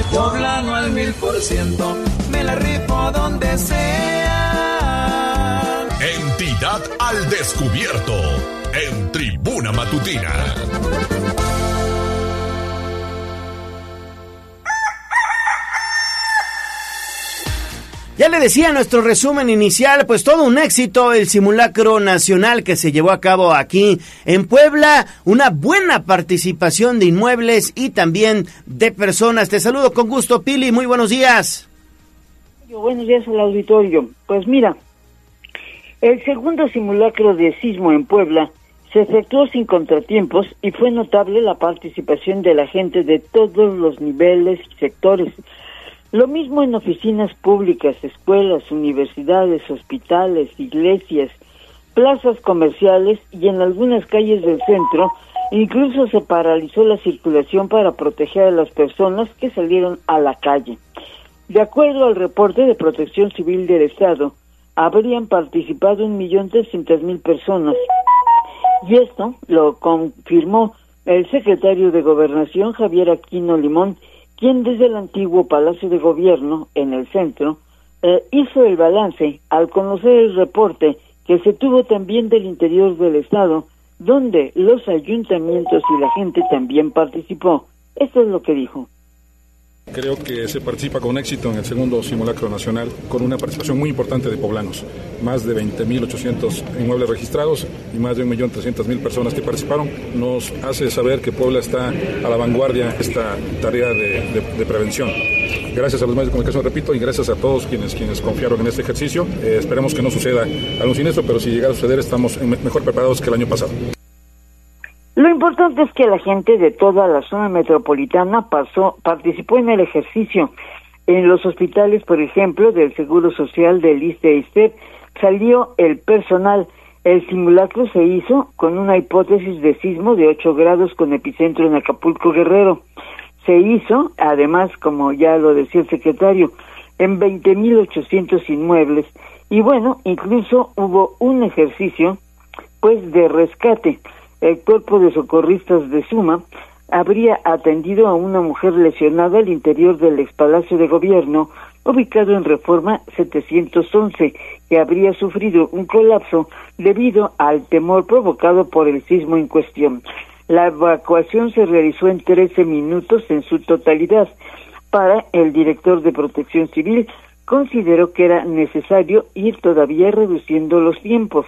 Soy poblano al mil por ciento, me la rifo donde sea. Entidad al descubierto, en Tribuna Matutina. Ya le decía nuestro resumen inicial, pues todo un éxito el simulacro nacional que se llevó a cabo aquí en Puebla, una buena participación de inmuebles y también de personas. Te saludo con gusto, Pili, muy buenos días. Buenos días al auditorio. Pues mira, el segundo simulacro de sismo en Puebla se efectuó sin contratiempos y fue notable la participación de la gente de todos los niveles y sectores lo mismo en oficinas públicas, escuelas, universidades, hospitales, iglesias, plazas comerciales y en algunas calles del centro, incluso se paralizó la circulación para proteger a las personas que salieron a la calle. De acuerdo al reporte de Protección Civil del Estado, habrían participado un millón trescientas mil personas. Y esto lo confirmó el secretario de Gobernación, Javier Aquino Limón, quien desde el antiguo Palacio de Gobierno, en el centro, eh, hizo el balance al conocer el reporte que se tuvo también del interior del Estado, donde los ayuntamientos y la gente también participó. Esto es lo que dijo. Creo que se participa con éxito en el segundo simulacro nacional, con una participación muy importante de poblanos. Más de 20.800 inmuebles registrados y más de 1.300.000 personas que participaron. Nos hace saber que Puebla está a la vanguardia de esta tarea de, prevención. Gracias a los medios de comunicación, repito, y gracias a todos quienes, quienes confiaron en este ejercicio. Eh, esperemos que no suceda algún siniestro, pero si llegara a suceder, estamos mejor preparados que el año pasado. Lo importante es que la gente de toda la zona metropolitana pasó, participó en el ejercicio. En los hospitales, por ejemplo, del Seguro Social del ISTE salió el personal. El simulacro se hizo con una hipótesis de sismo de 8 grados con epicentro en Acapulco Guerrero. Se hizo, además, como ya lo decía el secretario, en 20.800 inmuebles. Y bueno, incluso hubo un ejercicio, pues, de rescate el cuerpo de socorristas de Suma habría atendido a una mujer lesionada al interior del expalacio de gobierno ubicado en Reforma 711, que habría sufrido un colapso debido al temor provocado por el sismo en cuestión. La evacuación se realizó en 13 minutos en su totalidad. Para el director de Protección Civil, consideró que era necesario ir todavía reduciendo los tiempos.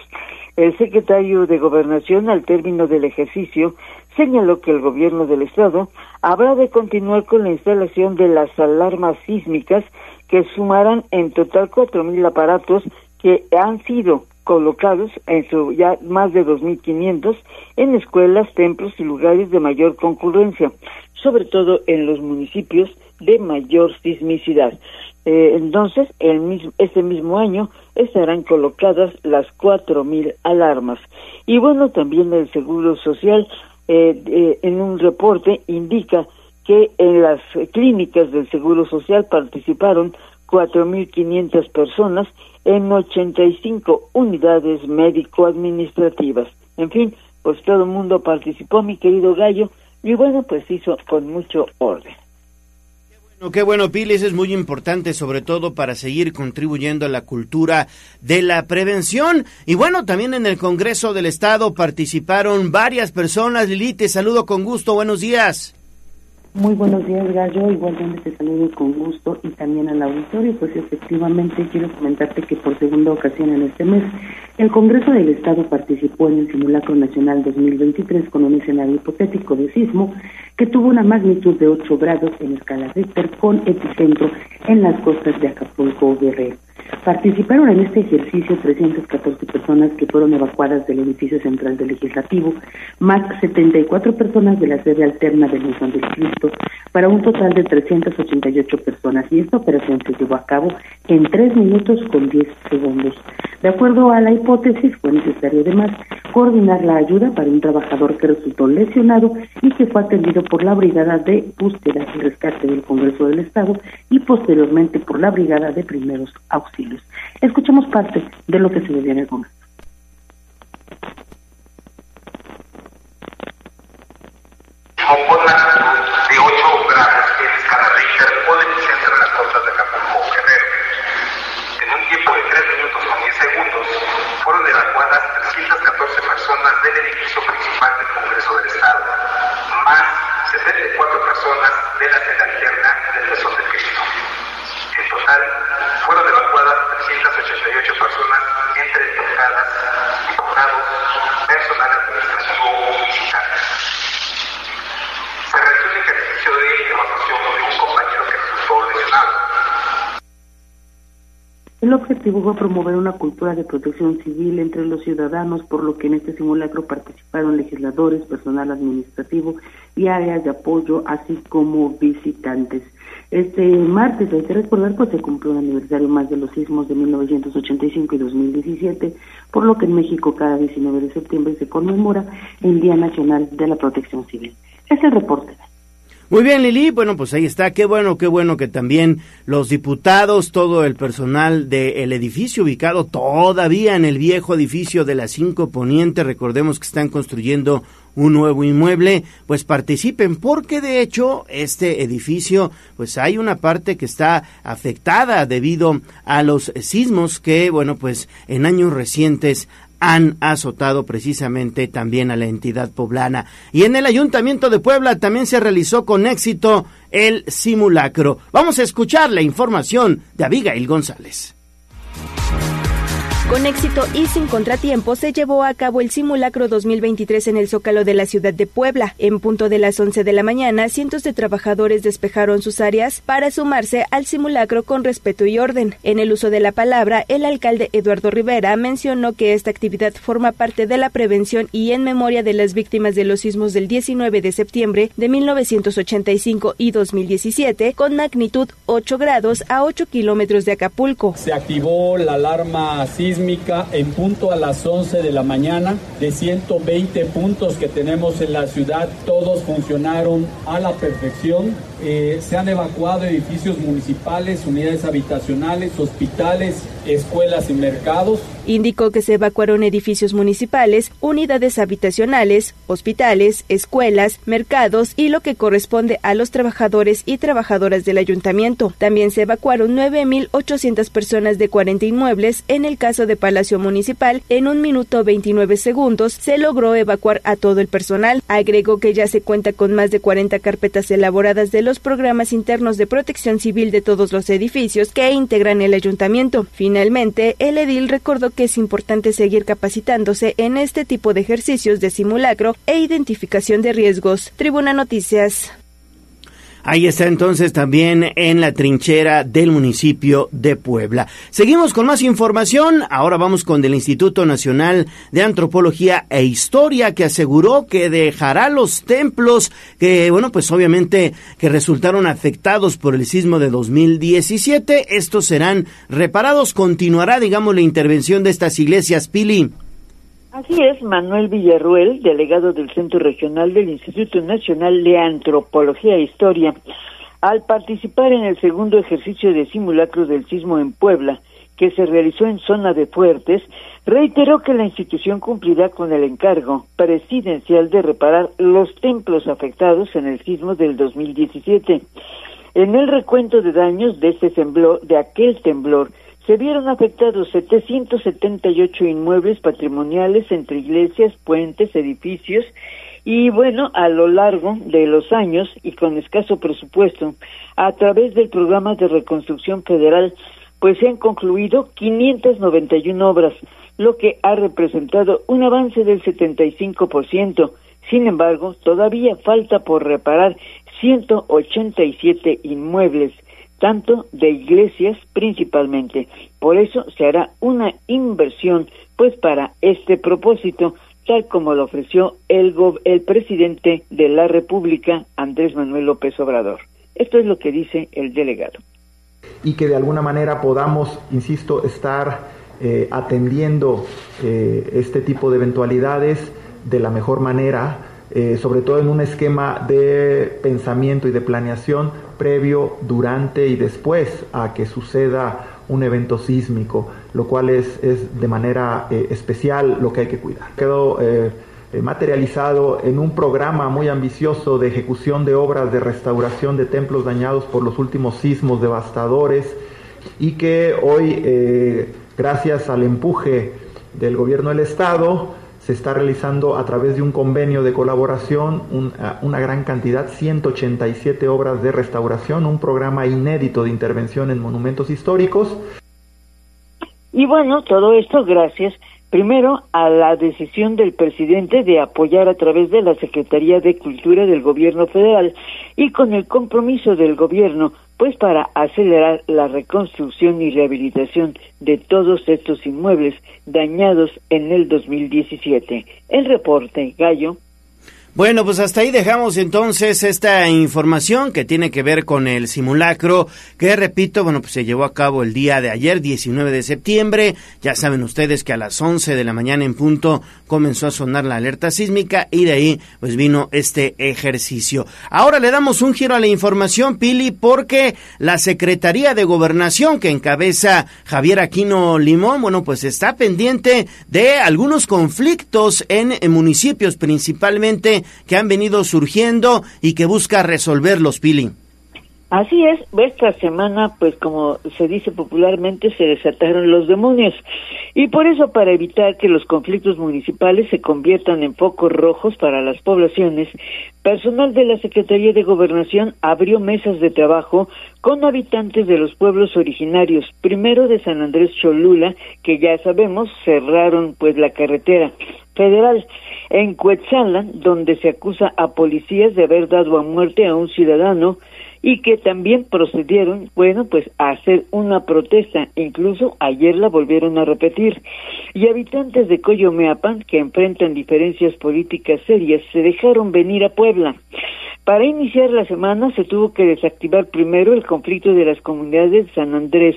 El secretario de Gobernación, al término del ejercicio, señaló que el gobierno del Estado habrá de continuar con la instalación de las alarmas sísmicas que sumarán en total cuatro mil aparatos que han sido colocados en su ya más de 2.500 en escuelas, templos y lugares de mayor concurrencia, sobre todo en los municipios de mayor sismicidad. Eh, entonces, el mismo, ese mismo año estarán colocadas las cuatro mil alarmas. Y bueno, también el Seguro Social eh, eh, en un reporte indica que en las clínicas del Seguro Social participaron 4.500 personas en 85 unidades médico-administrativas. En fin, pues todo el mundo participó, mi querido Gallo, y bueno, pues hizo con mucho orden qué bueno, Pili, eso es muy importante, sobre todo para seguir contribuyendo a la cultura de la prevención. Y bueno, también en el Congreso del Estado participaron varias personas. Lili, te saludo con gusto, buenos días. Muy buenos días, Gallo. Igualmente te saludo con gusto y también al auditorio. Pues efectivamente quiero comentarte que por segunda ocasión en este mes, el Congreso del Estado participó en el Simulacro Nacional 2023 con un escenario hipotético de sismo que tuvo una magnitud de 8 grados en escala Richter con epicentro en las costas de Acapulco, Guerrero. Participaron en este ejercicio 314 personas que fueron evacuadas del edificio central del Legislativo, más 74 personas de la sede alterna del Museo del para un total de 388 personas. Y esta operación se llevó a cabo en 3 minutos con 10 segundos. De acuerdo a la hipótesis, fue necesario además coordinar la ayuda para un trabajador que resultó lesionado y que fue atendido por la Brigada de Búsqueda y Rescate del Congreso del Estado y posteriormente por la Brigada de Primeros Auxilios. Escuchemos parte de lo que se le en el Congreso. de 8 grados en escala Richter fueron evacuadas 314 personas del edificio principal del Congreso del Estado, más 64 personas de la sede alterna del Mesón de Cristo. En total, fueron evacuadas 388 personas entre diputadas, diputados, personal administrativo y militares. Se realizó un ejercicio de evacuación de un compañero que resultó lesionado. El objetivo fue promover una cultura de protección civil entre los ciudadanos, por lo que en este simulacro participaron legisladores, personal administrativo y áreas de apoyo, así como visitantes. Este martes, hay que recordar, pues se cumplió un aniversario más de los sismos de 1985 y 2017, por lo que en México cada 19 de septiembre se conmemora el Día Nacional de la Protección Civil. Es el reporte. Muy bien, Lili. Bueno, pues ahí está. Qué bueno, qué bueno que también los diputados, todo el personal del edificio ubicado todavía en el viejo edificio de la Cinco Poniente, recordemos que están construyendo un nuevo inmueble, pues participen, porque de hecho este edificio, pues hay una parte que está afectada debido a los sismos que, bueno, pues en años recientes han azotado precisamente también a la entidad poblana. Y en el Ayuntamiento de Puebla también se realizó con éxito el simulacro. Vamos a escuchar la información de Abigail González. Con éxito y sin contratiempo se llevó a cabo el simulacro 2023 en el Zócalo de la ciudad de Puebla. En punto de las 11 de la mañana, cientos de trabajadores despejaron sus áreas para sumarse al simulacro con respeto y orden. En el uso de la palabra, el alcalde Eduardo Rivera mencionó que esta actividad forma parte de la prevención y en memoria de las víctimas de los sismos del 19 de septiembre de 1985 y 2017 con magnitud 8 grados a 8 kilómetros de Acapulco. Se activó la alarma sísmica en punto a las 11 de la mañana. De 120 puntos que tenemos en la ciudad, todos funcionaron a la perfección. Eh, se han evacuado edificios municipales, unidades habitacionales, hospitales, escuelas y mercados. Indicó que se evacuaron edificios municipales, unidades habitacionales, hospitales, escuelas, mercados y lo que corresponde a los trabajadores y trabajadoras del ayuntamiento. También se evacuaron 9.800 personas de 40 inmuebles. En el caso de Palacio Municipal, en un minuto 29 segundos se logró evacuar a todo el personal. Agregó que ya se cuenta con más de 40 carpetas elaboradas de los programas internos de protección civil de todos los edificios que integran el ayuntamiento. Finalmente, el edil recordó que es importante seguir capacitándose en este tipo de ejercicios de simulacro e identificación de riesgos. Tribuna Noticias. Ahí está entonces también en la trinchera del municipio de Puebla. Seguimos con más información. Ahora vamos con el Instituto Nacional de Antropología e Historia que aseguró que dejará los templos que, bueno, pues obviamente que resultaron afectados por el sismo de 2017. Estos serán reparados. Continuará, digamos, la intervención de estas iglesias, Pili. Así es, Manuel Villarruel, delegado del Centro Regional del Instituto Nacional de Antropología e Historia, al participar en el segundo ejercicio de simulacro del sismo en Puebla, que se realizó en zona de Fuertes, reiteró que la institución cumplirá con el encargo presidencial de reparar los templos afectados en el sismo del 2017. En el recuento de daños de este temblor, de aquel temblor, se vieron afectados 778 inmuebles patrimoniales entre iglesias, puentes, edificios y bueno, a lo largo de los años y con escaso presupuesto, a través del programa de reconstrucción federal, pues se han concluido 591 obras, lo que ha representado un avance del 75%. Sin embargo, todavía falta por reparar 187 inmuebles tanto de iglesias principalmente. Por eso se hará una inversión pues para este propósito, tal como lo ofreció el, el presidente de la República, Andrés Manuel López Obrador. Esto es lo que dice el delegado. Y que de alguna manera podamos, insisto, estar eh, atendiendo eh, este tipo de eventualidades de la mejor manera, eh, sobre todo en un esquema de pensamiento y de planeación previo, durante y después a que suceda un evento sísmico, lo cual es, es de manera eh, especial lo que hay que cuidar. Quedó eh, materializado en un programa muy ambicioso de ejecución de obras de restauración de templos dañados por los últimos sismos devastadores y que hoy, gracias al empuje del gobierno del Estado. Se está realizando a través de un convenio de colaboración una gran cantidad, 187 obras de restauración, un programa inédito de intervención en monumentos históricos. Y bueno, todo esto gracias Primero, a la decisión del presidente de apoyar a través de la Secretaría de Cultura del Gobierno Federal y con el compromiso del gobierno, pues para acelerar la reconstrucción y rehabilitación de todos estos inmuebles dañados en el 2017. El reporte, Gallo. Bueno, pues hasta ahí dejamos entonces esta información que tiene que ver con el simulacro que, repito, bueno, pues se llevó a cabo el día de ayer, 19 de septiembre. Ya saben ustedes que a las 11 de la mañana en punto comenzó a sonar la alerta sísmica y de ahí pues vino este ejercicio. Ahora le damos un giro a la información, Pili, porque la Secretaría de Gobernación que encabeza Javier Aquino Limón, bueno, pues está pendiente de algunos conflictos en municipios principalmente que han venido surgiendo y que busca resolver los Pili. Así es, esta semana, pues como se dice popularmente, se desataron los demonios. Y por eso, para evitar que los conflictos municipales se conviertan en focos rojos para las poblaciones, personal de la Secretaría de Gobernación abrió mesas de trabajo con habitantes de los pueblos originarios, primero de San Andrés Cholula, que ya sabemos cerraron pues la carretera federal, en Cuetzalan, donde se acusa a policías de haber dado a muerte a un ciudadano y que también procedieron, bueno, pues a hacer una protesta, incluso ayer la volvieron a repetir. Y habitantes de Coyomeapan, que enfrentan diferencias políticas serias, se dejaron venir a Puebla. Para iniciar la semana se tuvo que desactivar primero el conflicto de las comunidades de San Andrés,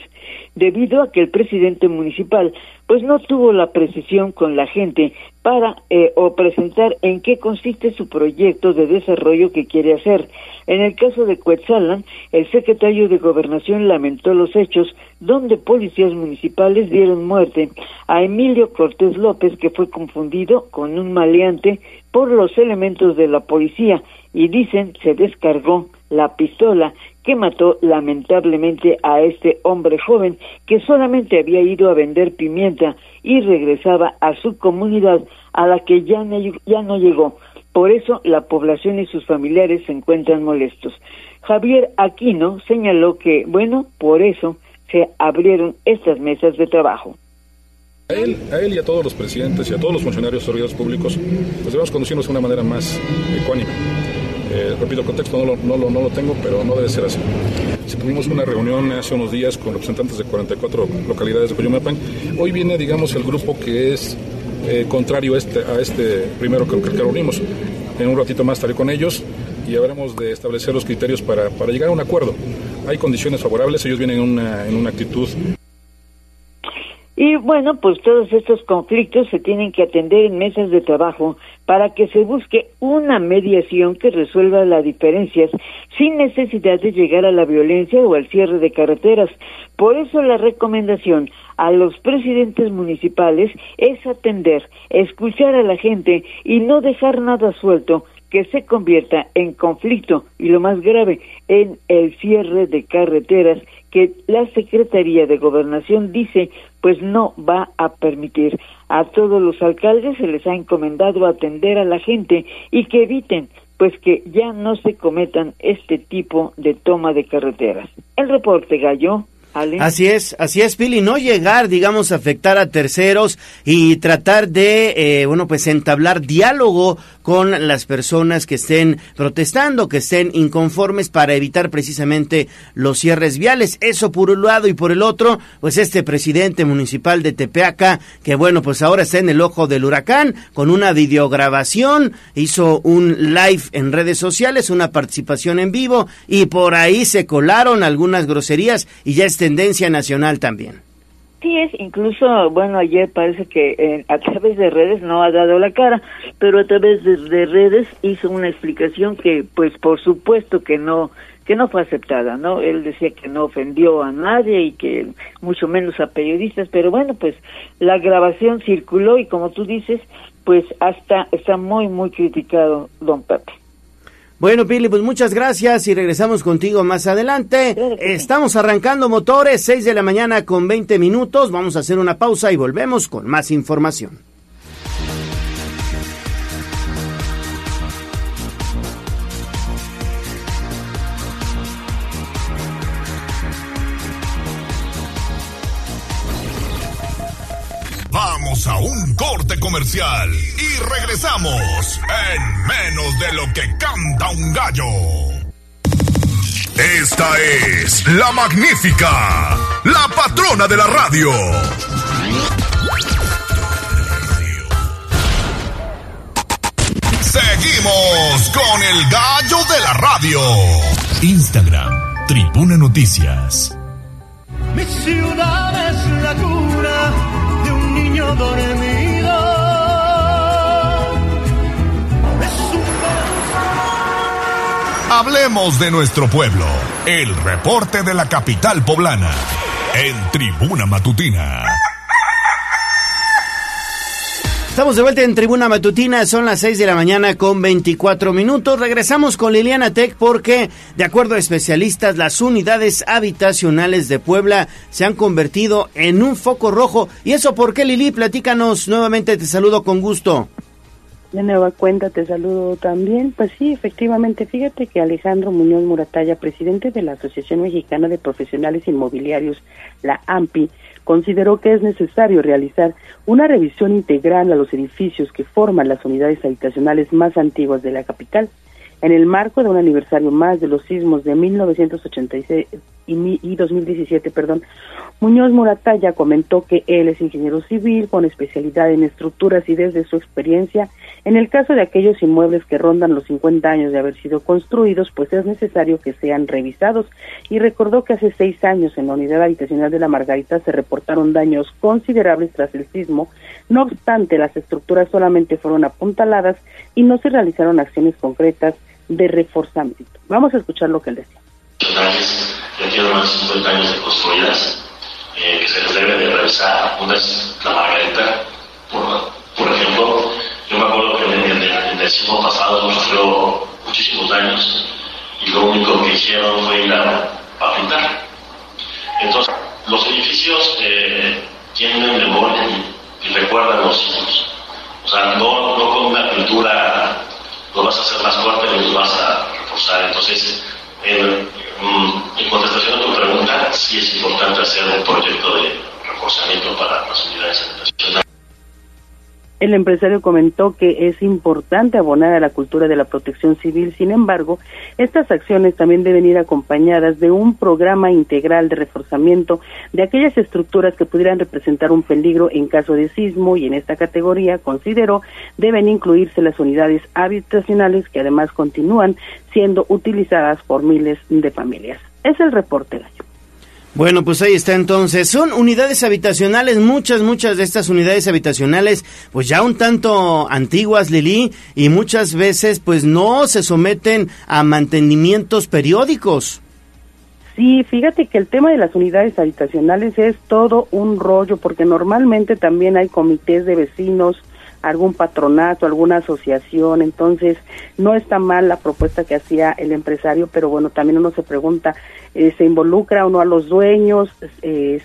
debido a que el presidente municipal pues no tuvo la precisión con la gente para eh, o presentar en qué consiste su proyecto de desarrollo que quiere hacer. En el caso de Cuetzalan, el secretario de Gobernación lamentó los hechos donde policías municipales dieron muerte a Emilio Cortés López, que fue confundido con un maleante por los elementos de la policía y dicen se descargó la pistola que mató lamentablemente a este hombre joven que solamente había ido a vender pimienta y regresaba a su comunidad a la que ya no, ya no llegó. Por eso la población y sus familiares se encuentran molestos. Javier Aquino señaló que, bueno, por eso se abrieron estas mesas de trabajo. A él, a él y a todos los presidentes y a todos los funcionarios de servidores públicos, pues debemos conducirnos de una manera más ecuánime. Eh, repito, el contexto no lo, no, lo, no lo, tengo, pero no debe ser así. Si tuvimos una reunión hace unos días con representantes de 44 localidades de Coyomapan, hoy viene, digamos, el grupo que es eh, contrario a este, a este primero que, que reunimos. En un ratito más estaré con ellos y habremos de establecer los criterios para, para llegar a un acuerdo. Hay condiciones favorables, ellos vienen en una, en una actitud y bueno, pues todos estos conflictos se tienen que atender en mesas de trabajo para que se busque una mediación que resuelva las diferencias sin necesidad de llegar a la violencia o al cierre de carreteras. Por eso la recomendación a los presidentes municipales es atender, escuchar a la gente y no dejar nada suelto que se convierta en conflicto y lo más grave, en el cierre de carreteras que la Secretaría de Gobernación dice pues no va a permitir. A todos los alcaldes se les ha encomendado atender a la gente y que eviten pues que ya no se cometan este tipo de toma de carreteras. El reporte Gallo. Así es, así es, Pili, no llegar, digamos, a afectar a terceros y tratar de, eh, bueno, pues entablar diálogo con las personas que estén protestando, que estén inconformes para evitar precisamente los cierres viales. Eso por un lado y por el otro, pues este presidente municipal de Tepeaca, que bueno, pues ahora está en el ojo del huracán con una videograbación, hizo un live en redes sociales, una participación en vivo y por ahí se colaron algunas groserías y ya este tendencia nacional también. Sí es, incluso, bueno, ayer parece que eh, a través de redes no ha dado la cara, pero a través de, redes hizo una explicación que, pues, por supuesto que no que no fue aceptada, ¿no? Él decía que no ofendió a nadie y que mucho menos a periodistas, pero bueno, pues la grabación circuló y como tú dices, pues hasta está muy muy criticado don Pepe. Bueno, Pili, pues muchas gracias y regresamos contigo más adelante. Estamos arrancando motores, 6 de la mañana con 20 minutos. Vamos a hacer una pausa y volvemos con más información. Corte comercial y regresamos en menos de lo que canta un gallo. Esta es la magnífica, la patrona de la radio. Seguimos con el gallo de la radio. Instagram, Tribuna Noticias. Mi ciudad es la cuna de un niño dormido. Hablemos de nuestro pueblo. El reporte de la capital poblana. En Tribuna Matutina. Estamos de vuelta en Tribuna Matutina, son las 6 de la mañana con 24 minutos. Regresamos con Liliana Tech porque, de acuerdo a especialistas, las unidades habitacionales de Puebla se han convertido en un foco rojo. ¿Y eso por qué, Lili? Platícanos nuevamente, te saludo con gusto. De nueva cuenta te saludo también. Pues sí, efectivamente, fíjate que Alejandro Muñoz Muratalla, presidente de la Asociación Mexicana de Profesionales Inmobiliarios, la AMPI, consideró que es necesario realizar una revisión integral a los edificios que forman las unidades habitacionales más antiguas de la capital. En el marco de un aniversario más de los sismos de 1986 y, y 2017, perdón, Muñoz Moratalla comentó que él es ingeniero civil con especialidad en estructuras y desde su experiencia, en el caso de aquellos inmuebles que rondan los 50 años de haber sido construidos, pues es necesario que sean revisados. Y recordó que hace seis años en la unidad habitacional de la Margarita se reportaron daños considerables tras el sismo. No obstante, las estructuras solamente fueron apuntaladas y no se realizaron acciones concretas de reforzamiento. Vamos a escuchar lo que él decía. Ya tienen más de 50 años de construidas eh, que se les debe de revisar. Una es la Margarita, por, por ejemplo. Yo me acuerdo que en el, siglo pasado sufrió muchísimos daños y lo único que hicieron fue ir a, a pintar. Entonces, los edificios eh, tienen memoria y, recuerdan los sismos. O sea, no, no con una pintura lo vas a hacer más fuerte ni lo vas a reforzar. Entonces, en, en contestación a tu pregunta, sí es importante hacer un proyecto de reforzamiento para las unidades habitacionales. El empresario comentó que es importante abonar a la cultura de la protección civil, sin embargo, estas acciones también deben ir acompañadas de un programa integral de reforzamiento de aquellas estructuras que pudieran representar un peligro en caso de sismo y en esta categoría, consideró, deben incluirse las unidades habitacionales que además continúan siendo utilizadas por miles de familias. Es el reporte. Bueno, pues ahí está entonces. Son unidades habitacionales, muchas, muchas de estas unidades habitacionales, pues ya un tanto antiguas, Lili, y muchas veces pues no se someten a mantenimientos periódicos. Sí, fíjate que el tema de las unidades habitacionales es todo un rollo, porque normalmente también hay comités de vecinos, algún patronato, alguna asociación, entonces no está mal la propuesta que hacía el empresario, pero bueno, también uno se pregunta, eh, ¿se involucra o no a los dueños? Eh,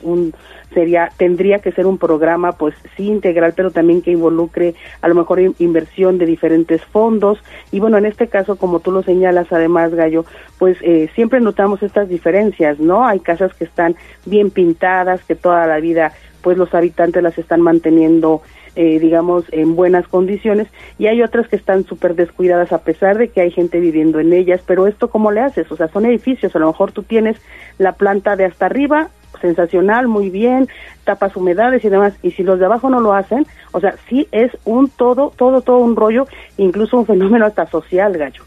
sería tendría que ser un programa pues sí integral pero también que involucre a lo mejor inversión de diferentes fondos y bueno en este caso como tú lo señalas además Gallo pues eh, siempre notamos estas diferencias no hay casas que están bien pintadas que toda la vida pues los habitantes las están manteniendo eh, digamos, en buenas condiciones y hay otras que están súper descuidadas a pesar de que hay gente viviendo en ellas, pero esto cómo le haces, o sea, son edificios, a lo mejor tú tienes la planta de hasta arriba, sensacional, muy bien, tapas humedades y demás, y si los de abajo no lo hacen, o sea, sí es un todo, todo, todo un rollo, incluso un fenómeno hasta social, gallo.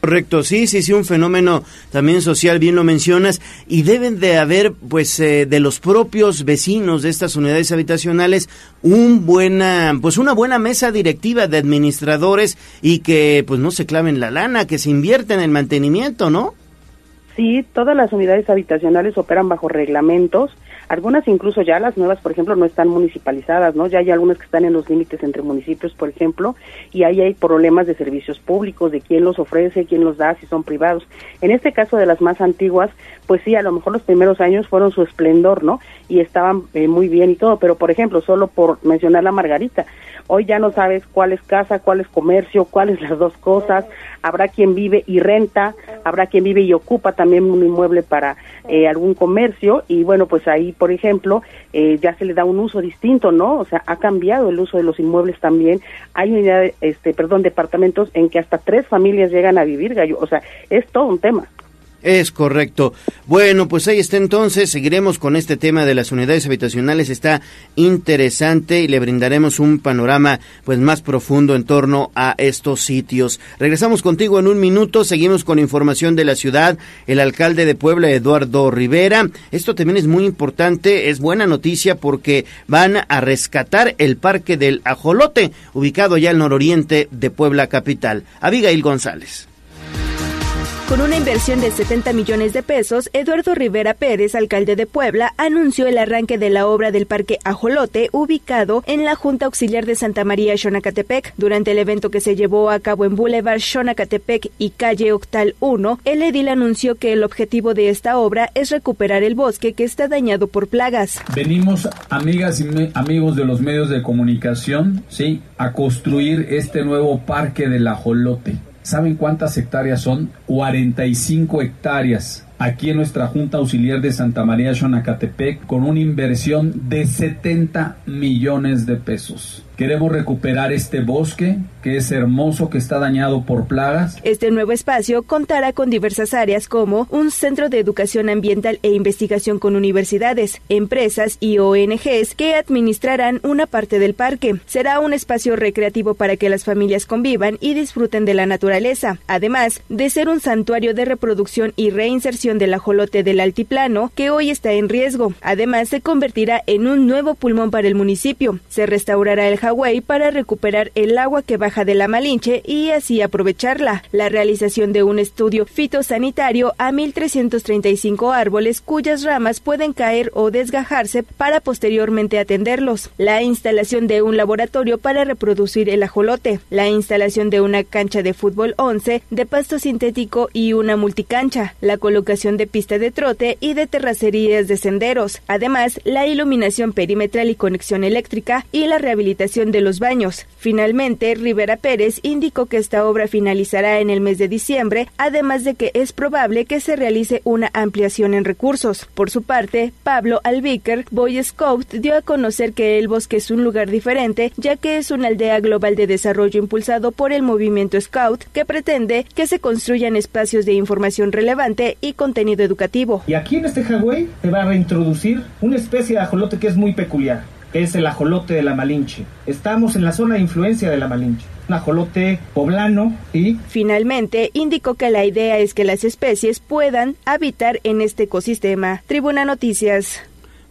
Correcto, sí, sí, sí, un fenómeno también social, bien lo mencionas, y deben de haber, pues, eh, de los propios vecinos de estas unidades habitacionales, un buena, pues, una buena mesa directiva de administradores y que, pues, no se claven la lana, que se invierta en el mantenimiento, ¿no? Sí, todas las unidades habitacionales operan bajo reglamentos Algunas incluso ya las nuevas, por ejemplo, no están municipalizadas, ¿no? Ya hay algunas que están en los límites entre municipios, por ejemplo, y ahí hay problemas de servicios públicos, de quién los ofrece, quién los da, si son privados. En este caso de las más antiguas, pues sí, a lo mejor los primeros años fueron su esplendor, ¿no? Y estaban eh, muy bien y todo, pero por ejemplo, solo por mencionar la Margarita, hoy ya no sabes cuál es casa, cuál es comercio, cuáles las dos cosas, habrá quien vive y renta, habrá quien vive y ocupa también un inmueble para eh, algún comercio y bueno, pues ahí, por ejemplo, eh, ya se le da un uso distinto, ¿no? O sea, ha cambiado el uso de los inmuebles también. Hay unidades, este, perdón, departamentos en que hasta tres familias llegan a vivir, gallo. O sea, es todo un tema. Es correcto. Bueno, pues ahí está entonces. Seguiremos con este tema de las unidades habitacionales. Está interesante y le brindaremos un panorama pues más profundo en torno a estos sitios. Regresamos contigo en un minuto. Seguimos con información de la ciudad. El alcalde de Puebla, Eduardo Rivera. Esto también es muy importante. Es buena noticia porque van a rescatar el Parque del Ajolote, ubicado ya al nororiente de Puebla capital. Abigail González. Con una inversión de 70 millones de pesos, Eduardo Rivera Pérez, alcalde de Puebla, anunció el arranque de la obra del Parque Ajolote, ubicado en la Junta Auxiliar de Santa María Xonacatepec. Durante el evento que se llevó a cabo en Boulevard Xonacatepec y calle Octal 1, el edil anunció que el objetivo de esta obra es recuperar el bosque que está dañado por plagas. Venimos, amigas y amigos de los medios de comunicación, sí, a construir este nuevo Parque del Ajolote ¿Saben cuántas hectáreas son? 45 hectáreas aquí en nuestra Junta Auxiliar de Santa María Xonacatepec con una inversión de 70 millones de pesos. Queremos recuperar este bosque que es hermoso, que está dañado por plagas. Este nuevo espacio contará con diversas áreas como un centro de educación ambiental e investigación con universidades, empresas y ONGs que administrarán una parte del parque. Será un espacio recreativo para que las familias convivan y disfruten de la naturaleza, además de ser un santuario de reproducción y reinserción del ajolote del altiplano que hoy está en riesgo. Además, se convertirá en un nuevo pulmón para el municipio. Se restaurará el para recuperar el agua que baja de la Malinche y así aprovecharla. La realización de un estudio fitosanitario a 1.335 árboles cuyas ramas pueden caer o desgajarse para posteriormente atenderlos. La instalación de un laboratorio para reproducir el ajolote. La instalación de una cancha de fútbol 11 de pasto sintético y una multicancha. La colocación de pista de trote y de terracerías de senderos. Además, la iluminación perimetral y conexión eléctrica y la rehabilitación de los baños. Finalmente, Rivera Pérez indicó que esta obra finalizará en el mes de diciembre, además de que es probable que se realice una ampliación en recursos. Por su parte, Pablo Albiker, Boy Scout, dio a conocer que el bosque es un lugar diferente, ya que es una aldea global de desarrollo impulsado por el movimiento Scout, que pretende que se construyan espacios de información relevante y contenido educativo. Y aquí en este Hawái se va a reintroducir una especie de ajolote que es muy peculiar es el ajolote de la Malinche. Estamos en la zona de influencia de la Malinche. Un ajolote poblano y... Finalmente, indicó que la idea es que las especies puedan habitar en este ecosistema. Tribuna Noticias.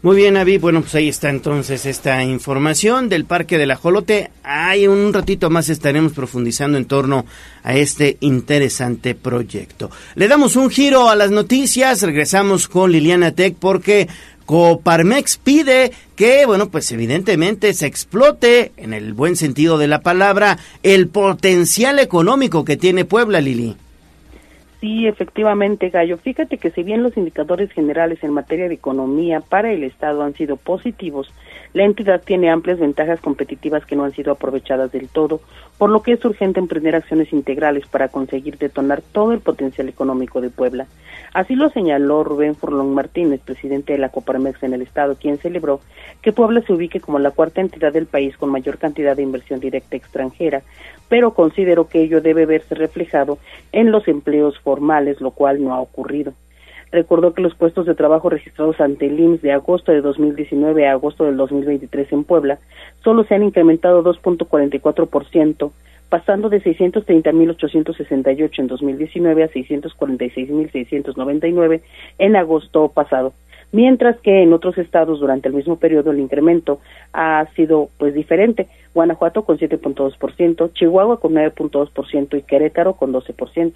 Muy bien, Avi. Bueno, pues ahí está entonces esta información del Parque del Ajolote. Ahí un ratito más estaremos profundizando en torno a este interesante proyecto. Le damos un giro a las noticias. Regresamos con Liliana Tech porque Coparmex pide que, bueno, pues evidentemente se explote, en el buen sentido de la palabra, el potencial económico que tiene Puebla, Lili. Sí, efectivamente, Gallo. Fíjate que si bien los indicadores generales en materia de economía para el Estado han sido positivos, la entidad tiene amplias ventajas competitivas que no han sido aprovechadas del todo, por lo que es urgente emprender acciones integrales para conseguir detonar todo el potencial económico de Puebla. Así lo señaló Rubén Furlón Martínez, presidente de la Coparmex en el Estado, quien celebró que Puebla se ubique como la cuarta entidad del país con mayor cantidad de inversión directa extranjera, pero consideró que ello debe verse reflejado en los empleos formales, lo cual no ha ocurrido. Recordó que los puestos de trabajo registrados ante el IMSS de agosto de 2019 a agosto del 2023 en Puebla solo se han incrementado 2.44%, pasando de 630.868 en 2019 a 646.699 en agosto pasado. Mientras que en otros estados durante el mismo periodo el incremento ha sido pues diferente. Guanajuato con 7.2%, Chihuahua con 9.2% y Querétaro con 12%.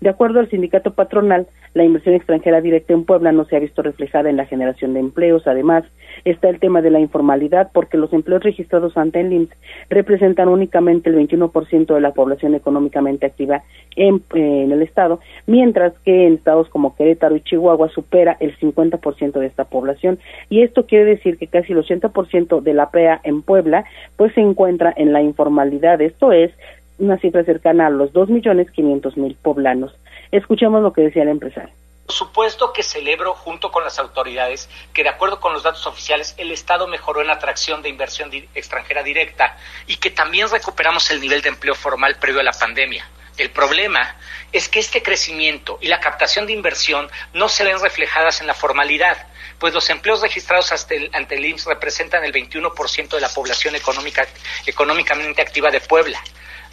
De acuerdo al sindicato patronal, la inversión extranjera directa en Puebla no se ha visto reflejada en la generación de empleos. Además, está el tema de la informalidad, porque los empleos registrados ante el IMSS representan únicamente el 21% de la población económicamente activa en, el estado, mientras que en estados como Querétaro y Chihuahua supera el 50% de esta población. Y esto quiere decir que casi el 80% de la PEA en Puebla pues se encuentra en la informalidad. Esto es una cifra cercana a los 2.500.000 poblanos. Escuchemos lo que decía el empresario. Supuesto que celebro junto con las autoridades que de acuerdo con los datos oficiales el Estado mejoró en la atracción de inversión extranjera directa y que también recuperamos el nivel de empleo formal previo a la pandemia. El problema es que este crecimiento y la captación de inversión no se ven reflejadas en la formalidad, pues los empleos registrados ante el, ante el IMSS representan el 21% de la población económica, económicamente activa de Puebla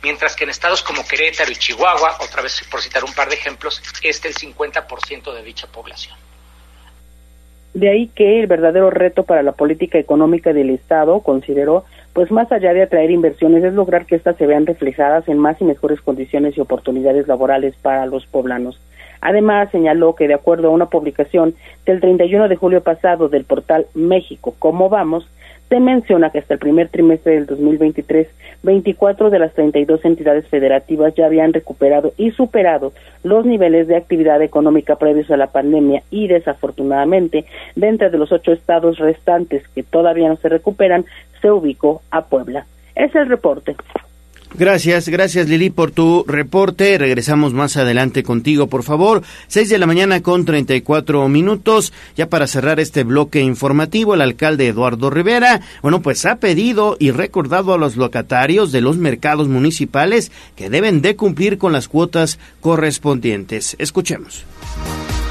mientras que en estados como Querétaro y Chihuahua, otra vez por citar un par de ejemplos, es el 50% de dicha población. De ahí que el verdadero reto para la política económica del Estado, consideró, pues más allá de atraer inversiones, es lograr que éstas se vean reflejadas en más y mejores condiciones y oportunidades laborales para los poblanos. Además, señaló que de acuerdo a una publicación del 31 de julio pasado del portal México, ¿Cómo vamos?, se menciona que hasta el primer trimestre del 2023, 24 de las 32 entidades federativas ya habían recuperado y superado los niveles de actividad económica previos a la pandemia y desafortunadamente, dentro de los ocho estados restantes que todavía no se recuperan, se ubicó a Puebla. Es el reporte. Gracias, gracias Lili por tu reporte. Regresamos más adelante contigo, por favor. Seis de la mañana con 34 minutos. Ya para cerrar este bloque informativo, el alcalde Eduardo Rivera, bueno, pues ha pedido y recordado a los locatarios de los mercados municipales que deben de cumplir con las cuotas correspondientes. Escuchemos.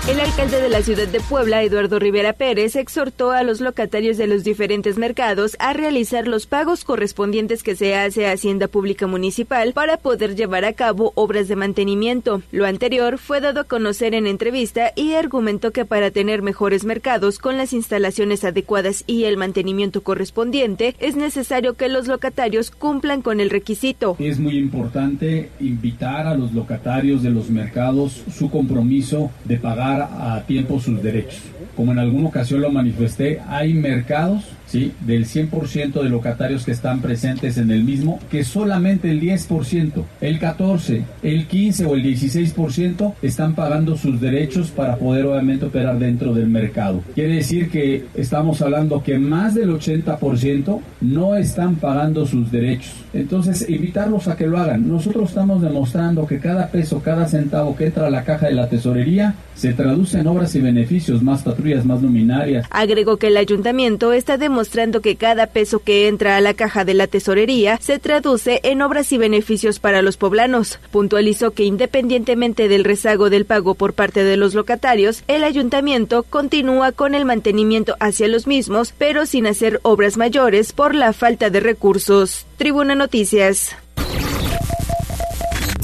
El alcalde de la ciudad de Puebla, Eduardo Rivera Pérez, exhortó a los locatarios de los diferentes mercados a realizar los pagos correspondientes que se hace a Hacienda Pública Municipal para poder llevar a cabo obras de mantenimiento. Lo anterior fue dado a conocer en entrevista y argumentó que para tener mejores mercados con las instalaciones adecuadas y el mantenimiento correspondiente, es necesario que los locatarios cumplan con el requisito. Es muy importante invitar a los locatarios de los mercados su compromiso de pagar a tiempo sus derechos. Como en alguna ocasión lo manifesté, hay mercados ¿sí? del 100% de locatarios que están presentes en el mismo, que solamente el 10%, el 14%, el 15% o el 16% están pagando sus derechos para poder obviamente operar dentro del mercado. Quiere decir que estamos hablando que más del 80% no están pagando sus derechos. Entonces, invitarlos a que lo hagan. Nosotros estamos demostrando que cada peso, cada centavo que entra a la caja de la tesorería se traduce en obras y beneficios, más Agregó que el ayuntamiento está demostrando que cada peso que entra a la caja de la tesorería se traduce en obras y beneficios para los poblanos. Puntualizó que independientemente del rezago del pago por parte de los locatarios, el ayuntamiento continúa con el mantenimiento hacia los mismos, pero sin hacer obras mayores por la falta de recursos. Tribuna Noticias.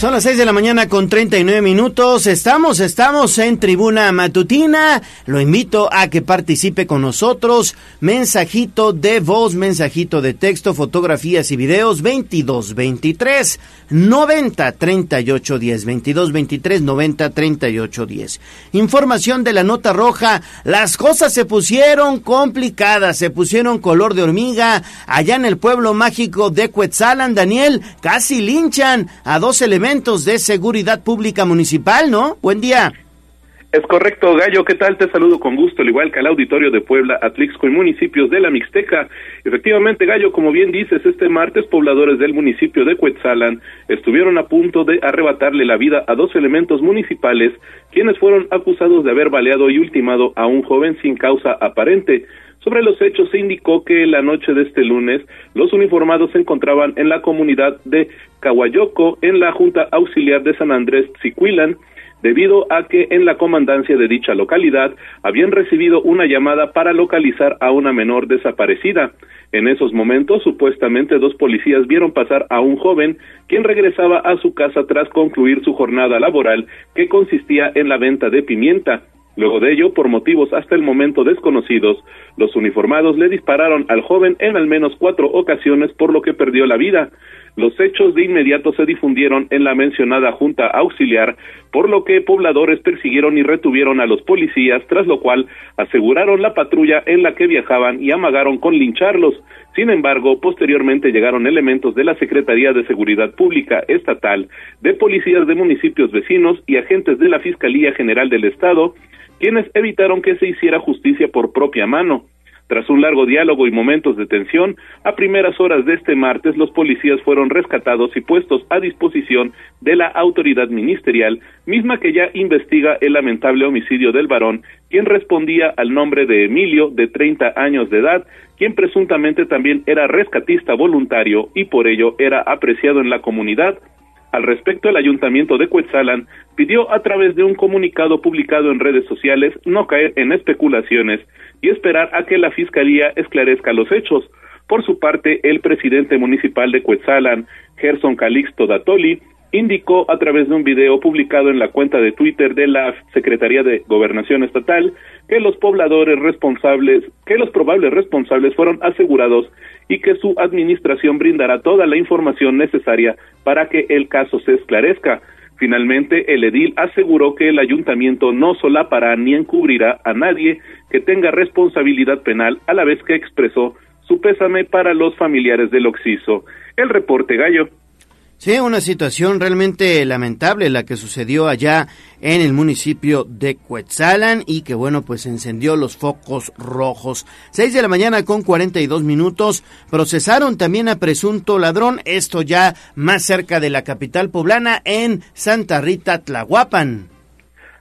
Son las 6 de la mañana con 39 minutos. Estamos, estamos en tribuna matutina. Lo invito a que participe con nosotros. Mensajito de voz, mensajito de texto, fotografías y videos 22 23 90 38 10. 22 23 90 38 10. Información de la nota roja. Las cosas se pusieron complicadas, se pusieron color de hormiga. Allá en el pueblo mágico de Cuetzalan, Daniel, casi linchan a dos elementos de seguridad pública municipal, ¿no? Buen día. Es correcto, Gallo, ¿qué tal? Te saludo con gusto, al igual que al auditorio de Puebla, Atlixco y municipios de la Mixteca. Efectivamente, Gallo, como bien dices, este martes pobladores del municipio de Cuetzalan estuvieron a punto de arrebatarle la vida a dos elementos municipales, quienes fueron acusados de haber baleado y ultimado a un joven sin causa aparente. Sobre los hechos se indicó que la noche de este lunes los uniformados se encontraban en la comunidad de Cahuayoco, en la Junta Auxiliar de San Andrés Tzicuilan, debido a que en la comandancia de dicha localidad habían recibido una llamada para localizar a una menor desaparecida. En esos momentos, supuestamente dos policías vieron pasar a un joven quien regresaba a su casa tras concluir su jornada laboral que consistía en la venta de pimienta. Luego de ello, por motivos hasta el momento desconocidos, los uniformados le dispararon al joven en al menos cuatro ocasiones por lo que perdió la vida. Los hechos de inmediato se difundieron en la mencionada Junta Auxiliar, por lo que pobladores persiguieron y retuvieron a los policías, tras lo cual aseguraron la patrulla en la que viajaban y amagaron con lincharlos. Sin embargo, posteriormente llegaron elementos de la Secretaría de Seguridad Pública Estatal, de policías de municipios vecinos y agentes de la Fiscalía General del Estado, quienes evitaron que se hiciera justicia por propia mano. Tras un largo diálogo y momentos de tensión, a primeras horas de este martes los policías fueron rescatados y puestos a disposición de la autoridad ministerial, misma que ya investiga el lamentable homicidio del varón, quien respondía al nombre de Emilio, de 30 años de edad, quien presuntamente también era rescatista voluntario y por ello era apreciado en la comunidad. Al respecto, el ayuntamiento de Cuetzalan pidió a través de un comunicado publicado en redes sociales no caer en especulaciones y esperar a que la Fiscalía esclarezca los hechos. Por su parte, el presidente municipal de Cuetzalan, Gerson Calixto Datoli, indicó a través de un video publicado en la cuenta de Twitter de la Secretaría de Gobernación Estatal que los pobladores responsables, que los probables responsables fueron asegurados y que su administración brindará toda la información necesaria para que el caso se esclarezca. Finalmente, el edil aseguró que el ayuntamiento no solapará ni encubrirá a nadie que tenga responsabilidad penal, a la vez que expresó su pésame para los familiares del occiso. El reporte Gallo. Sí, una situación realmente lamentable la que sucedió allá en el municipio de Cuetzalan y que bueno, pues encendió los focos rojos. Seis de la mañana con 42 minutos. Procesaron también a presunto ladrón, esto ya más cerca de la capital poblana en Santa Rita, Tlahuapan.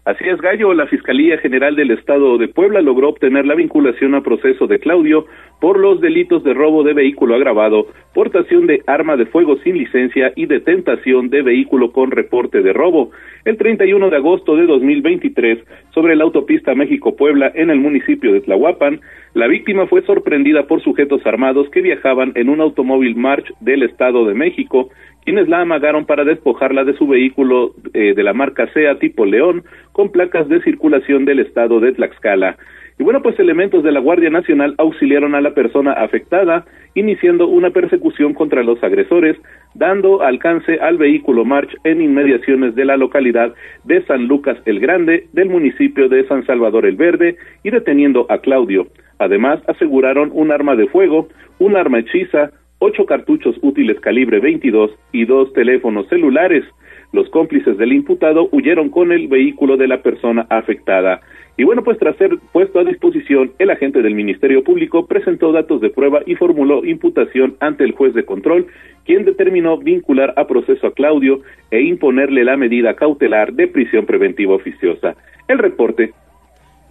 Así es, Gallo, la Fiscalía General del Estado de Puebla logró obtener la vinculación a proceso de Claudio por los delitos de robo de vehículo agravado, portación de arma de fuego sin licencia y de tentación de vehículo con reporte de robo. El 31 de agosto de 2023, sobre la autopista México-Puebla en el municipio de Tlahuapan, la víctima fue sorprendida por sujetos armados que viajaban en un automóvil March del Estado de México, quienes la amagaron para despojarla de su vehículo eh, de la marca SEA tipo León con placas de circulación del estado de Tlaxcala. Y bueno, pues elementos de la Guardia Nacional auxiliaron a la persona afectada, iniciando una persecución contra los agresores, dando alcance al vehículo March en inmediaciones de la localidad de San Lucas el Grande, del municipio de San Salvador el Verde, y deteniendo a Claudio. Además, aseguraron un arma de fuego, un arma hechiza, ocho cartuchos útiles calibre 22 y dos teléfonos celulares. Los cómplices del imputado huyeron con el vehículo de la persona afectada. Y bueno, pues tras ser puesto a disposición, el agente del Ministerio Público presentó datos de prueba y formuló imputación ante el juez de control, quien determinó vincular a proceso a Claudio e imponerle la medida cautelar de prisión preventiva oficiosa. El reporte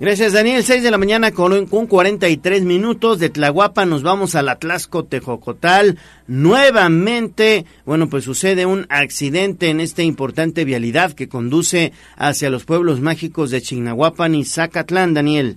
Gracias, Daniel. 6 de la mañana con, con 43 minutos. De Tlahuapa nos vamos al Atlasco Tejocotal. Nuevamente, bueno, pues sucede un accidente en esta importante vialidad que conduce hacia los pueblos mágicos de Chignahuapan y Zacatlán, Daniel.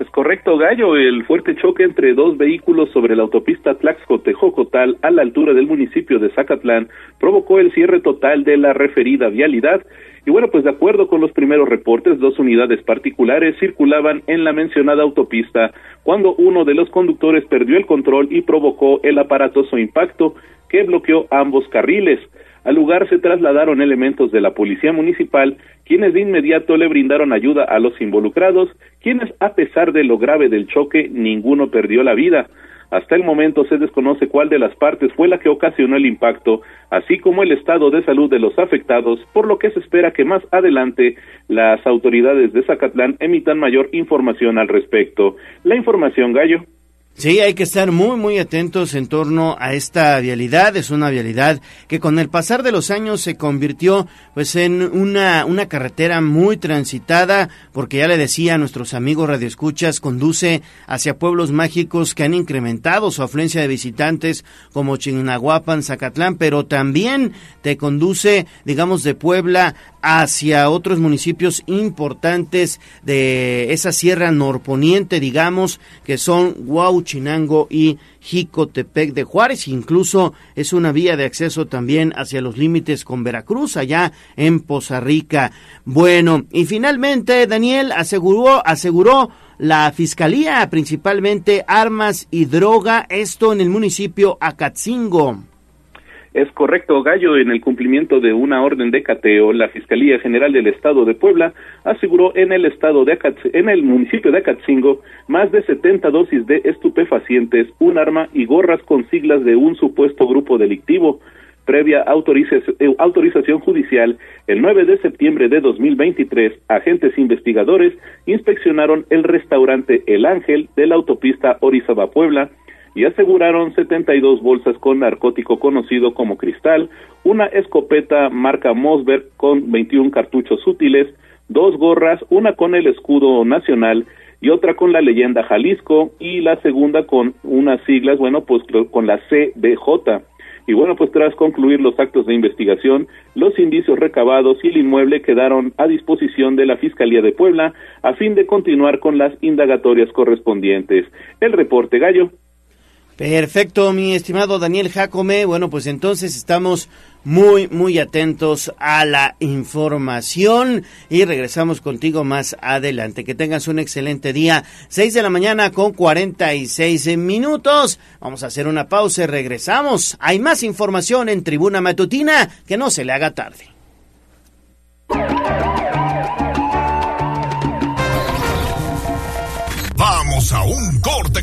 Es correcto, Gallo. El fuerte choque entre dos vehículos sobre la autopista Tlaxco-Tejocotal a la altura del municipio de Zacatlán provocó el cierre total de la referida vialidad y bueno, pues de acuerdo con los primeros reportes, dos unidades particulares circulaban en la mencionada autopista cuando uno de los conductores perdió el control y provocó el aparatoso impacto que bloqueó ambos carriles. Al lugar se trasladaron elementos de la Policía Municipal, quienes de inmediato le brindaron ayuda a los involucrados, quienes, a pesar de lo grave del choque, ninguno perdió la vida. Hasta el momento se desconoce cuál de las partes fue la que ocasionó el impacto, así como el estado de salud de los afectados, por lo que se espera que más adelante las autoridades de Zacatlán emitan mayor información al respecto. La información, Gallo. Sí, hay que estar muy, muy atentos en torno a esta vialidad. Es una vialidad que con el pasar de los años se convirtió pues en una, una carretera muy transitada, porque ya le decía a nuestros amigos radioescuchas, conduce hacia pueblos mágicos que han incrementado su afluencia de visitantes como Chignahuapan, Zacatlán, pero también te conduce, digamos, de Puebla hacia otros municipios importantes de esa sierra norponiente, digamos, que son Huauchinango y Jicotepec de Juárez. Incluso es una vía de acceso también hacia los límites con Veracruz, allá en Poza Rica. Bueno, y finalmente Daniel aseguró, aseguró la Fiscalía, principalmente armas y droga, esto en el municipio Acatzingo. Es correcto, Gallo. En el cumplimiento de una orden de cateo, la Fiscalía General del Estado de Puebla aseguró en el estado de en el municipio de Acatzingo más de 70 dosis de estupefacientes, un arma y gorras con siglas de un supuesto grupo delictivo. Previa eh, autorización judicial, el 9 de septiembre de 2023, agentes investigadores inspeccionaron el restaurante El Ángel de la autopista Orizaba-Puebla y aseguraron 72 bolsas con narcótico conocido como cristal, una escopeta marca Mosberg con 21 cartuchos útiles, dos gorras, una con el escudo nacional y otra con la leyenda Jalisco y la segunda con unas siglas, bueno, pues con la CBJ. Y bueno, pues tras concluir los actos de investigación, los indicios recabados y el inmueble quedaron a disposición de la Fiscalía de Puebla a fin de continuar con las indagatorias correspondientes. El reporte Gallo. Perfecto, mi estimado Daniel Jacome. Bueno, pues entonces estamos muy, muy atentos a la información y regresamos contigo más adelante. Que tengas un excelente día. 6 de la mañana con 46 minutos. Vamos a hacer una pausa y regresamos. Hay más información en Tribuna Matutina. Que no se le haga tarde.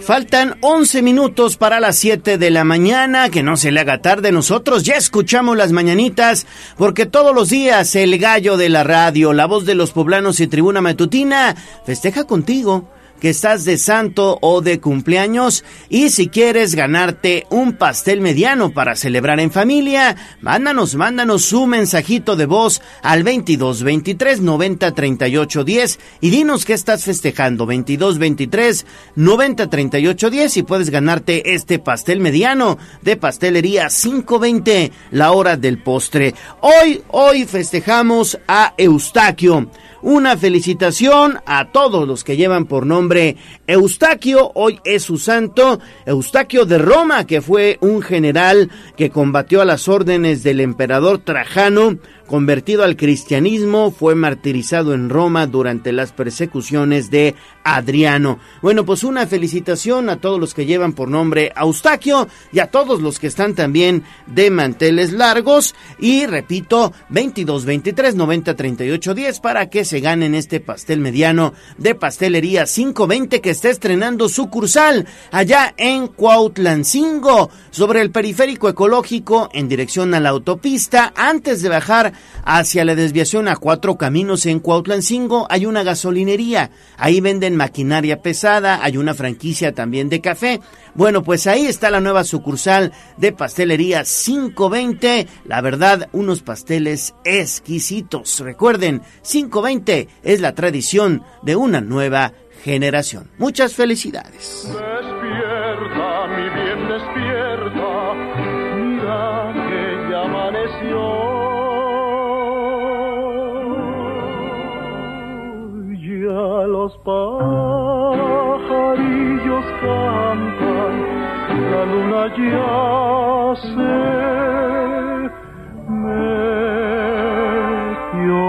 Faltan 11 minutos para las 7 de la mañana, que no se le haga tarde. Nosotros ya escuchamos las mañanitas, porque todos los días el gallo de la radio, la voz de los poblanos y tribuna matutina, festeja contigo que estás de santo o de cumpleaños y si quieres ganarte un pastel mediano para celebrar en familia, mándanos, mándanos su mensajito de voz al 22 23 90 38 10 y dinos que estás festejando 22 23 90 38 10 y puedes ganarte este pastel mediano de pastelería 520 la hora del postre. Hoy, hoy festejamos a Eustaquio una felicitación a todos los que llevan por nombre Eustaquio, hoy es su santo, Eustaquio de Roma, que fue un general que combatió a las órdenes del emperador Trajano convertido al cristianismo, fue martirizado en Roma durante las persecuciones de Adriano. Bueno, pues una felicitación a todos los que llevan por nombre Eustaquio y a todos los que están también de manteles largos. Y repito, 22 23 90 38 10 para que se ganen este pastel mediano de pastelería 520 que está estrenando sucursal allá en Cuautlancingo, sobre el periférico ecológico en dirección a la autopista, antes de bajar hacia la desviación a cuatro caminos en Cuautlancingo hay una gasolinería. Ahí venden maquinaria pesada, hay una franquicia también de café. Bueno, pues ahí está la nueva sucursal de pastelería 520. La verdad, unos pasteles exquisitos. Recuerden, 520 es la tradición de una nueva generación. Muchas felicidades. Los pajarillos cantan, la luna ya se metió.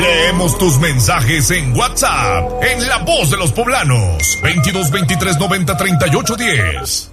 Leemos tus mensajes en WhatsApp, en La Voz de los Poblanos, 22 23 90 38 10.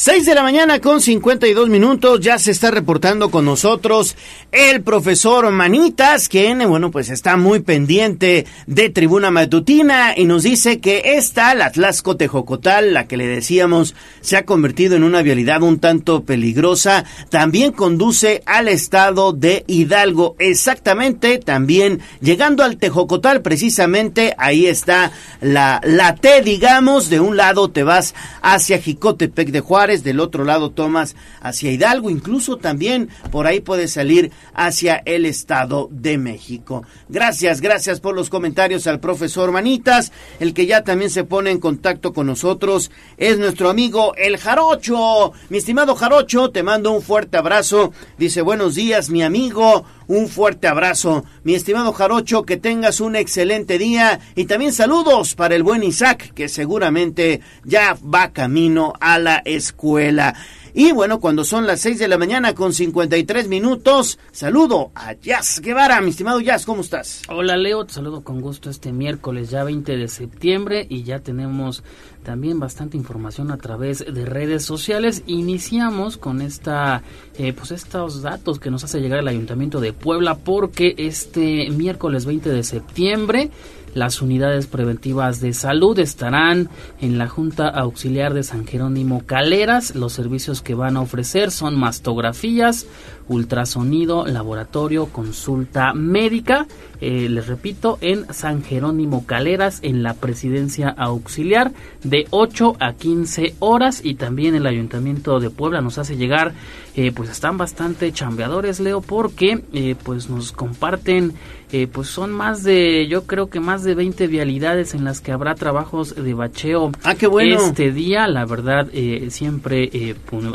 Seis de la mañana con 52 minutos, ya se está reportando con nosotros el profesor Manitas, quien, bueno, pues está muy pendiente de Tribuna Matutina y nos dice que esta, la Tlaxco Tejocotal, la que le decíamos, se ha convertido en una vialidad un tanto peligrosa, también conduce al estado de Hidalgo. Exactamente, también llegando al Tejocotal, precisamente ahí está la, la T, digamos, de un lado te vas hacia Jicotepec de Juárez, del otro lado tomas hacia Hidalgo, incluso también por ahí puedes salir hacia el Estado de México. Gracias, gracias por los comentarios al profesor Manitas, el que ya también se pone en contacto con nosotros es nuestro amigo el Jarocho. Mi estimado Jarocho, te mando un fuerte abrazo. Dice, buenos días, mi amigo. Un fuerte abrazo, mi estimado Jarocho, que tengas un excelente día y también saludos para el buen Isaac, que seguramente ya va camino a la escuela. Y bueno, cuando son las 6 de la mañana con 53 minutos, saludo a Jazz Guevara. Mi estimado Jazz, ¿cómo estás? Hola Leo, te saludo con gusto este miércoles ya 20 de septiembre y ya tenemos también bastante información a través de redes sociales. Iniciamos con esta, eh, pues estos datos que nos hace llegar el Ayuntamiento de Puebla porque este miércoles 20 de septiembre las unidades preventivas de salud estarán en la Junta Auxiliar de San Jerónimo Caleras. Los servicios que van a ofrecer son mastografías, ultrasonido, laboratorio, consulta médica. Eh, les repito, en San Jerónimo Caleras, en la presidencia auxiliar, de 8 a 15 horas. Y también el Ayuntamiento de Puebla nos hace llegar, eh, pues están bastante chambeadores, Leo, porque eh, pues nos comparten, eh, pues son más de, yo creo que más de 20 vialidades en las que habrá trabajos de bacheo. Ah, qué bueno. Este día, la verdad, eh, siempre, eh,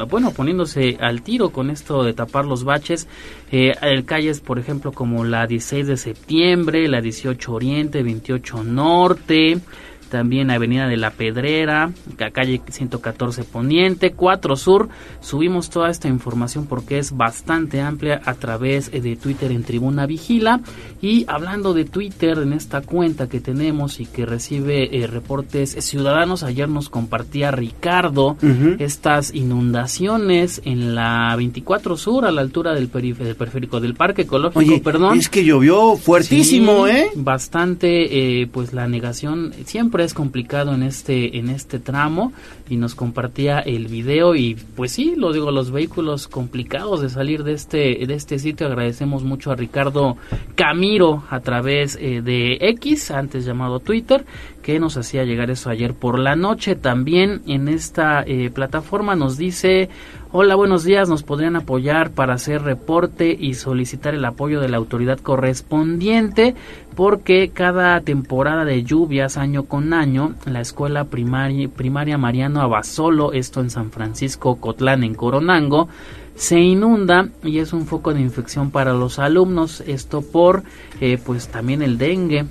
bueno, poniéndose al tiro con esto de tapar los baches. Eh, hay calles, por ejemplo, como la 16 de septiembre, la 18 Oriente, 28 Norte, también Avenida de la Pedrera, ca- calle 114 Poniente, 4 Sur. Subimos toda esta información porque es bastante amplia a través eh, de Twitter en Tribuna Vigila. Y hablando de Twitter, en esta cuenta que tenemos y que recibe eh, reportes ciudadanos, ayer nos compartía Ricardo estas inundaciones en la 24 Sur, a la altura del, del periférico del Parque Ecológico, Oye, perdón. es que llovió fuertísimo, Sí, ¿eh? Bastante, eh, pues la negación siempre es complicado en este en este tramo y nos compartía el video y pues sí, lo digo, los vehículos complicados de salir de este de este sitio. Agradecemos mucho a Ricardo Camiro a través eh, de X, antes llamado Twitter, que nos hacía llegar eso ayer por la noche. También en esta eh, plataforma nos dice Hola, buenos días. Nos podrían apoyar para hacer reporte y solicitar el apoyo de la autoridad correspondiente porque cada temporada de lluvias año con año la escuela primaria, primaria Mariano Abasolo, esto en San Francisco Cotlán en Coronango, se inunda y es un foco de infección para los alumnos. Esto por eh, pues también el dengue.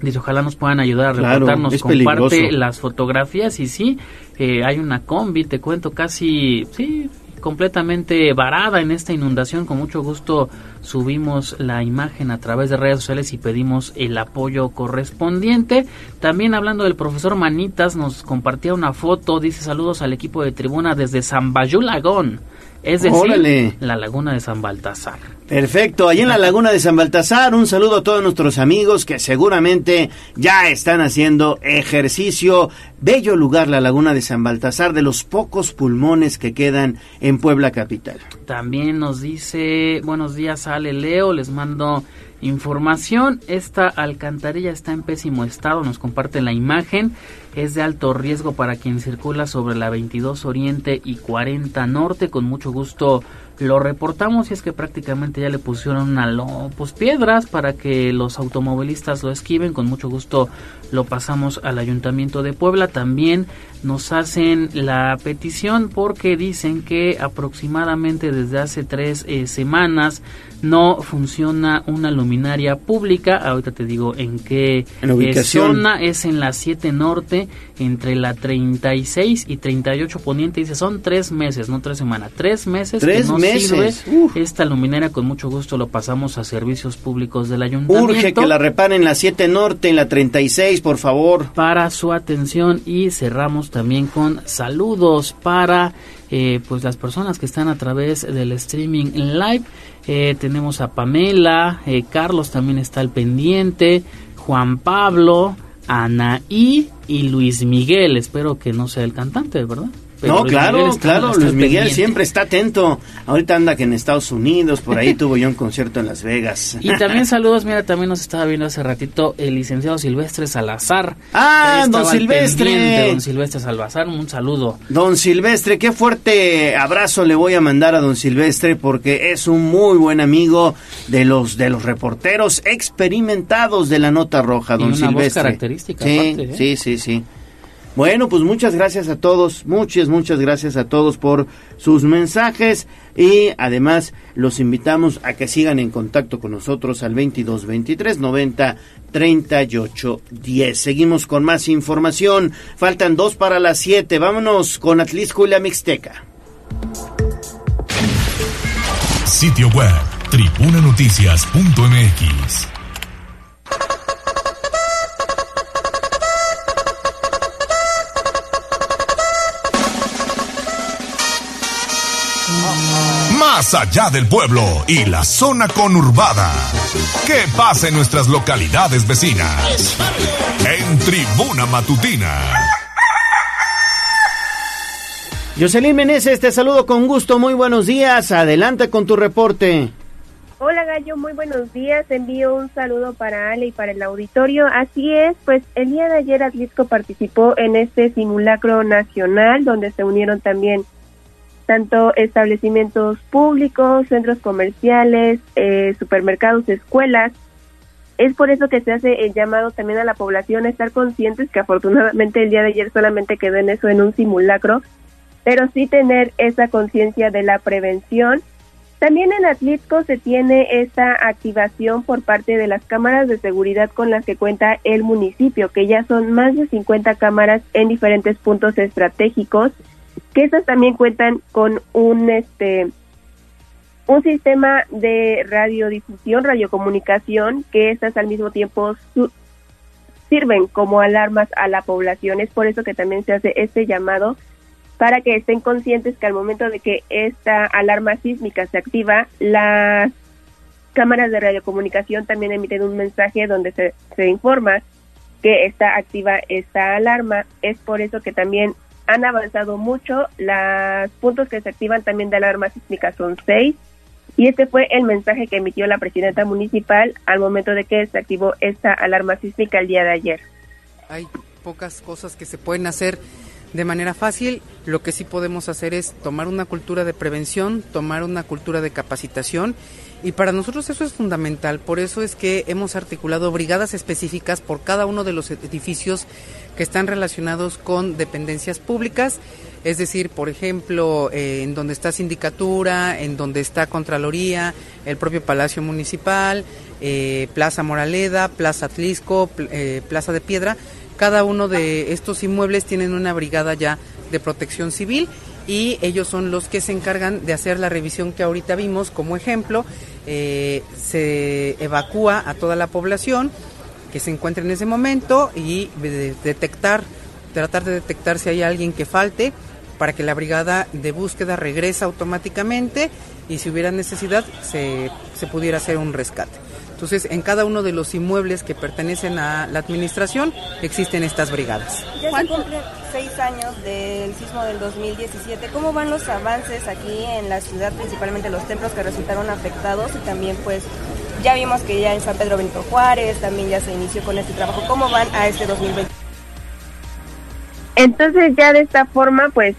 Dice, ojalá nos puedan ayudar a Claro, reportar, nos es comparte peligroso. las fotografías y sí, eh, hay una combi, te cuento casi, sí, completamente varada en esta inundación. Con mucho gusto subimos la imagen a través de redes sociales y pedimos el apoyo correspondiente. También hablando del profesor Manitas, nos compartía una foto, dice saludos al equipo de tribuna desde San Lagón es decir, la laguna de San Baltasar. Perfecto, ahí en la laguna de San Baltasar, un saludo a todos nuestros amigos que seguramente ya están haciendo ejercicio. Bello lugar la laguna de San Baltasar, de los pocos pulmones que quedan en Puebla Capital. También nos dice, buenos días Ale Leo, les mando información. Esta alcantarilla está en pésimo estado, nos comparte la imagen. Es de alto riesgo para quien circula sobre la 22 Oriente y 40 Norte. Con mucho gusto lo reportamos y es que prácticamente ya le pusieron a lo, pues piedras para que los automovilistas lo esquiven. Con mucho gusto lo pasamos al Ayuntamiento de Puebla. También nos hacen la petición porque dicen que aproximadamente desde hace tres eh, semanas no funciona una luminaria pública. Ahorita te digo en qué eh, zona es en la 7 Norte, entre la 36 y 38 Poniente. Dice, son tres meses, no tres semanas, tres meses ¿Tres que no meses? sirve esta luminaria. Con mucho gusto lo pasamos a servicios públicos del ayuntamiento. Urge que la reparen en la 7 Norte, en la 36, por favor. Para su atención y cerramos también con saludos para eh, pues las personas que están a través del streaming live. Eh, tenemos a Pamela, eh, Carlos también está al pendiente, Juan Pablo, Anaí y Luis Miguel. Espero que no sea el cantante, ¿verdad? No, claro, claro, Luis Miguel siempre está atento. Ahorita anda que en Estados Unidos, por ahí tuvo yo un concierto en Las Vegas. Y también saludos, mira, también nos estaba viendo hace ratito el licenciado Silvestre Salazar. Ah, don Silvestre. Don Silvestre Salazar, un saludo. Don Silvestre, qué fuerte abrazo le voy a mandar a don Silvestre porque es un muy buen amigo de los de los reporteros experimentados de la Nota Roja, don y una Silvestre. Voz característica, sí, aparte, ¿eh? sí, sí, sí. Bueno, pues muchas gracias a todos, muchas, muchas gracias a todos por sus mensajes y además los invitamos a que sigan en contacto con nosotros al 22 23 90 38 10. Seguimos con más información, faltan dos para las siete, vámonos con Atlisco y la Mixteca. Sitio web tribunanoticias.mx Más allá del pueblo y la zona conurbada. ¿Qué pasa en nuestras localidades vecinas? En Tribuna Matutina. Jocelyn Meneses, te saludo con gusto, muy buenos días, adelante con tu reporte. Hola Gallo, muy buenos días. Envío un saludo para Ale y para el auditorio. Así es, pues el día de ayer Atlisco participó en este simulacro nacional donde se unieron también tanto establecimientos públicos, centros comerciales, eh, supermercados, escuelas. Es por eso que se hace el llamado también a la población a estar conscientes que afortunadamente el día de ayer solamente quedó en eso, en un simulacro, pero sí tener esa conciencia de la prevención. También en Atlisco se tiene esta activación por parte de las cámaras de seguridad con las que cuenta el municipio, que ya son más de 50 cámaras en diferentes puntos estratégicos que estas también cuentan con un este un sistema de radiodifusión, radiocomunicación, que estas al mismo tiempo sirven como alarmas a la población. Es por eso que también se hace este llamado para que estén conscientes que al momento de que esta alarma sísmica se activa, las cámaras de radiocomunicación también emiten un mensaje donde se, se informa que está activa esta alarma. Es por eso que también han avanzado mucho. Los puntos que se activan también de alarma sísmica son seis. Y este fue el mensaje que emitió la presidenta municipal al momento de que se activó esta alarma sísmica el día de ayer. Hay pocas cosas que se pueden hacer de manera fácil. Lo que sí podemos hacer es tomar una cultura de prevención, tomar una cultura de capacitación y para nosotros eso es fundamental. Por eso es que hemos articulado brigadas específicas por cada uno de los edificios que están relacionados con dependencias públicas, es decir, por ejemplo, eh, en donde está sindicatura, en donde está Contraloría, el propio Palacio Municipal, eh, Plaza Moraleda, Plaza Atlisco, eh, Plaza de Piedra, cada uno de estos inmuebles tienen una brigada ya de protección civil y ellos son los que se encargan de hacer la revisión que ahorita vimos como ejemplo. Se evacúa a toda la población que se encuentre en ese momento y detectar, tratar de detectar si hay alguien que falte para que la brigada de búsqueda regrese automáticamente y si hubiera necesidad se, se pudiera hacer un rescate. Entonces, en cada uno de los inmuebles que pertenecen a la administración existen estas brigadas. Ya se cumplen seis años del sismo del 2017. ¿Cómo van los avances aquí en la ciudad, principalmente los templos que resultaron afectados y también pues ya vimos que ya en San Pedro Benito Juárez también ya se inició con este trabajo. ¿Cómo van a este 2020? Entonces ya de esta forma pues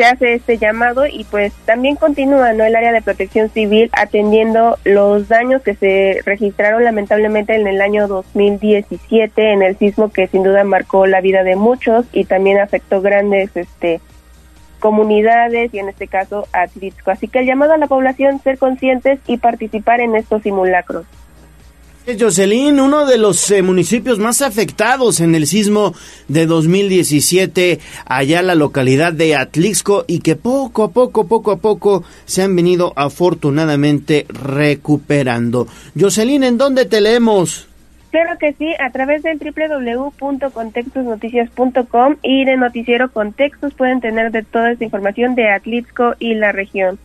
se hace este llamado y pues también continúa ¿no? el área de protección civil atendiendo los daños que se registraron lamentablemente en el año 2017 en el sismo que sin duda marcó la vida de muchos y también afectó grandes este comunidades y en este caso Atlixco. Así que el llamado a la población ser conscientes y participar en estos simulacros. Jocelyn, uno de los eh, municipios más afectados en el sismo de 2017, allá la localidad de Atlixco, y que poco a poco, poco a poco se han venido afortunadamente recuperando. Jocelyn, ¿en dónde te leemos? Claro que sí, a través del www.contextosnoticias.com y de Noticiero Contextos pueden tener de toda esta información de Atlixco y la región.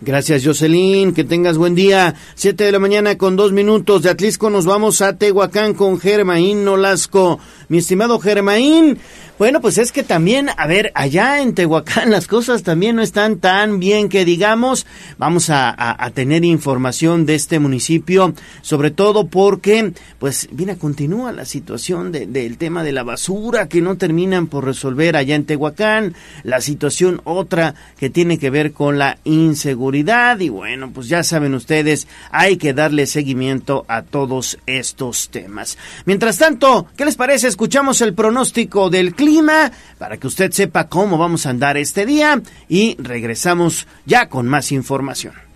Gracias, Jocelyn. Que tengas buen día. Siete de la mañana con dos minutos. De Atlisco nos vamos a Tehuacán con Germaín Nolasco. Mi estimado Germaín, bueno, pues es que también, a ver, allá en Tehuacán las cosas también no están tan bien que digamos. Vamos a, tener información de este municipio, sobre todo porque, pues, mira, continúa la situación del tema de la basura que no terminan por resolver allá en Tehuacán. La situación otra que tiene que ver con la inseguridad. Y bueno, pues ya saben ustedes, hay que darle seguimiento a todos estos temas. Mientras tanto, ¿qué les parece? Escuchamos el pronóstico del clima para que usted sepa cómo vamos a andar este día y regresamos ya con más información.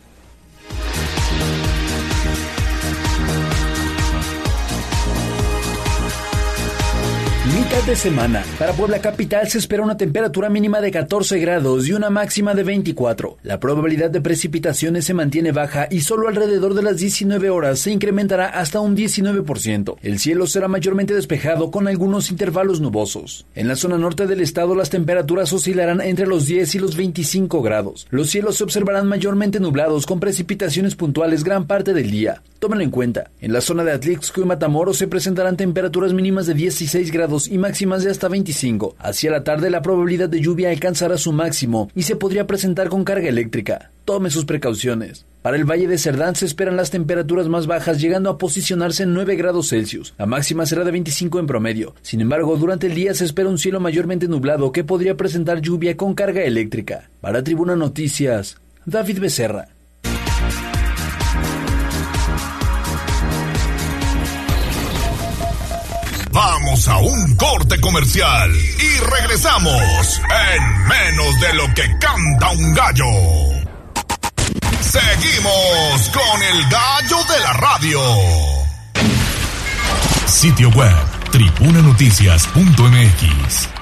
De semana. Para Puebla Capital se espera una temperatura mínima de 14 grados y una máxima de 24. La probabilidad de precipitaciones se mantiene baja y solo alrededor de las 19 horas se incrementará hasta un 19%. El cielo será mayormente despejado con algunos intervalos nubosos. En la zona norte del estado las temperaturas oscilarán entre los 10 y los 25 grados. Los cielos se observarán mayormente nublados con precipitaciones puntuales gran parte del día. Tómenlo en cuenta. En la zona de Atlixco y Matamoros se presentarán temperaturas mínimas de 16 grados y máximas de hasta 25. Hacia la tarde la probabilidad de lluvia alcanzará su máximo y se podría presentar con carga eléctrica. Tome sus precauciones. Para el Valle de Cerdán se esperan las temperaturas más bajas llegando a posicionarse en 9 grados Celsius. La máxima será de 25 en promedio. Sin embargo, durante el día se espera un cielo mayormente nublado que podría presentar lluvia con carga eléctrica. Para Tribuna Noticias, David Becerra. A un corte comercial y regresamos en menos de lo que canta un gallo. Seguimos con el gallo de la radio. Sitio web tribunanoticias.mx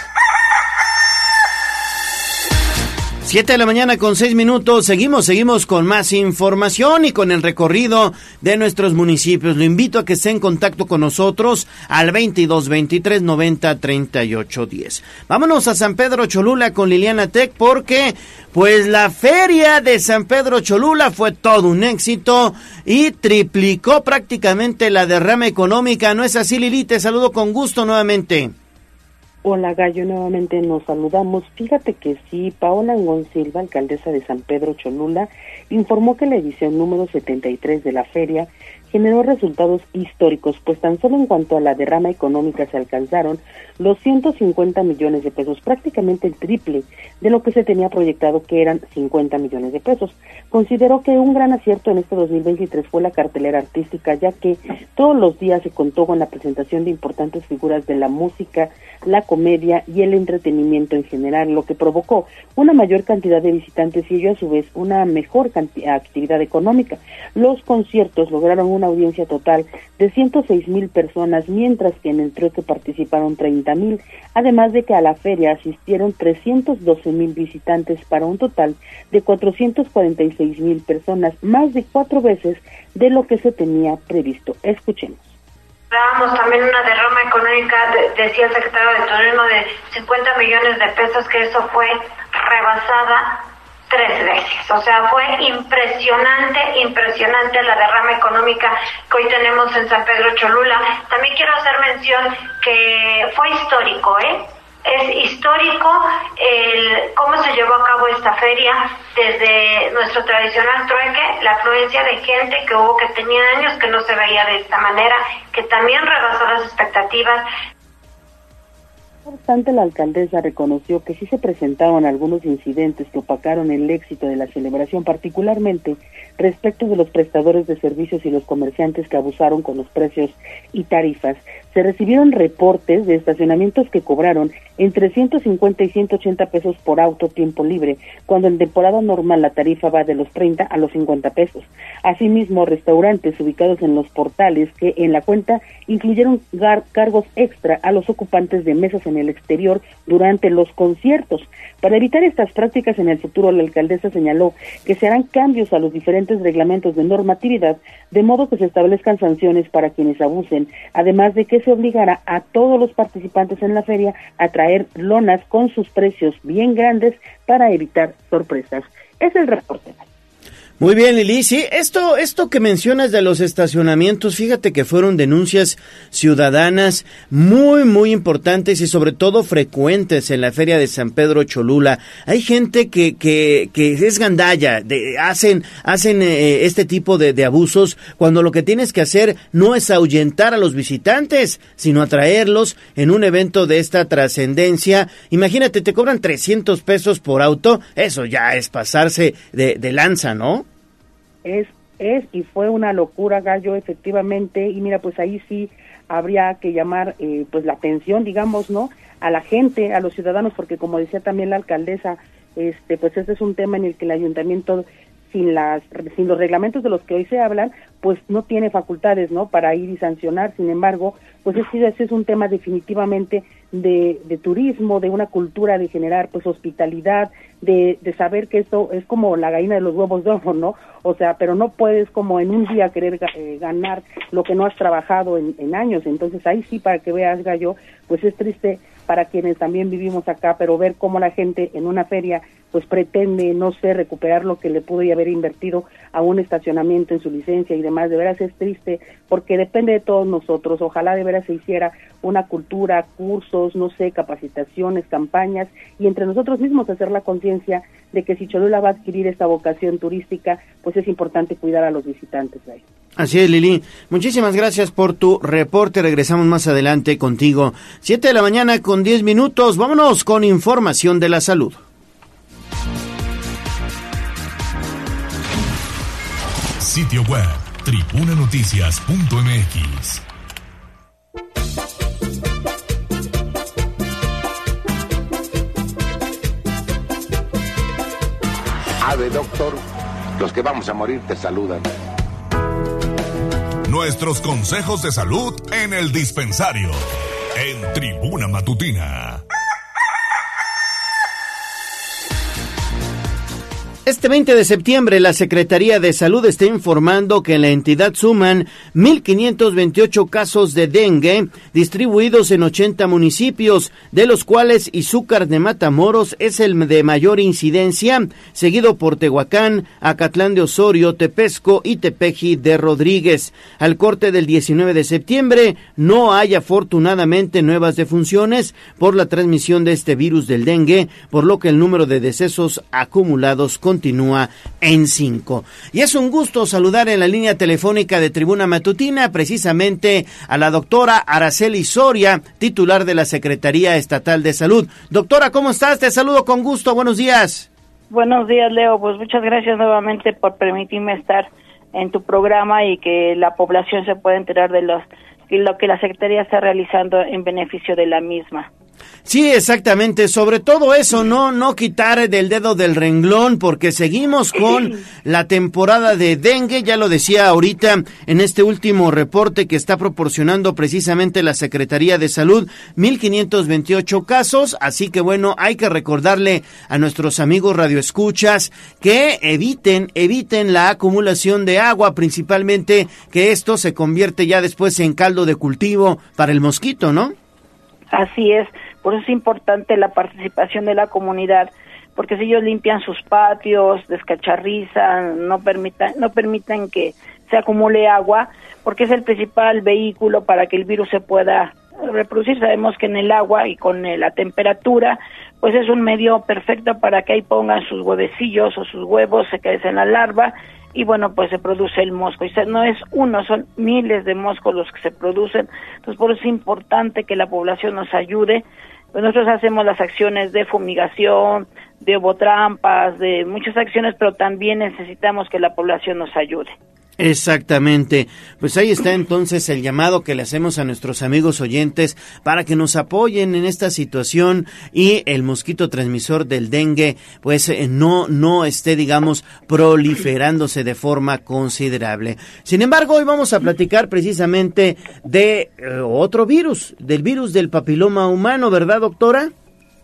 Siete de la mañana con seis minutos. Seguimos, seguimos con más información y con el recorrido de nuestros municipios. Lo invito a que esté en contacto con nosotros al 22 23 90 38 10. Vámonos a San Pedro Cholula con Liliana Tech porque, pues, la feria de San Pedro Cholula fue todo un éxito y triplicó prácticamente la derrama económica. ¿No es así, Lili? Te saludo con gusto nuevamente. Hola Gallo, nuevamente nos saludamos. Fíjate que sí, Paola Silva, alcaldesa de San Pedro Cholula, informó que la edición número 73 de la feria generó resultados históricos, pues tan solo en cuanto a la derrama económica se alcanzaron los 150 millones de pesos, prácticamente el triple de lo que se tenía proyectado que eran 50 millones de pesos. Consideró que un gran acierto en este 2023 fue la cartelera artística, ya que todos los días se contó con la presentación de importantes figuras de la música, la comedia y el entretenimiento en general, lo que provocó una mayor cantidad de visitantes y ello a su vez una mejor actividad económica. Los conciertos lograron una audiencia total de 106 mil personas, mientras que en el trueque participaron 30 mil, además de que a la feria asistieron 312 mil visitantes para un total de 446 mil personas, más de cuatro veces de lo que se tenía previsto. Escuchemos. Dábamos también una derrama económica, decía el secretario de Turismo, de 50 millones de pesos, que eso fue rebasada tres veces. O sea, fue impresionante, impresionante la derrama económica que hoy tenemos en San Pedro Cholula. También quiero hacer mención que fue histórico, ¿eh? es histórico el cómo se llevó a cabo esta feria desde nuestro tradicional trueque, la afluencia de gente que hubo que tenía años que no se veía de esta manera, que también rebasó las expectativas. No obstante, la alcaldesa reconoció que sí se presentaron algunos incidentes que opacaron el éxito de la celebración, particularmente respecto de los prestadores de servicios y los comerciantes que abusaron con los precios y tarifas. Se recibieron reportes de estacionamientos que cobraron entre 150 y 180 pesos por auto tiempo libre, cuando en temporada normal la tarifa va de los 30 a los 50 pesos. Asimismo, restaurantes ubicados en los portales que en la cuenta incluyeron cargos extra a los ocupantes de mesas en el exterior durante los conciertos. Para evitar estas prácticas en el futuro, la alcaldesa señaló que se harán cambios a los diferentes reglamentos de normatividad, de modo que se establezcan sanciones para quienes abusen, además de que se obligará a todos los participantes en la feria a traer lonas con sus precios bien grandes para evitar sorpresas. Es el reporte. Muy bien, Lili. Sí, esto, esto que mencionas de los estacionamientos, fíjate que fueron denuncias ciudadanas muy, muy importantes y sobre todo frecuentes en la feria de San Pedro Cholula. Hay gente que, que, que es gandalla, de, hacen, hacen eh, este tipo de, abusos cuando lo que tienes que hacer no es ahuyentar a los visitantes, sino atraerlos en un evento de esta trascendencia. Imagínate, te cobran 300 pesos por auto, eso ya es pasarse de, de lanza, ¿no? Es, es y fue una locura, Gallo, efectivamente, y mira, pues ahí sí habría que llamar eh, pues la atención, digamos, ¿no? A la gente, a los ciudadanos, porque como decía también la alcaldesa, este, pues este es un tema en el que el ayuntamiento sin las sin los reglamentos de los que hoy se hablan, pues no tiene facultades, ¿no? Para ir y sancionar. Sin embargo, pues ese, es un tema definitivamente de, de, turismo, de una cultura de generar, pues hospitalidad, de, de saber que esto es como la gallina de los huevos de oro, ¿no? O sea, pero no puedes como en un día querer eh, ganar lo que no has trabajado en, en años. Entonces ahí sí, para que veas, Gallo, pues es triste para quienes también vivimos acá, pero ver cómo la gente en una feria pues pretende, no sé, recuperar lo que le pudo haber invertido a un estacionamiento en su licencia y demás, de veras es triste porque depende de todos nosotros, ojalá de veras se hiciera una cultura, cursos, no sé, capacitaciones, campañas y entre nosotros mismos hacer la conciencia de que si Cholula va a adquirir esta vocación turística, pues es importante cuidar a los visitantes ahí. Así es, Lili. Muchísimas gracias por tu reporte. Regresamos más adelante contigo. Siete de la mañana con diez minutos. Vámonos con información de la salud. Sitio web, tribunanoticias.mx. Ave, doctor, los que vamos a morir te saludan. Nuestros consejos de salud en el dispensario. En Tribuna Matutina. Este 20 de septiembre la Secretaría de Salud está informando que en la entidad suman 1.528 casos de dengue distribuidos en 80 municipios, de los cuales Izúcar de Matamoros es el de mayor incidencia, seguido por Tehuacán, Acatlán de Osorio, Tepesco y Tepeji de Rodríguez. Al corte del 19 de septiembre no hay afortunadamente nuevas defunciones por la transmisión de este virus del dengue, por lo que el número de decesos acumulados continúa continúa en 5. Y es un gusto saludar en la línea telefónica de Tribuna Matutina precisamente a la doctora Araceli Soria, titular de la Secretaría Estatal de Salud. Doctora, ¿cómo estás? Te saludo con gusto. Buenos días. Buenos días, Leo. Pues muchas gracias nuevamente por permitirme estar en tu programa y que la población se pueda enterar de los, de lo que la Secretaría está realizando en beneficio de la misma. Sí, exactamente. Sobre todo eso, no, no quitar del dedo del renglón, porque seguimos con la temporada de dengue. Ya lo decía ahorita en este último reporte que está proporcionando precisamente la Secretaría de Salud, 1528 casos. Así que bueno, hay que recordarle a nuestros amigos radioescuchas que eviten, eviten la acumulación de agua, principalmente que esto se convierte ya después en caldo de cultivo para el mosquito, ¿no? Así es. Por eso es importante la participación de la comunidad, porque si ellos limpian sus patios, descacharrizan, no permitan, no permiten que se acumule agua, porque es el principal vehículo para que el virus se pueda reproducir. Sabemos que en el agua y con eh, la temperatura, pues es un medio perfecto para que ahí pongan sus huevecillos o sus huevos, se en la larva y bueno, pues se produce el mosco. Y no es uno, son miles de moscos los que se producen. Entonces, por eso es importante que la población nos ayude pues nosotros hacemos las acciones de fumigación, de obotrampas, de muchas acciones, pero también necesitamos que la población nos ayude. Exactamente. Pues ahí está entonces el llamado que le hacemos a nuestros amigos oyentes para que nos apoyen en esta situación y el mosquito transmisor del dengue pues eh, no no esté digamos proliferándose de forma considerable. Sin embargo, hoy vamos a platicar precisamente de eh, otro virus, del virus del papiloma humano, ¿verdad, doctora?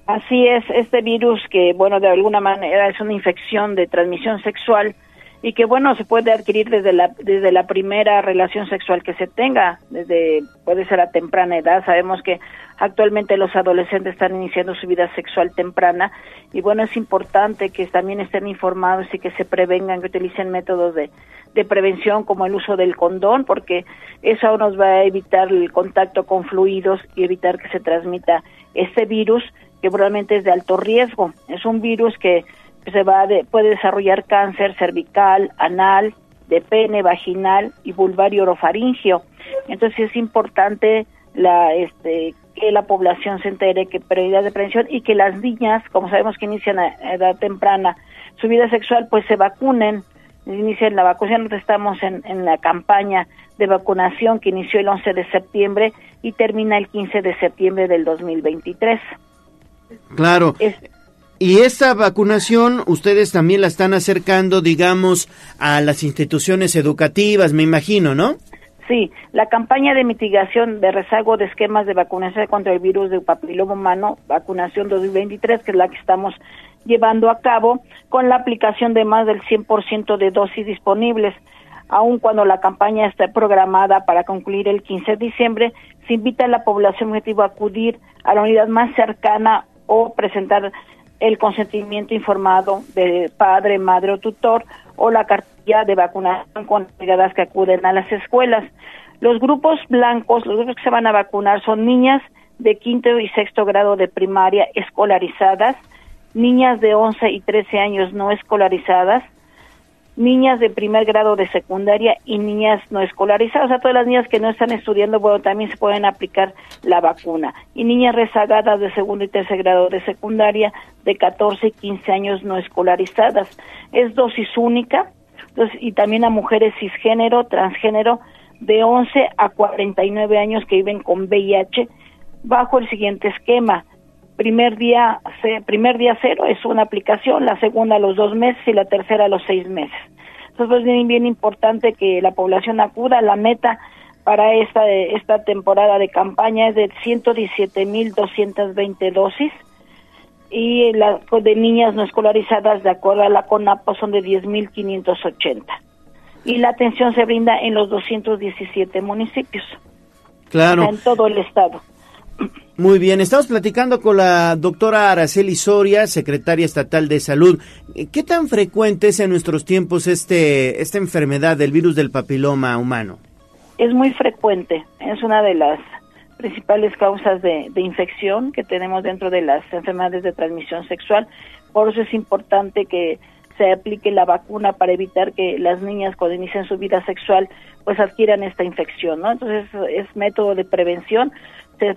Así es, este virus que bueno, de alguna manera es una infección de transmisión sexual y que bueno se puede adquirir desde la desde la primera relación sexual que se tenga desde puede ser a temprana edad. Sabemos que actualmente los adolescentes están iniciando su vida sexual temprana y bueno es importante que también estén informados y que se prevengan que utilicen métodos de de prevención como el uso del condón porque eso nos va a evitar el contacto con fluidos y evitar que se transmita este virus que probablemente es de alto riesgo. Es un virus que se va de, puede desarrollar cáncer cervical, anal, de pene, vaginal y vulvario orofaringio. Entonces es importante la este que la población se entere que prioridad de prevención y que las niñas, como sabemos que inician a edad temprana su vida sexual, pues se vacunen, inician la vacunación, estamos en, en la campaña de vacunación que inició el 11 de septiembre y termina el 15 de septiembre del 2023. Claro. Y esta vacunación ustedes también la están acercando, digamos, a las instituciones educativas, me imagino, ¿no? Sí, la campaña de mitigación de rezago de esquemas de vacunación contra el virus del papiloma humano, vacunación 2023, que es la que estamos llevando a cabo, con la aplicación de más del 100% de dosis disponibles. Aun cuando la campaña está programada para concluir el 15 de diciembre, se invita a la población objetivo a acudir a la unidad más cercana o presentar el consentimiento informado de padre, madre o tutor o la cartilla de vacunación con llegadas que acuden a las escuelas. Los grupos blancos, los grupos que se van a vacunar son niñas de quinto y sexto grado de primaria escolarizadas, niñas de 11 y 13 años no escolarizadas, niñas de primer grado de secundaria y niñas no escolarizadas, a todas las niñas que no están estudiando, bueno, también se pueden aplicar la vacuna. Y niñas rezagadas de segundo y tercer grado de secundaria de 14 y 15 años no escolarizadas. Es dosis única, entonces, y también a mujeres cisgénero, transgénero, de 11 a 49 años que viven con VIH, bajo el siguiente esquema primer día, primer día cero es una aplicación, la segunda a los dos meses y la tercera a los seis meses. Entonces es bien, bien importante que la población acuda. La meta para esta, esta temporada de campaña es de 117.220 dosis y la de niñas no escolarizadas, de acuerdo a la CONAPO, son de 10.580. Y la atención se brinda en los 217 municipios. Claro. en todo el estado. Muy bien, estamos platicando con la doctora Araceli Soria, secretaria estatal de salud. ¿Qué tan frecuente es en nuestros tiempos este, esta enfermedad del virus del papiloma humano? Es muy frecuente, es una de las principales causas de, de infección que tenemos dentro de las enfermedades de transmisión sexual. Por eso es importante que se aplique la vacuna para evitar que las niñas cuando inicien su vida sexual pues adquieran esta infección, ¿no? Entonces es método de prevención,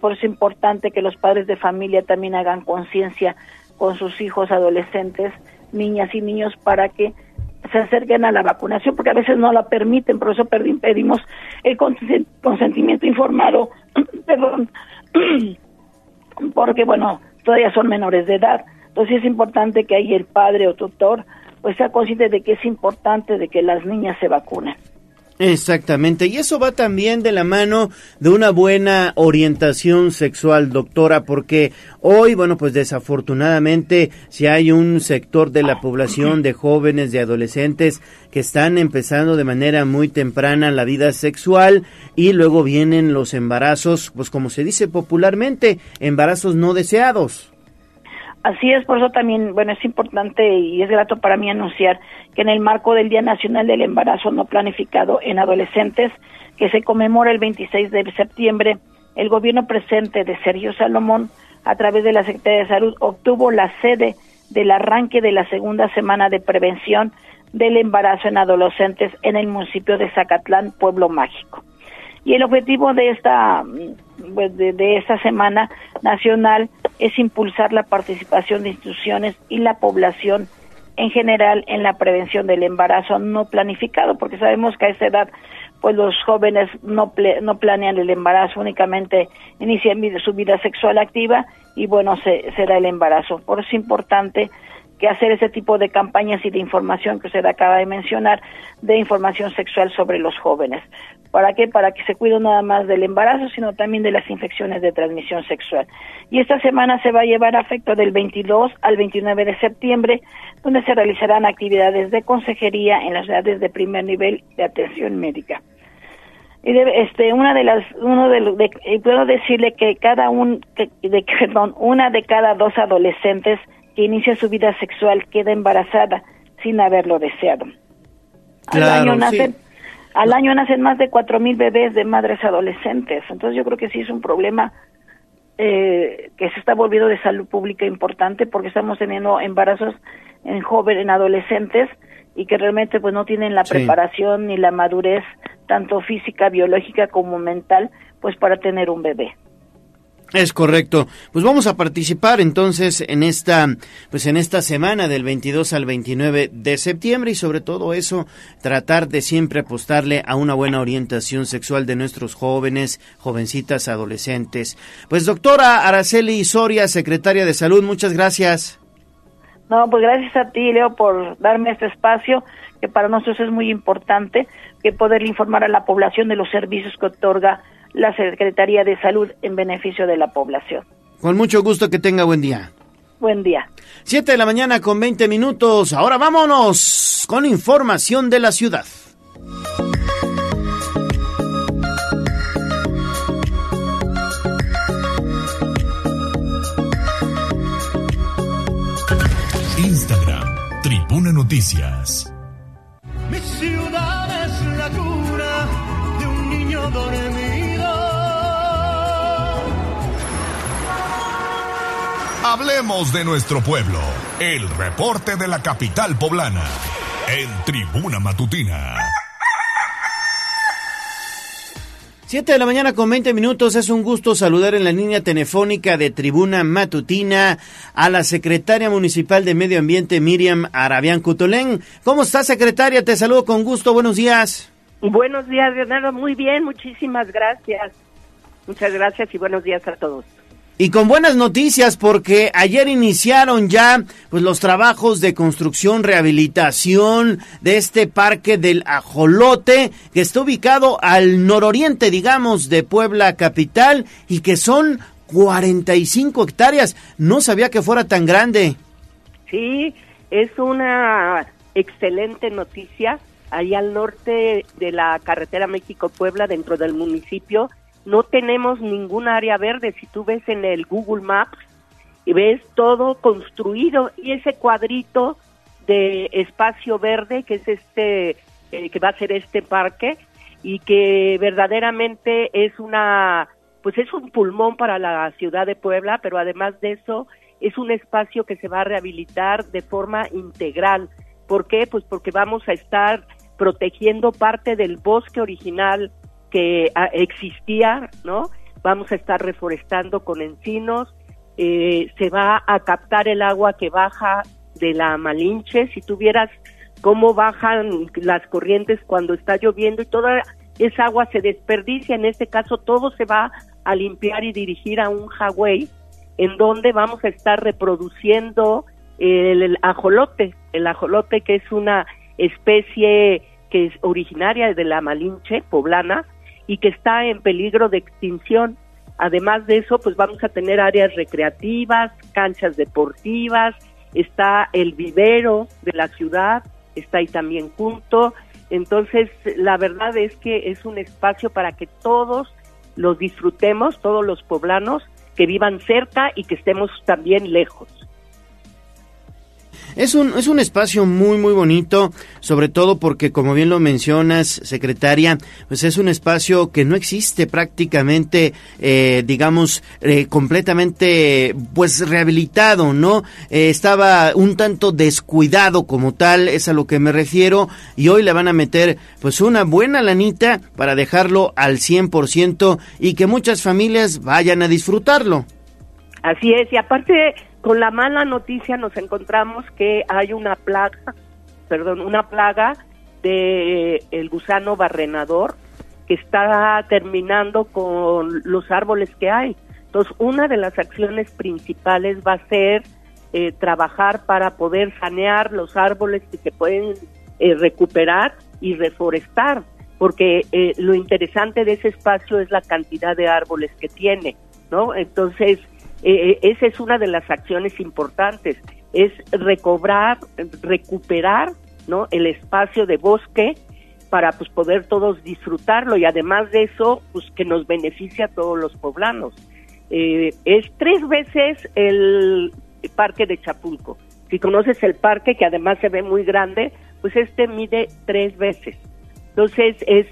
por eso es importante que los padres de familia también hagan conciencia con sus hijos adolescentes, niñas y niños para que se acerquen a la vacunación, porque a veces no la permiten, por eso pedimos el consentimiento informado, perdón, porque bueno, todavía son menores de edad. Entonces es importante que ahí el padre o tutor pues sea consciente de que es importante de que las niñas se vacunen. Exactamente, y eso va también de la mano de una buena orientación sexual, doctora, porque hoy, bueno, pues desafortunadamente, si hay un sector de la población de jóvenes, de adolescentes, que están empezando de manera muy temprana la vida sexual y luego vienen los embarazos, pues como se dice popularmente, embarazos no deseados. Así es, por eso también, bueno, es importante y es grato para mí anunciar que en el marco del Día Nacional del Embarazo No Planificado en Adolescentes, que se conmemora el 26 de septiembre, el gobierno presente de Sergio Salomón, a través de la Secretaría de Salud, obtuvo la sede del arranque de la segunda semana de prevención del embarazo en adolescentes en el municipio de Zacatlán, Pueblo Mágico. Y el objetivo de esta, pues, de, esta semana nacional es impulsar la participación de instituciones y la población en general en la prevención del embarazo no planificado, porque sabemos que a esa edad pues los jóvenes no, no planean el embarazo, únicamente inician su vida sexual activa y bueno, se, se da el embarazo. Por eso es importante que hacer ese tipo de campañas y de información que usted acaba de mencionar, de información sexual sobre los jóvenes. ¿Para qué? Para que se cuide nada más del embarazo, sino también de las infecciones de transmisión sexual. Y esta semana se va a llevar a efecto del 22 al 29 de septiembre, donde se realizarán actividades de consejería en las edades de primer nivel de atención médica. Y este una de las uno de, y puedo decirle que cada un de, perdón, una de cada dos adolescentes que inicia su vida sexual queda embarazada sin haberlo deseado. al año nacen, al año nacen más de cuatro mil bebés de madres adolescentes. Entonces yo creo que sí es un problema eh, que se está volviendo de salud pública importante porque estamos teniendo embarazos en jóvenes, en adolescentes y que realmente pues no tienen la preparación ni la madurez tanto física, biológica como mental pues para tener un bebé. Es correcto. Pues vamos a participar entonces en esta pues en esta semana del 22 al 29 de septiembre y sobre todo eso tratar de siempre apostarle a una buena orientación sexual de nuestros jóvenes, jovencitas, adolescentes. Pues doctora Araceli Soria, secretaria de Salud, muchas gracias. No, pues gracias a ti, Leo, por darme este espacio que para nosotros es muy importante que poder informar a la población de los servicios que otorga la Secretaría de Salud en beneficio de la población. Con mucho gusto que tenga buen día. Buen día. Siete de la mañana con 20 minutos. Ahora vámonos con información de la ciudad. Instagram, Tribuna Noticias. Mi ciudad es la cura de un niño dormido Hablemos de nuestro pueblo. El reporte de la capital poblana. En Tribuna Matutina. Siete de la mañana con 20 minutos. Es un gusto saludar en la línea telefónica de Tribuna Matutina a la secretaria municipal de Medio Ambiente, Miriam Arabián Cutolén. ¿Cómo está, secretaria? Te saludo con gusto. Buenos días. Buenos días, Leonardo. Muy bien, muchísimas gracias. Muchas gracias y buenos días a todos. Y con buenas noticias porque ayer iniciaron ya pues los trabajos de construcción, rehabilitación de este parque del Ajolote que está ubicado al nororiente, digamos, de Puebla capital y que son 45 hectáreas. No sabía que fuera tan grande. Sí, es una excelente noticia. Ahí al norte de la carretera México-Puebla, dentro del municipio, no tenemos ningún área verde. Si tú ves en el Google Maps y ves todo construido y ese cuadrito de espacio verde que es este eh, que va a ser este parque y que verdaderamente es una pues es un pulmón para la ciudad de Puebla, pero además de eso es un espacio que se va a rehabilitar de forma integral ¿Por qué? Pues porque vamos a estar protegiendo parte del bosque original que ah, existía, ¿no? Vamos a estar reforestando con encinos, eh, se va a captar el agua que baja de la Malinche, si tuvieras cómo bajan las corrientes cuando está lloviendo y toda esa agua se desperdicia, en este caso todo se va a limpiar y dirigir a un Hawái en donde vamos a estar reproduciendo el, ajolote, el ajolote que es una especie que es originaria de la Malinche poblana y que está en peligro de extinción. Además de eso, pues vamos a tener áreas recreativas, canchas deportivas, está el vivero de la ciudad, está ahí también junto. Entonces, la verdad es que es un espacio para que todos los disfrutemos, todos los poblanos que vivan cerca y que estemos también lejos. Es un, es un espacio muy, muy bonito, sobre todo porque, como bien lo mencionas, secretaria, pues es un espacio que no existe prácticamente, eh, digamos, eh, completamente, pues rehabilitado, ¿no? Eh, estaba un tanto descuidado como tal, es a lo que me refiero, y hoy le van a meter, pues, una buena lanita para dejarlo al 100% y que muchas familias vayan a disfrutarlo. Así es, y aparte con la mala noticia nos encontramos que hay una plaga, perdón, una plaga de eh, el gusano barrenador que está terminando con los árboles que hay. Entonces, una de las acciones principales va a ser eh, trabajar para poder sanear los árboles que se pueden eh, recuperar y reforestar, porque lo interesante de ese espacio es la cantidad de árboles que tiene, ¿no? Entonces, eh, eh, esa es una de las acciones importantes, es recobrar, recuperar ¿no? el espacio de bosque para pues poder todos disfrutarlo y además de eso pues que nos beneficia a todos los poblanos. Eh, es tres veces el parque de Chapulco. Si conoces el parque que además se ve muy grande, pues este mide tres veces. Entonces es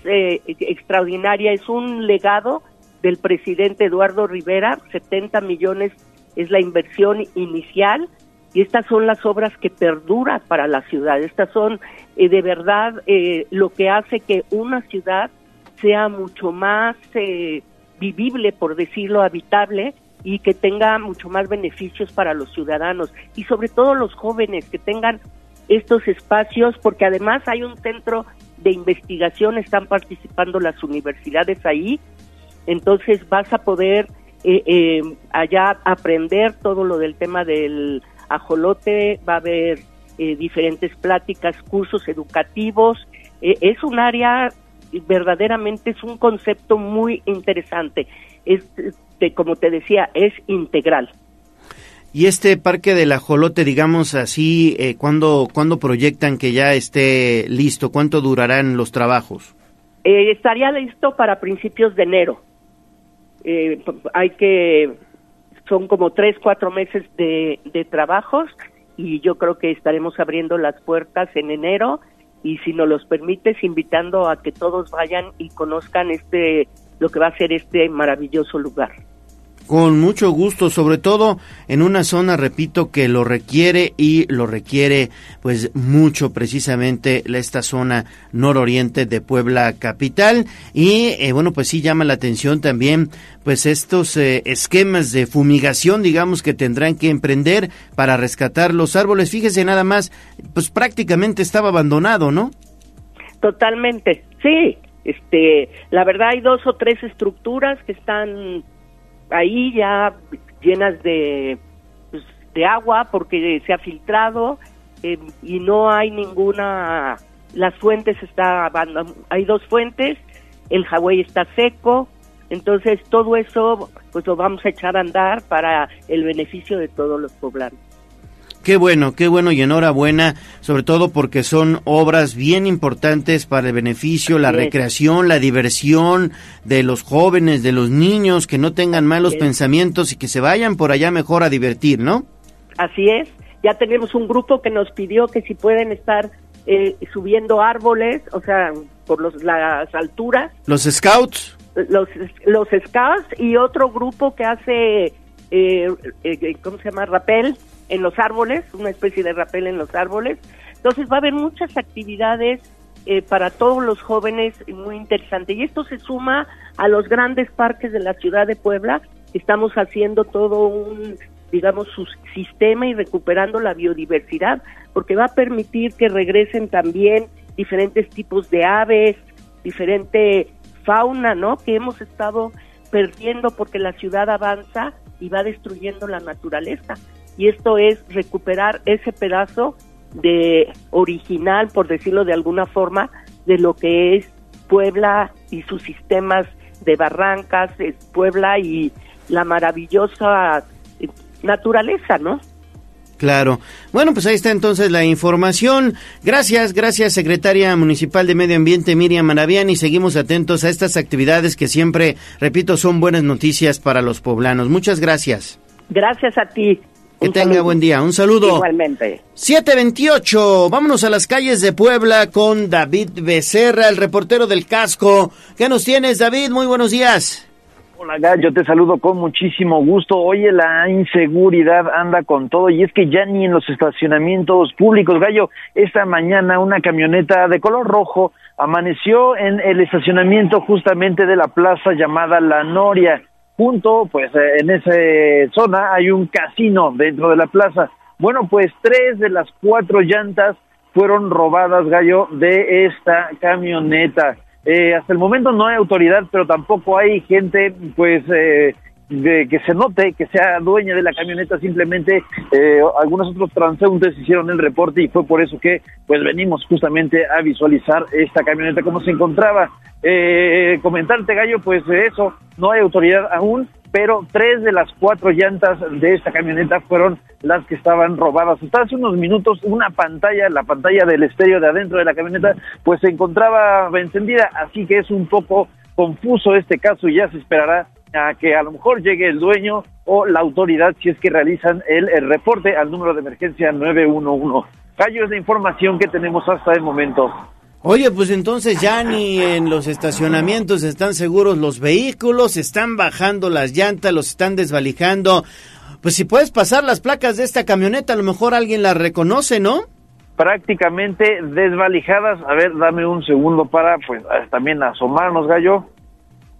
extraordinaria, es un legado del presidente Eduardo Rivera, 70 millones es la inversión inicial y estas son las obras que perduran para la ciudad. Estas son eh, de verdad eh, lo que hace que una ciudad sea mucho más eh, vivible, por decirlo, habitable y que tenga mucho más beneficios para los ciudadanos y sobre todo los jóvenes que tengan estos espacios porque además hay un centro de investigación, están participando las universidades ahí entonces vas a poder eh, eh, allá aprender todo lo del tema del ajolote, va a haber eh, diferentes pláticas, cursos educativos. es un área, verdaderamente es un concepto muy interesante. Es, como te decía, es integral. Y este parque del ajolote, digamos así, eh, ¿cuándo, ¿cuándo proyectan que ya esté listo? ¿Cuánto durarán los trabajos? estaría listo para principios de enero eh, hay que, son como tres, cuatro meses de, de trabajos y yo creo que estaremos abriendo las puertas en enero y si nos los permites invitando a que todos vayan y conozcan este lo que va a ser este maravilloso lugar. Con mucho gusto, sobre todo en una zona, repito, que lo requiere y lo requiere pues mucho precisamente esta zona nororiente de Puebla capital. Y eh, bueno, pues sí llama la atención también pues estos eh, esquemas de fumigación, digamos, que tendrán que emprender para rescatar los árboles. Fíjese nada más, pues prácticamente estaba abandonado, ¿no? Totalmente, sí. Este, la verdad hay dos o tres estructuras que están ahí ya llenas de, pues, de agua porque se ha filtrado eh, y no hay ninguna, las fuentes está, hay dos fuentes, el Hawái está seco, entonces todo eso pues lo vamos a echar a andar para el beneficio de todos los poblanos. Qué bueno, qué bueno y enhorabuena, sobre todo porque son obras bien importantes para el beneficio, la recreación, la diversión de los jóvenes, de los niños, que no tengan malos pensamientos y que se vayan por allá mejor a divertir, ¿no? Así es, ya tenemos un grupo que nos pidió que si pueden estar eh, subiendo árboles, o sea, por los, las alturas. Los scouts. Los, los scouts y otro grupo que hace, eh, eh, ¿cómo se llama? Rapel en los árboles, una especie de rapel en los árboles. Entonces va a haber muchas actividades eh, para todos los jóvenes muy interesante. Y esto se suma a los grandes parques de la ciudad de Puebla. Estamos haciendo todo un, digamos, su sistema y recuperando la biodiversidad, porque va a permitir que regresen también diferentes tipos de aves, diferente fauna, ¿no? Que hemos estado perdiendo porque la ciudad avanza y va destruyendo la naturaleza. Y esto es recuperar ese pedazo de original, por decirlo de alguna forma, de lo que es Puebla y sus sistemas de barrancas, Puebla y la maravillosa eh, naturaleza, ¿no? Claro. Bueno, pues ahí está entonces la información. Gracias, gracias, secretaria municipal de Medio Ambiente Miriam Maravian, y seguimos atentos a estas actividades que siempre, repito, son buenas noticias para los poblanos. Muchas gracias. Gracias a ti. Que tenga buen día. Un saludo. Igualmente. 728. Vámonos a las calles de Puebla con David Becerra, el reportero del casco. ¿Qué nos tienes, David? Muy buenos días. Hola Gallo, te saludo con muchísimo gusto. Oye, la inseguridad anda con todo y es que ya ni en los estacionamientos públicos, Gallo, esta mañana una camioneta de color rojo amaneció en el estacionamiento justamente de la plaza llamada La Noria. Junto, pues eh, en esa zona hay un casino dentro de la plaza. Bueno, pues tres de las cuatro llantas fueron robadas, Gallo, de esta camioneta. Eh, hasta el momento no hay autoridad, pero tampoco hay gente, pues, eh, de que se note que sea dueña de la camioneta, simplemente eh, algunos otros transeúntes hicieron el reporte y fue por eso que pues venimos justamente a visualizar esta camioneta cómo se encontraba. Eh, comentarte Gallo, pues eso, no hay autoridad aún, pero tres de las cuatro llantas de esta camioneta fueron las que estaban robadas. Hasta hace unos minutos una pantalla, la pantalla del estéreo de adentro de la camioneta, pues se encontraba encendida, así que es un poco confuso este caso y ya se esperará a que a lo mejor llegue el dueño o la autoridad si es que realizan el, reporte al número de emergencia 911. Callo es la información que tenemos hasta el momento. Oye, pues entonces ya ni en los estacionamientos están seguros los vehículos, están bajando las llantas, los están desvalijando. Pues si puedes pasar las placas de esta camioneta, a lo mejor alguien la reconoce, ¿no? Prácticamente desvalijadas. A ver, dame un segundo para, pues, también asomarnos, gallo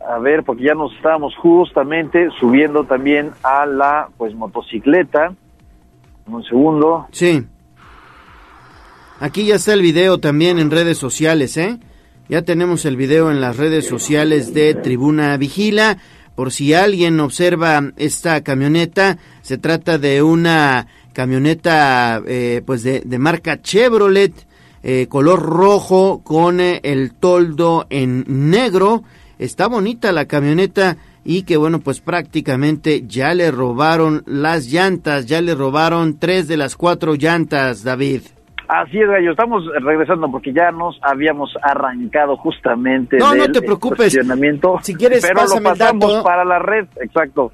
a ver, porque ya nos estábamos justamente subiendo también a la pues motocicleta. Un segundo. Sí. Aquí ya está el video también en redes sociales, ¿eh? Ya tenemos el video en las redes sociales de Tribuna Vigila. Por si alguien observa esta camioneta, se trata de una camioneta eh, pues de, de, marca Chevrolet, eh, color rojo con eh, el toldo en negro Está bonita la camioneta y que bueno, pues prácticamente ya le robaron las llantas, ya le robaron tres de las cuatro llantas, David. Así es, Gallo, estamos regresando porque ya nos habíamos arrancado justamente no, no te preocupes. Si quieres, pero lo pasamos para la red, exacto.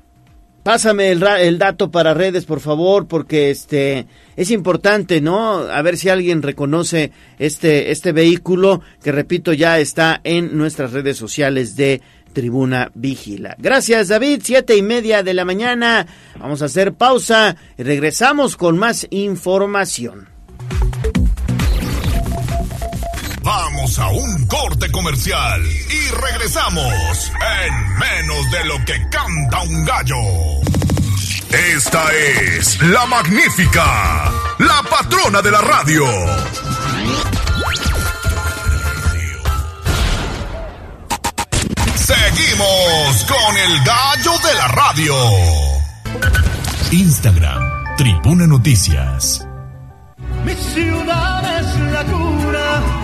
Pásame el, dato para redes, por favor, porque este es importante, ¿no? A ver si alguien reconoce este este vehículo que repito ya está en nuestras redes sociales de Tribuna Vigila. Gracias, David. Siete y media de la mañana. Vamos a hacer pausa regresamos con más información. A un corte comercial y regresamos en menos de lo que canta un gallo. Esta es la magnífica, la patrona de la radio. Seguimos con el gallo de la radio. Instagram, Tribuna Noticias. Mi ciudad es la cura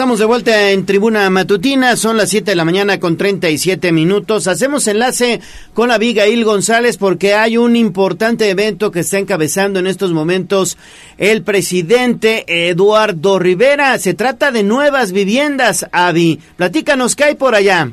Estamos de vuelta en Tribuna Matutina, son las 7 de la mañana con 37 minutos. Hacemos enlace con Abigail González porque hay un importante evento que está encabezando en estos momentos el presidente Eduardo Rivera. Se trata de nuevas viviendas, Avi. Platícanos, ¿qué hay por allá?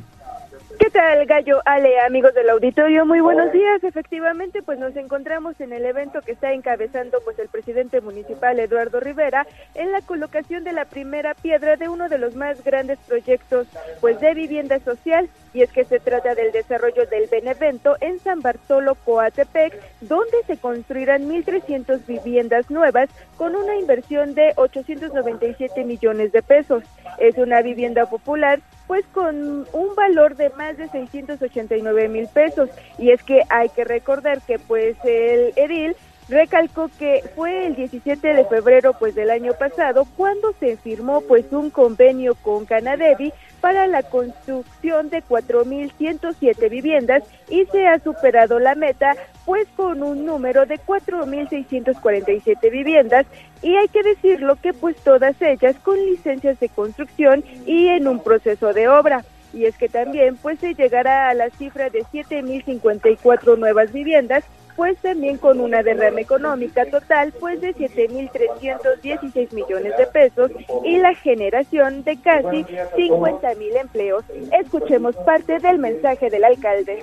¿Qué tal, Gallo Ale, amigos del auditorio? Muy buenos días. Efectivamente, pues nos encontramos en el evento que está encabezando pues el presidente municipal Eduardo Rivera en la colocación de la primera piedra de uno de los más grandes proyectos pues de vivienda social y es que se trata del desarrollo del Benevento en San Bartolo Coatepec, donde se construirán 1.300 viviendas nuevas con una inversión de 897 millones de pesos. Es una vivienda popular pues con un valor de más de 689 mil pesos. Y es que hay que recordar que pues el edil recalcó que fue el 17 de febrero pues del año pasado cuando se firmó pues un convenio con Canadevi para la construcción de 4.107 viviendas y se ha superado la meta pues con un número de 4.647 viviendas y hay que decirlo que pues todas ellas con licencias de construcción y en un proceso de obra. Y es que también pues se llegará a la cifra de 7.054 nuevas viviendas pues también con una derrama económica total pues de 7.316 millones de pesos y la generación de casi 50.000 empleos. Escuchemos parte del mensaje del alcalde.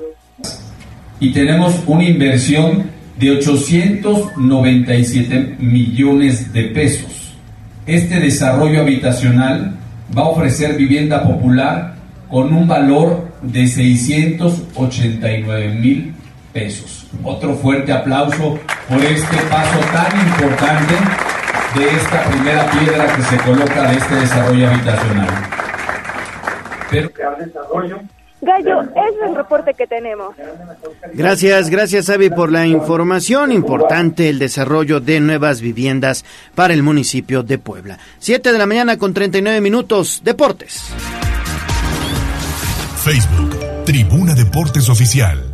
Y tenemos una inversión de 897 millones de pesos. Este desarrollo habitacional va a ofrecer vivienda popular con un valor de 689 mil pesos. Otro fuerte aplauso por este paso tan importante de esta primera piedra que se coloca de este desarrollo habitacional. Pero, desarrollo Gallo, es el reporte que tenemos. Gracias, gracias Avi por la información. Importante el desarrollo de nuevas viviendas para el municipio de Puebla. Siete de la mañana con 39 minutos. Deportes. Facebook, Tribuna Deportes Oficial.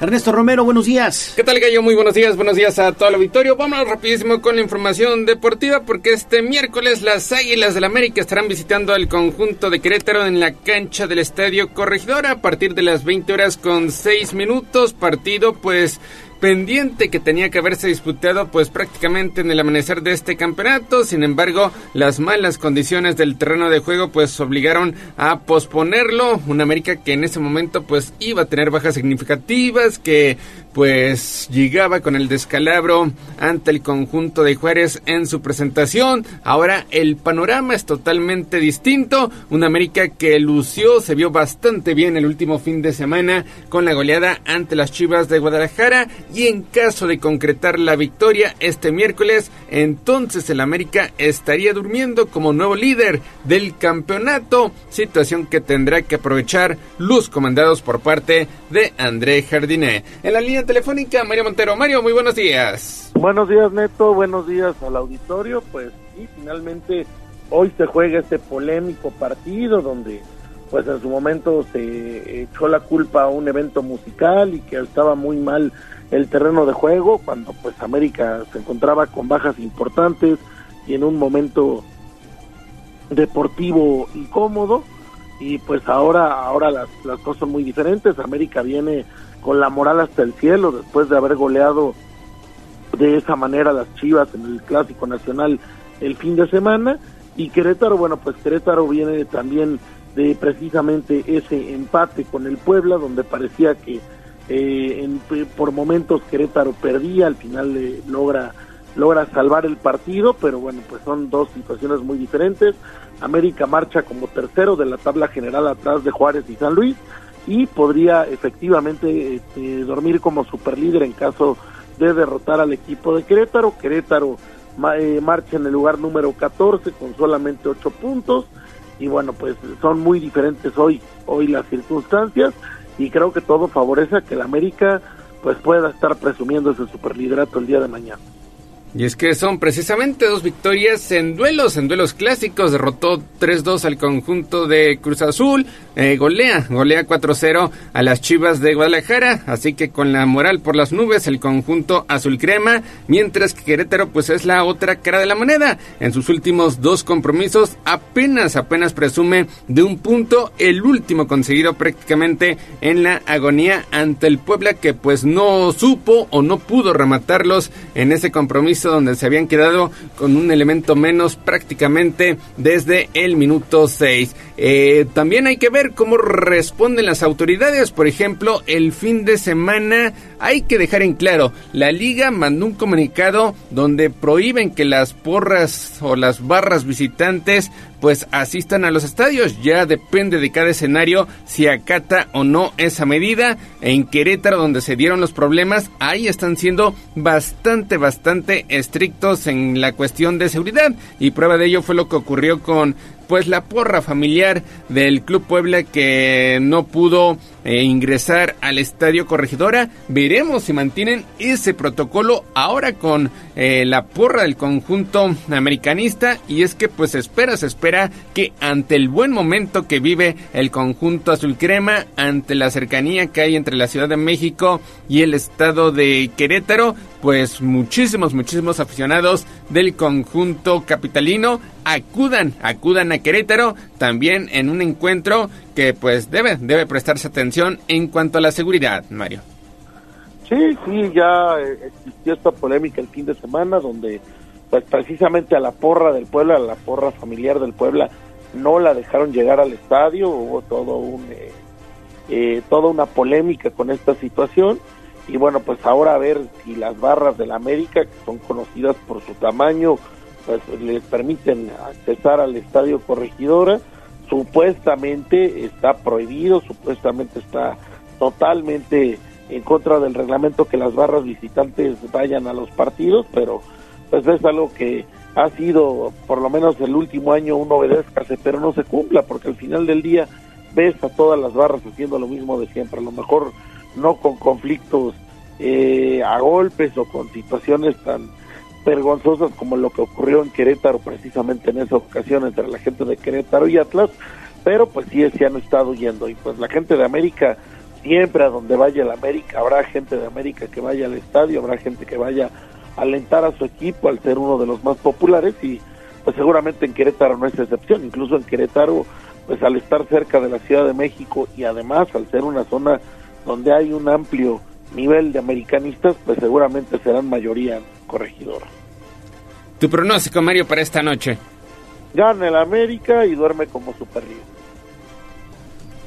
Ernesto Romero, buenos días. ¿Qué tal, Gallo? Muy buenos días, buenos días a todo el auditorio. Vámonos rapidísimo con la información deportiva porque este miércoles las Águilas del América estarán visitando al conjunto de Querétaro en la cancha del Estadio Corregidora a partir de las 20 horas con 6 minutos. Partido, pues pendiente que tenía que haberse disputado pues prácticamente en el amanecer de este campeonato. Sin embargo, las malas condiciones del terreno de juego pues obligaron a posponerlo. Un América que en ese momento pues iba a tener bajas significativas, que pues llegaba con el descalabro ante el conjunto de Juárez en su presentación. Ahora el panorama es totalmente distinto. Un América que lució, se vio bastante bien el último fin de semana con la goleada ante las Chivas de Guadalajara y en caso de concretar la victoria este miércoles, entonces el América estaría durmiendo como nuevo líder del campeonato, situación que tendrá que aprovechar los comandados por parte de André Jardiné. En la telefónica, Mario Montero. Mario, muy buenos días. Buenos días, Neto. Buenos días al auditorio. Pues sí, finalmente hoy se juega este polémico partido donde pues en su momento se echó la culpa a un evento musical y que estaba muy mal el terreno de juego cuando pues América se encontraba con bajas importantes y en un momento deportivo incómodo y pues ahora ahora las, las cosas son muy diferentes América viene con la moral hasta el cielo después de haber goleado de esa manera las Chivas en el Clásico Nacional el fin de semana y Querétaro, bueno, pues Querétaro viene también de precisamente ese empate con el Puebla donde parecía que eh, en, por momentos Querétaro perdía, al final eh, logra logra salvar el partido, pero bueno, pues son dos situaciones muy diferentes. América marcha como tercero de la tabla general atrás de Juárez y San Luis y podría efectivamente este, dormir como superlíder en caso de derrotar al equipo de Querétaro. Querétaro eh, marcha en el lugar número 14 con solamente 8 puntos y bueno, pues son muy diferentes hoy hoy las circunstancias y creo que todo favorece a que el América pues pueda estar presumiendo ese superliderato el día de mañana. Y es que son precisamente dos victorias en duelos, en duelos clásicos. Derrotó 3-2 al conjunto de Cruz Azul. Eh, golea, golea 4-0 a las Chivas de Guadalajara. Así que con la moral por las nubes, el conjunto azul crema. Mientras que Querétaro, pues es la otra cara de la moneda. En sus últimos dos compromisos, apenas, apenas presume de un punto. El último conseguido prácticamente en la agonía ante el Puebla, que pues no supo o no pudo rematarlos en ese compromiso donde se habían quedado con un elemento menos prácticamente desde el minuto 6. Eh, también hay que ver cómo responden las autoridades. Por ejemplo, el fin de semana hay que dejar en claro, la liga mandó un comunicado donde prohíben que las porras o las barras visitantes pues asistan a los estadios. Ya depende de cada escenario si acata o no esa medida. En Querétaro, donde se dieron los problemas, ahí están siendo bastante, bastante estrictos en la cuestión de seguridad. Y prueba de ello fue lo que ocurrió con pues la porra familiar del Club Puebla que no pudo eh, ingresar al Estadio Corregidora. Veremos si mantienen ese protocolo ahora con eh, la porra del conjunto americanista y es que pues espera, se espera que ante el buen momento que vive el conjunto azul crema, ante la cercanía que hay entre la Ciudad de México y el estado de Querétaro, pues muchísimos, muchísimos aficionados del conjunto capitalino acudan, acudan a Querétaro también en un encuentro que pues debe, debe prestarse atención en cuanto a la seguridad, Mario. Sí, sí, ya existió esta polémica el fin de semana donde pues precisamente a la porra del pueblo, a la porra familiar del Puebla, no la dejaron llegar al estadio, hubo todo un, eh, eh, toda una polémica con esta situación y bueno, pues ahora a ver si las barras de la América, que son conocidas por su tamaño, pues les permiten accesar al estadio Corregidora, supuestamente está prohibido, supuestamente está totalmente en contra del reglamento que las barras visitantes vayan a los partidos, pero pues es algo que ha sido por lo menos el último año un obedezcase, pero no se cumpla, porque al final del día ves a todas las barras haciendo lo mismo de siempre, a lo mejor no con conflictos eh, a golpes o con situaciones tan vergonzosas como lo que ocurrió en Querétaro precisamente en esa ocasión entre la gente de Querétaro y Atlas, pero pues sí se han estado yendo. Y pues la gente de América siempre a donde vaya el América habrá gente de América que vaya al estadio, habrá gente que vaya a alentar a su equipo al ser uno de los más populares y pues seguramente en Querétaro no es excepción, incluso en Querétaro pues al estar cerca de la Ciudad de México y además al ser una zona donde hay un amplio nivel de americanistas, pues seguramente serán mayoría corregidora. Tu pronóstico, Mario, para esta noche. Gana el América y duerme como super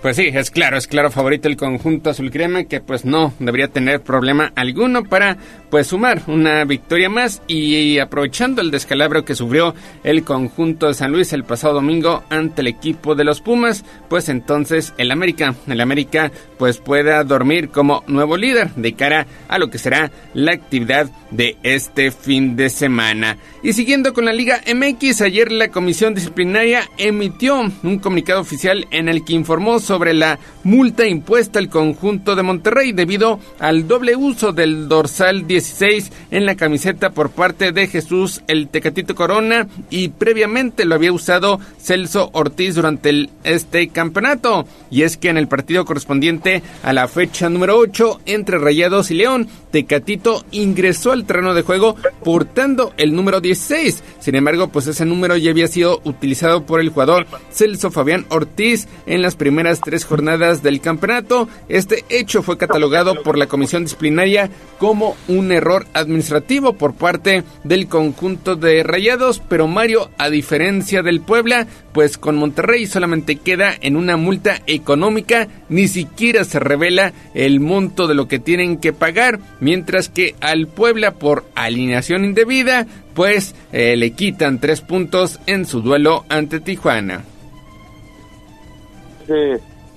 pues sí, es claro, es claro favorito el conjunto azul crema que pues no debería tener problema alguno para pues sumar una victoria más y, aprovechando el descalabro que sufrió el conjunto de San Luis el pasado domingo ante el equipo de los Pumas, pues entonces el América, el América pues pueda dormir como nuevo líder de cara a lo que será la actividad de este fin de semana. Y siguiendo con la Liga MX, ayer la Comisión Disciplinaria emitió un comunicado oficial en el que informó sobre la multa impuesta al conjunto de Monterrey debido al doble uso del dorsal 16 en la camiseta por parte de Jesús el Tecatito Corona y previamente lo había usado Celso Ortiz durante este campeonato. Y es que en el partido correspondiente a la fecha número 8 entre Rayados y León, Tecatito ingresó al terreno de juego portando el número 16. Sin embargo, pues ese número ya había sido utilizado por el jugador Celso Fabián Ortiz en las primeras tres jornadas del campeonato. Este hecho fue catalogado por la comisión disciplinaria como un error administrativo por parte del conjunto de Rayados, pero Mario, a diferencia del Puebla, pues con Monterrey solamente queda en una multa económica, ni siquiera se revela el monto de lo que tienen que pagar, mientras que al Puebla por alineación indebida, pues eh, le quitan tres puntos en su duelo ante Tijuana.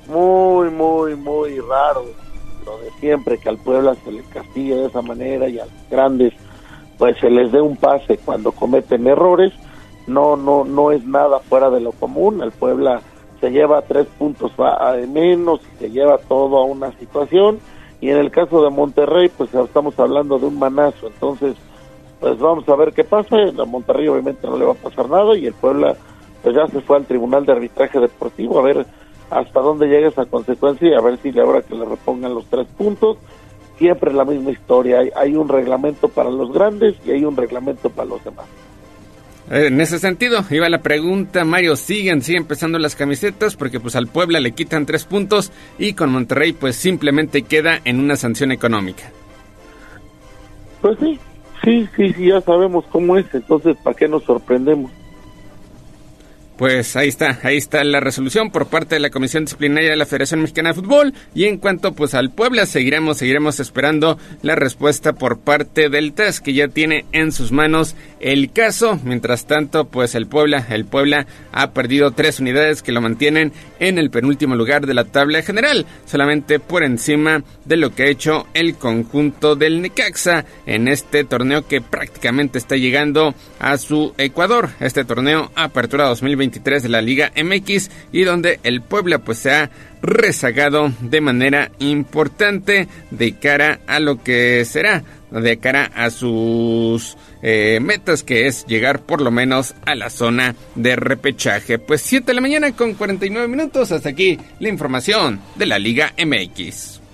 Muy, muy, muy raro lo de siempre, que al Puebla se le castigue de esa manera y a los grandes pues se les dé un pase cuando cometen errores, no, no, no es nada fuera de lo común, el Puebla se lleva tres puntos de menos y se lleva todo a una situación y en el caso de Monterrey pues estamos hablando de un manazo, entonces pues vamos a ver qué pasa. A Monterrey obviamente no le va a pasar nada y el Puebla pues ya se fue al Tribunal de Arbitraje Deportivo a ver hasta dónde llega esa consecuencia y a ver si le ahora que le repongan los tres puntos. Siempre la misma historia, hay, hay un reglamento para los grandes y hay un reglamento para los demás. En ese sentido, iba la pregunta, Mario, siguen, siguen empezando las camisetas porque pues al Puebla le quitan tres puntos y con Monterrey pues simplemente queda en una sanción económica. Pues sí, sí, sí, sí, ya sabemos cómo es, entonces ¿para qué nos sorprendemos? Pues ahí está, ahí está la resolución por parte de la Comisión Disciplinaria de la Federación Mexicana de Fútbol y en cuanto pues al Puebla seguiremos, seguiremos esperando la respuesta por parte del TAS que ya tiene en sus manos el caso. Mientras tanto, pues el Puebla, el Puebla ha perdido tres unidades que lo mantienen en el penúltimo lugar de la tabla general, solamente por encima de lo que ha hecho el conjunto del Necaxa en este torneo que prácticamente está llegando a su Ecuador. Este torneo Apertura 2020 de la Liga MX y donde el Puebla pues se ha rezagado de manera importante de cara a lo que será de cara a sus eh, metas que es llegar por lo menos a la zona de repechaje. Pues 7 de la mañana con 49 minutos. Hasta aquí la información de la Liga MX.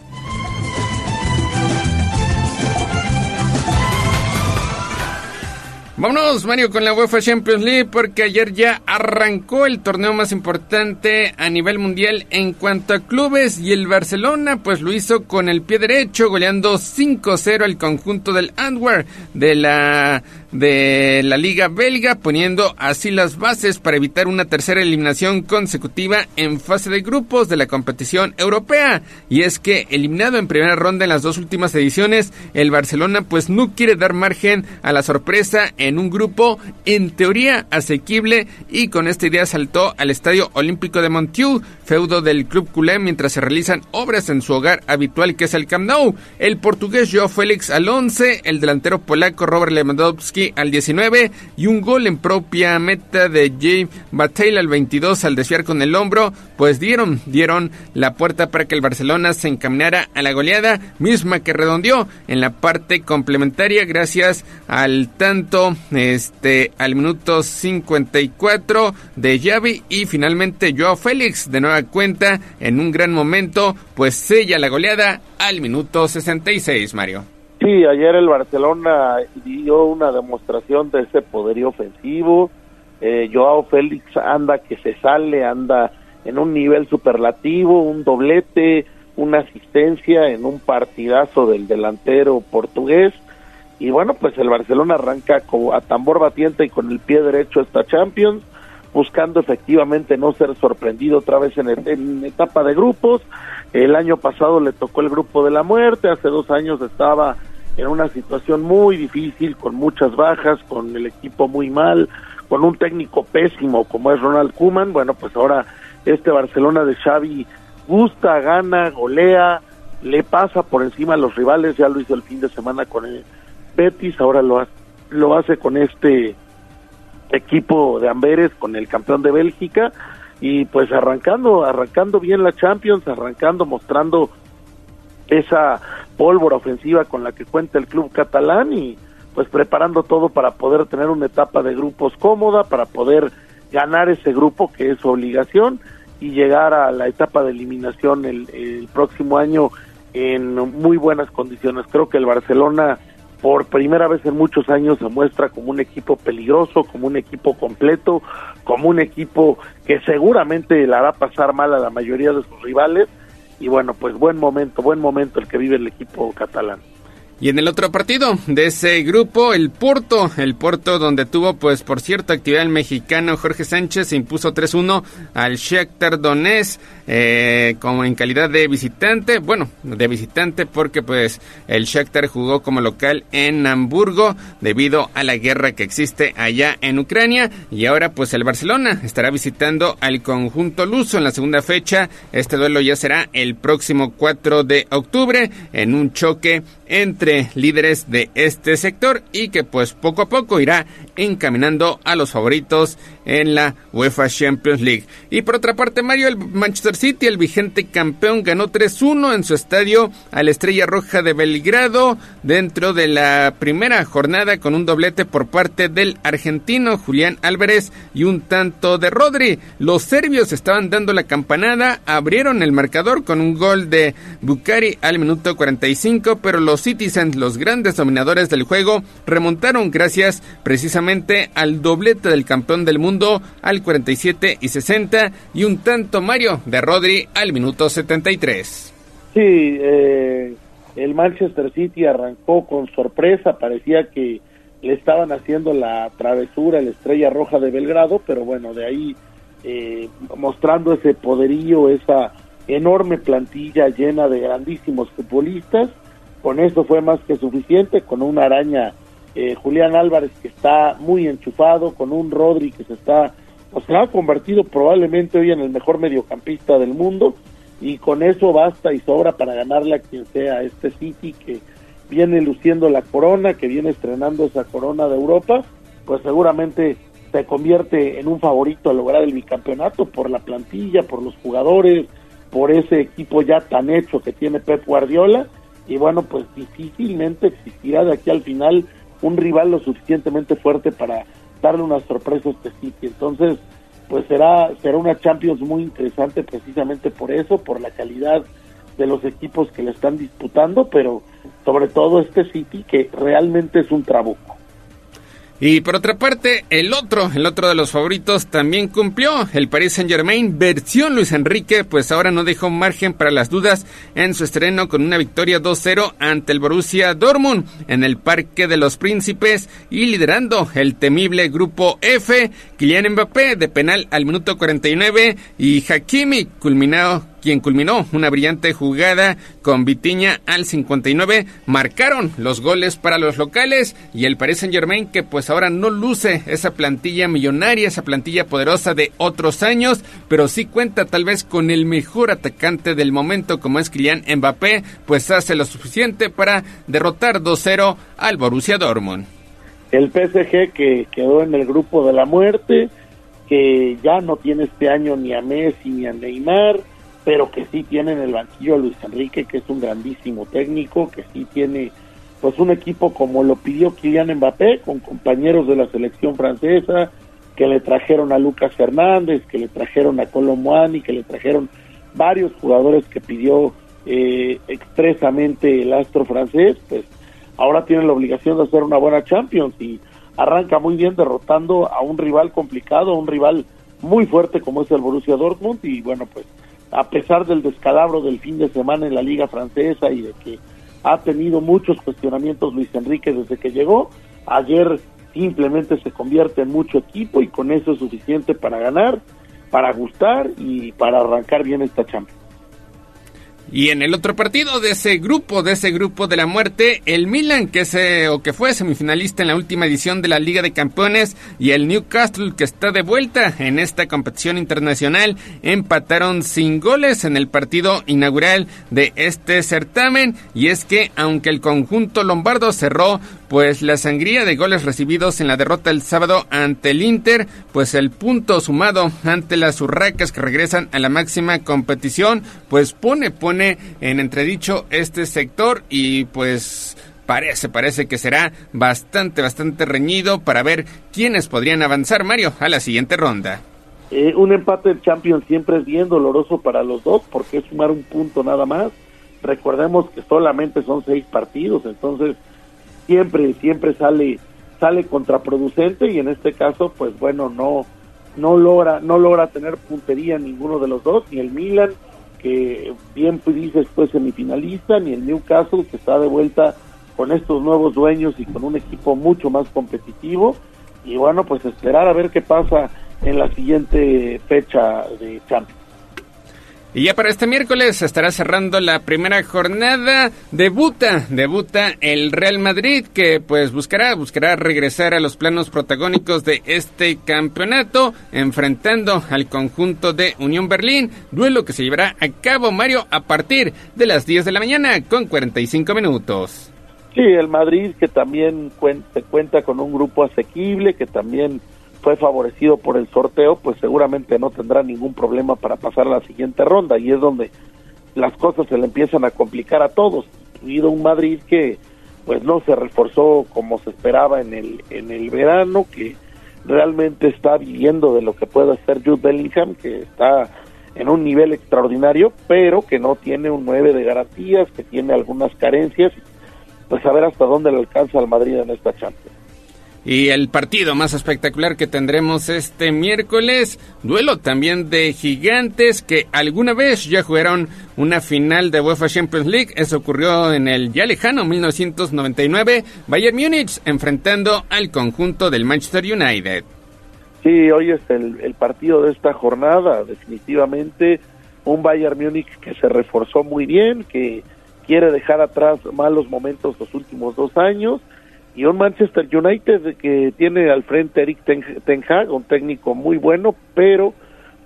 Vámonos, Mario, con la UEFA Champions League, porque ayer ya arrancó el torneo más importante a nivel mundial en cuanto a clubes y el Barcelona, pues lo hizo con el pie derecho, goleando 5-0 al conjunto del Antwerp de la de la Liga Belga, poniendo así las bases para evitar una tercera eliminación consecutiva en fase de grupos de la competición europea. Y es que eliminado en primera ronda en las dos últimas ediciones, el Barcelona pues no quiere dar margen a la sorpresa en un grupo en teoría asequible y con esta idea saltó al Estadio Olímpico de Montieu, feudo del club culé mientras se realizan obras en su hogar habitual que es el Camp Nou. El portugués Joao Félix al 11, el delantero polaco Robert Lewandowski al 19 y un gol en propia meta de Jay Bataille al 22 al desviar con el hombro, pues dieron, dieron la puerta para que el Barcelona se encaminara a la goleada misma que redondeó en la parte complementaria gracias al tanto este al minuto 54 de Xavi y finalmente Joao Félix de nueva cuenta en un gran momento pues sella la goleada al minuto 66 Mario. Sí, ayer el Barcelona dio una demostración de ese poderío ofensivo. Eh, Joao Félix anda que se sale, anda en un nivel superlativo, un doblete, una asistencia en un partidazo del delantero portugués. Y bueno, pues el Barcelona arranca a tambor batiente y con el pie derecho esta Champions, buscando efectivamente no ser sorprendido otra vez en, en etapa de grupos. El año pasado le tocó el grupo de la muerte, hace dos años estaba en una situación muy difícil, con muchas bajas, con el equipo muy mal, con un técnico pésimo como es Ronald Koeman, bueno, pues ahora este Barcelona de Xavi gusta, gana, golea, le pasa por encima a los rivales, ya lo hizo el fin de semana con el Betis, ahora lo, lo hace con este equipo de Amberes, con el campeón de Bélgica, y pues arrancando, arrancando bien la Champions, arrancando, mostrando esa pólvora ofensiva con la que cuenta el club catalán y pues preparando todo para poder tener una etapa de grupos cómoda, para poder ganar ese grupo que es su obligación y llegar a la etapa de eliminación el, próximo año en muy buenas condiciones. Creo que el Barcelona por primera vez en muchos años se muestra como un equipo peligroso, como un equipo completo, como un equipo que seguramente le hará pasar mal a la mayoría de sus rivales y bueno, pues buen momento, buen momento el que vive el equipo catalán. Y en el otro partido de ese grupo, el Porto, el Porto donde tuvo pues por cierto actividad el mexicano Jorge Sánchez impuso 3-1 al Shakhtar Donetsk eh, como en calidad de visitante, bueno, de visitante porque pues el Shakhtar jugó como local en Hamburgo debido a la guerra que existe allá en Ucrania y ahora pues el Barcelona estará visitando al conjunto luso en la segunda fecha. Este duelo ya será el próximo 4 de octubre en un choque entre líderes de este sector y que pues poco a poco irá encaminando a los favoritos en la UEFA Champions League. Y por otra parte, Mario, el Manchester City, el vigente campeón, ganó 3-1 en su estadio a la Estrella Roja de Belgrado dentro de la primera jornada con un doblete por parte del argentino Julián Álvarez y un tanto de Rodri. Los serbios estaban dando la campanada, abrieron el marcador con un gol de Bucari al minuto 45, pero los Citizens, los grandes dominadores del juego, remontaron gracias precisamente al doblete del campeón del mundo al 47 y 60 y un tanto Mario de Rodri al minuto 73. Sí, eh, el Manchester City arrancó con sorpresa, parecía que le estaban haciendo la travesura la estrella roja de Belgrado, pero bueno, de ahí eh, mostrando ese poderío, esa enorme plantilla llena de grandísimos futbolistas, con eso fue más que suficiente, con una araña eh, Julián Álvarez que está muy enchufado, con un Rodri que se está, o se ha convertido probablemente hoy en el mejor mediocampista del mundo, y con eso basta y sobra para ganarle a quien sea este City que viene luciendo la corona, que viene estrenando esa corona de Europa, pues seguramente se convierte en un favorito a lograr el bicampeonato por la plantilla, por los jugadores, por ese equipo ya tan hecho que tiene Pep Guardiola y bueno, pues difícilmente existirá de aquí al final un rival lo suficientemente fuerte para darle una sorpresa a este City. Entonces, pues será será una Champions muy interesante precisamente por eso, por la calidad de los equipos que le están disputando, pero sobre todo este City que realmente es un trabuco. Y por otra parte, el otro, el otro de los favoritos también cumplió. El Paris Saint Germain, versión Luis Enrique, pues ahora no dejó margen para las dudas en su estreno con una victoria 2-0 ante el Borussia Dortmund en el Parque de los Príncipes y liderando el temible grupo F, Kylian Mbappé de penal al minuto 49 y Hakimi culminado quien culminó una brillante jugada con Vitiña al 59, marcaron los goles para los locales y el Paris Saint Germain que pues ahora no luce esa plantilla millonaria, esa plantilla poderosa de otros años, pero sí cuenta tal vez con el mejor atacante del momento como es Kylian Mbappé, pues hace lo suficiente para derrotar 2-0 al Borussia Dortmund. El PSG que quedó en el grupo de la muerte, que ya no tiene este año ni a Messi ni a Neymar, pero que sí tiene en el banquillo a Luis Enrique, que es un grandísimo técnico, que sí tiene pues un equipo como lo pidió Kylian Mbappé, con compañeros de la selección francesa, que le trajeron a Lucas Fernández, que le trajeron a Colomboani, que le trajeron varios jugadores que pidió eh, expresamente el astro francés, pues ahora tiene la obligación de hacer una buena Champions y arranca muy bien derrotando a un rival complicado, a un rival muy fuerte como es el Borussia Dortmund y bueno pues a pesar del descalabro del fin de semana en la liga francesa y de que ha tenido muchos cuestionamientos Luis Enrique desde que llegó, ayer simplemente se convierte en mucho equipo y con eso es suficiente para ganar, para gustar y para arrancar bien esta Champions. Y en el otro partido de ese grupo, de ese grupo de la muerte, el Milan, que, se, o que fue semifinalista en la última edición de la Liga de Campeones, y el Newcastle, que está de vuelta en esta competición internacional, empataron sin goles en el partido inaugural de este certamen. Y es que, aunque el conjunto lombardo cerró pues la sangría de goles recibidos en la derrota el sábado ante el Inter, pues el punto sumado ante las urracas que regresan a la máxima competición, pues pone, pone en entredicho este sector y pues parece, parece que será bastante, bastante reñido para ver quiénes podrían avanzar, Mario, a la siguiente ronda. Eh, un empate de Champions siempre es bien doloroso para los dos porque es sumar un punto nada más. Recordemos que solamente son seis partidos, entonces siempre siempre sale sale contraproducente y en este caso pues bueno no no logra no logra tener puntería ninguno de los dos ni el Milan que bien dices fue semifinalista ni el Newcastle que está de vuelta con estos nuevos dueños y con un equipo mucho más competitivo. Y bueno pues esperar a ver qué pasa en la siguiente fecha de Champions y ya para este miércoles estará cerrando la primera jornada. Debuta, debuta el Real Madrid que pues buscará, buscará regresar a los planos protagónicos de este campeonato, enfrentando al conjunto de Unión Berlín, duelo que se llevará a cabo Mario a partir de las 10 de la mañana con 45 minutos. Sí, el Madrid que también cuenta, cuenta con un grupo asequible, que también fue favorecido por el sorteo, pues seguramente no tendrá ningún problema para pasar a la siguiente ronda. Y es donde las cosas se le empiezan a complicar a todos, incluido un Madrid que pues no se reforzó como se esperaba en el en el verano, que realmente está viviendo de lo que puede hacer Jude Bellingham, que está en un nivel extraordinario, pero que no tiene un 9 de garantías, que tiene algunas carencias, pues a ver hasta dónde le alcanza al Madrid en esta Champions. Y el partido más espectacular que tendremos este miércoles, duelo también de gigantes que alguna vez ya jugaron una final de UEFA Champions League. Eso ocurrió en el ya lejano 1999. Bayern Múnich enfrentando al conjunto del Manchester United. Sí, hoy es el, el partido de esta jornada. Definitivamente un Bayern Múnich que se reforzó muy bien, que quiere dejar atrás malos momentos los últimos dos años y un Manchester United que tiene al frente Eric Ten, Hag, un técnico muy bueno, pero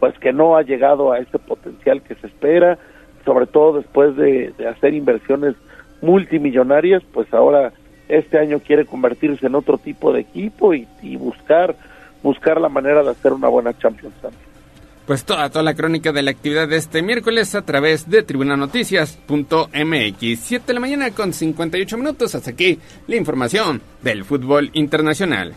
pues que no ha llegado a ese potencial que se espera, sobre todo después de, hacer inversiones multimillonarias, pues ahora este año quiere convertirse en otro tipo de equipo y, buscar buscar la manera de hacer una buena Champions League pues toda, toda la crónica de la actividad de este miércoles a través de tribunanoticias.mx. 7 de la mañana con 58 minutos. Hasta aquí la información del fútbol internacional.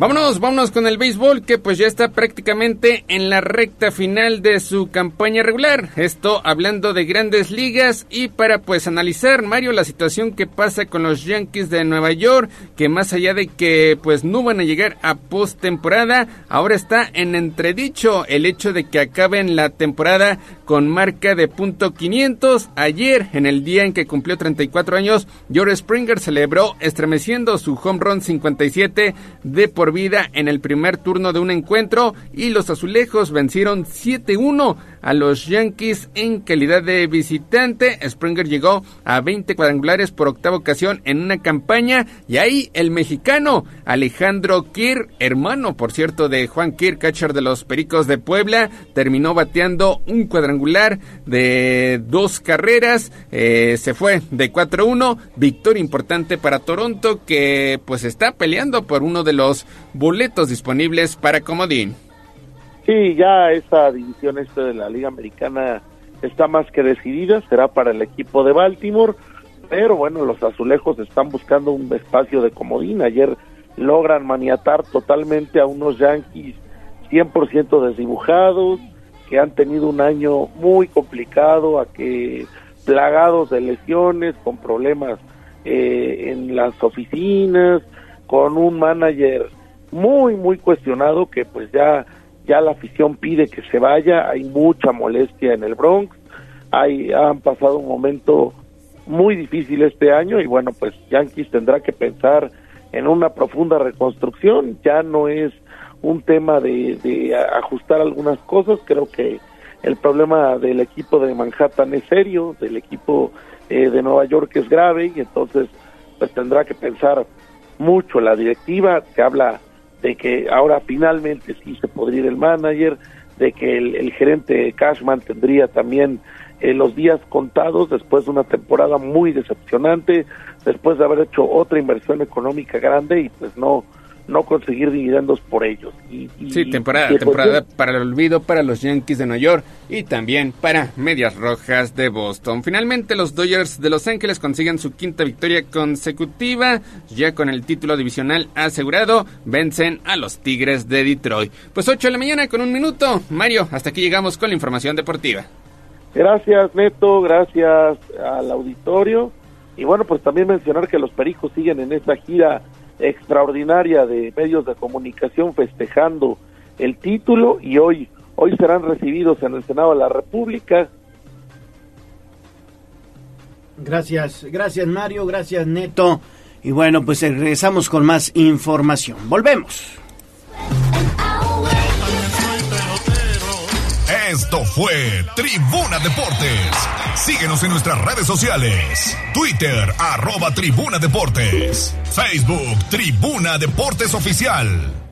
Vámonos, vámonos con el béisbol que pues ya está prácticamente en la recta final de su campaña regular. Esto hablando de grandes ligas y para pues analizar Mario la situación que pasa con los Yankees de Nueva York, que más allá de que pues no van a llegar a postemporada, ahora está en entredicho el hecho de que acaben la temporada con marca de punto 500. Ayer, en el día en que cumplió 34 años, George Springer celebró estremeciendo su home run 57 de por vida en el primer turno de un encuentro y los azulejos vencieron 7-1 a los Yankees en calidad de visitante. Springer llegó a 20 cuadrangulares por octava ocasión en una campaña y ahí el mexicano Alejandro Kir, hermano por cierto de Juan Kir, catcher de los Pericos de Puebla, terminó bateando un cuadrangular de dos carreras, eh, se fue de 4-1, victoria importante para Toronto que pues está peleando por uno de los boletos disponibles para Comodín. Sí, ya esa división este de la Liga Americana está más que decidida, será para el equipo de Baltimore, pero bueno, los azulejos están buscando un espacio de comodín. Ayer logran maniatar totalmente a unos Yankees 100% desdibujados, que han tenido un año muy complicado, a que plagados de lesiones, con problemas eh, en las oficinas, con un manager muy, muy cuestionado que pues ya, ya la afición pide que se vaya, hay mucha molestia en el Bronx, hay, han pasado un momento muy difícil este año y bueno, pues Yankees tendrá que pensar en una profunda reconstrucción, ya no es un tema de, de ajustar algunas cosas, creo que el problema del equipo de Manhattan es serio, del equipo eh, de Nueva York es grave y entonces pues tendrá que pensar mucho la directiva, que habla de que ahora finalmente sí se podría ir el manager, de que el, gerente Cashman tendría también eh, los días contados después de una temporada muy decepcionante, después de haber hecho otra inversión económica grande y pues no no conseguir dividendos por ellos. Y, sí, temporada, temporada para el olvido para los Yankees de Nueva York y también para Medias Rojas de Boston. Finalmente los Dodgers de Los Ángeles consiguen su quinta victoria consecutiva, ya con el título divisional asegurado, vencen a los Tigres de Detroit. Pues 8 de la mañana con un minuto. Mario, hasta aquí llegamos con la información deportiva. Gracias Neto, gracias al auditorio. Y bueno, pues también mencionar que los Pericos siguen en esta gira extraordinaria de medios de comunicación festejando el título y hoy hoy serán recibidos en el Senado de la República. Gracias, gracias Mario, gracias Neto. Y bueno, pues regresamos con más información. Volvemos. Esto fue Tribuna Deportes. Síguenos en nuestras redes sociales. Twitter, arroba Tribuna Deportes. Facebook, Tribuna Deportes Oficial.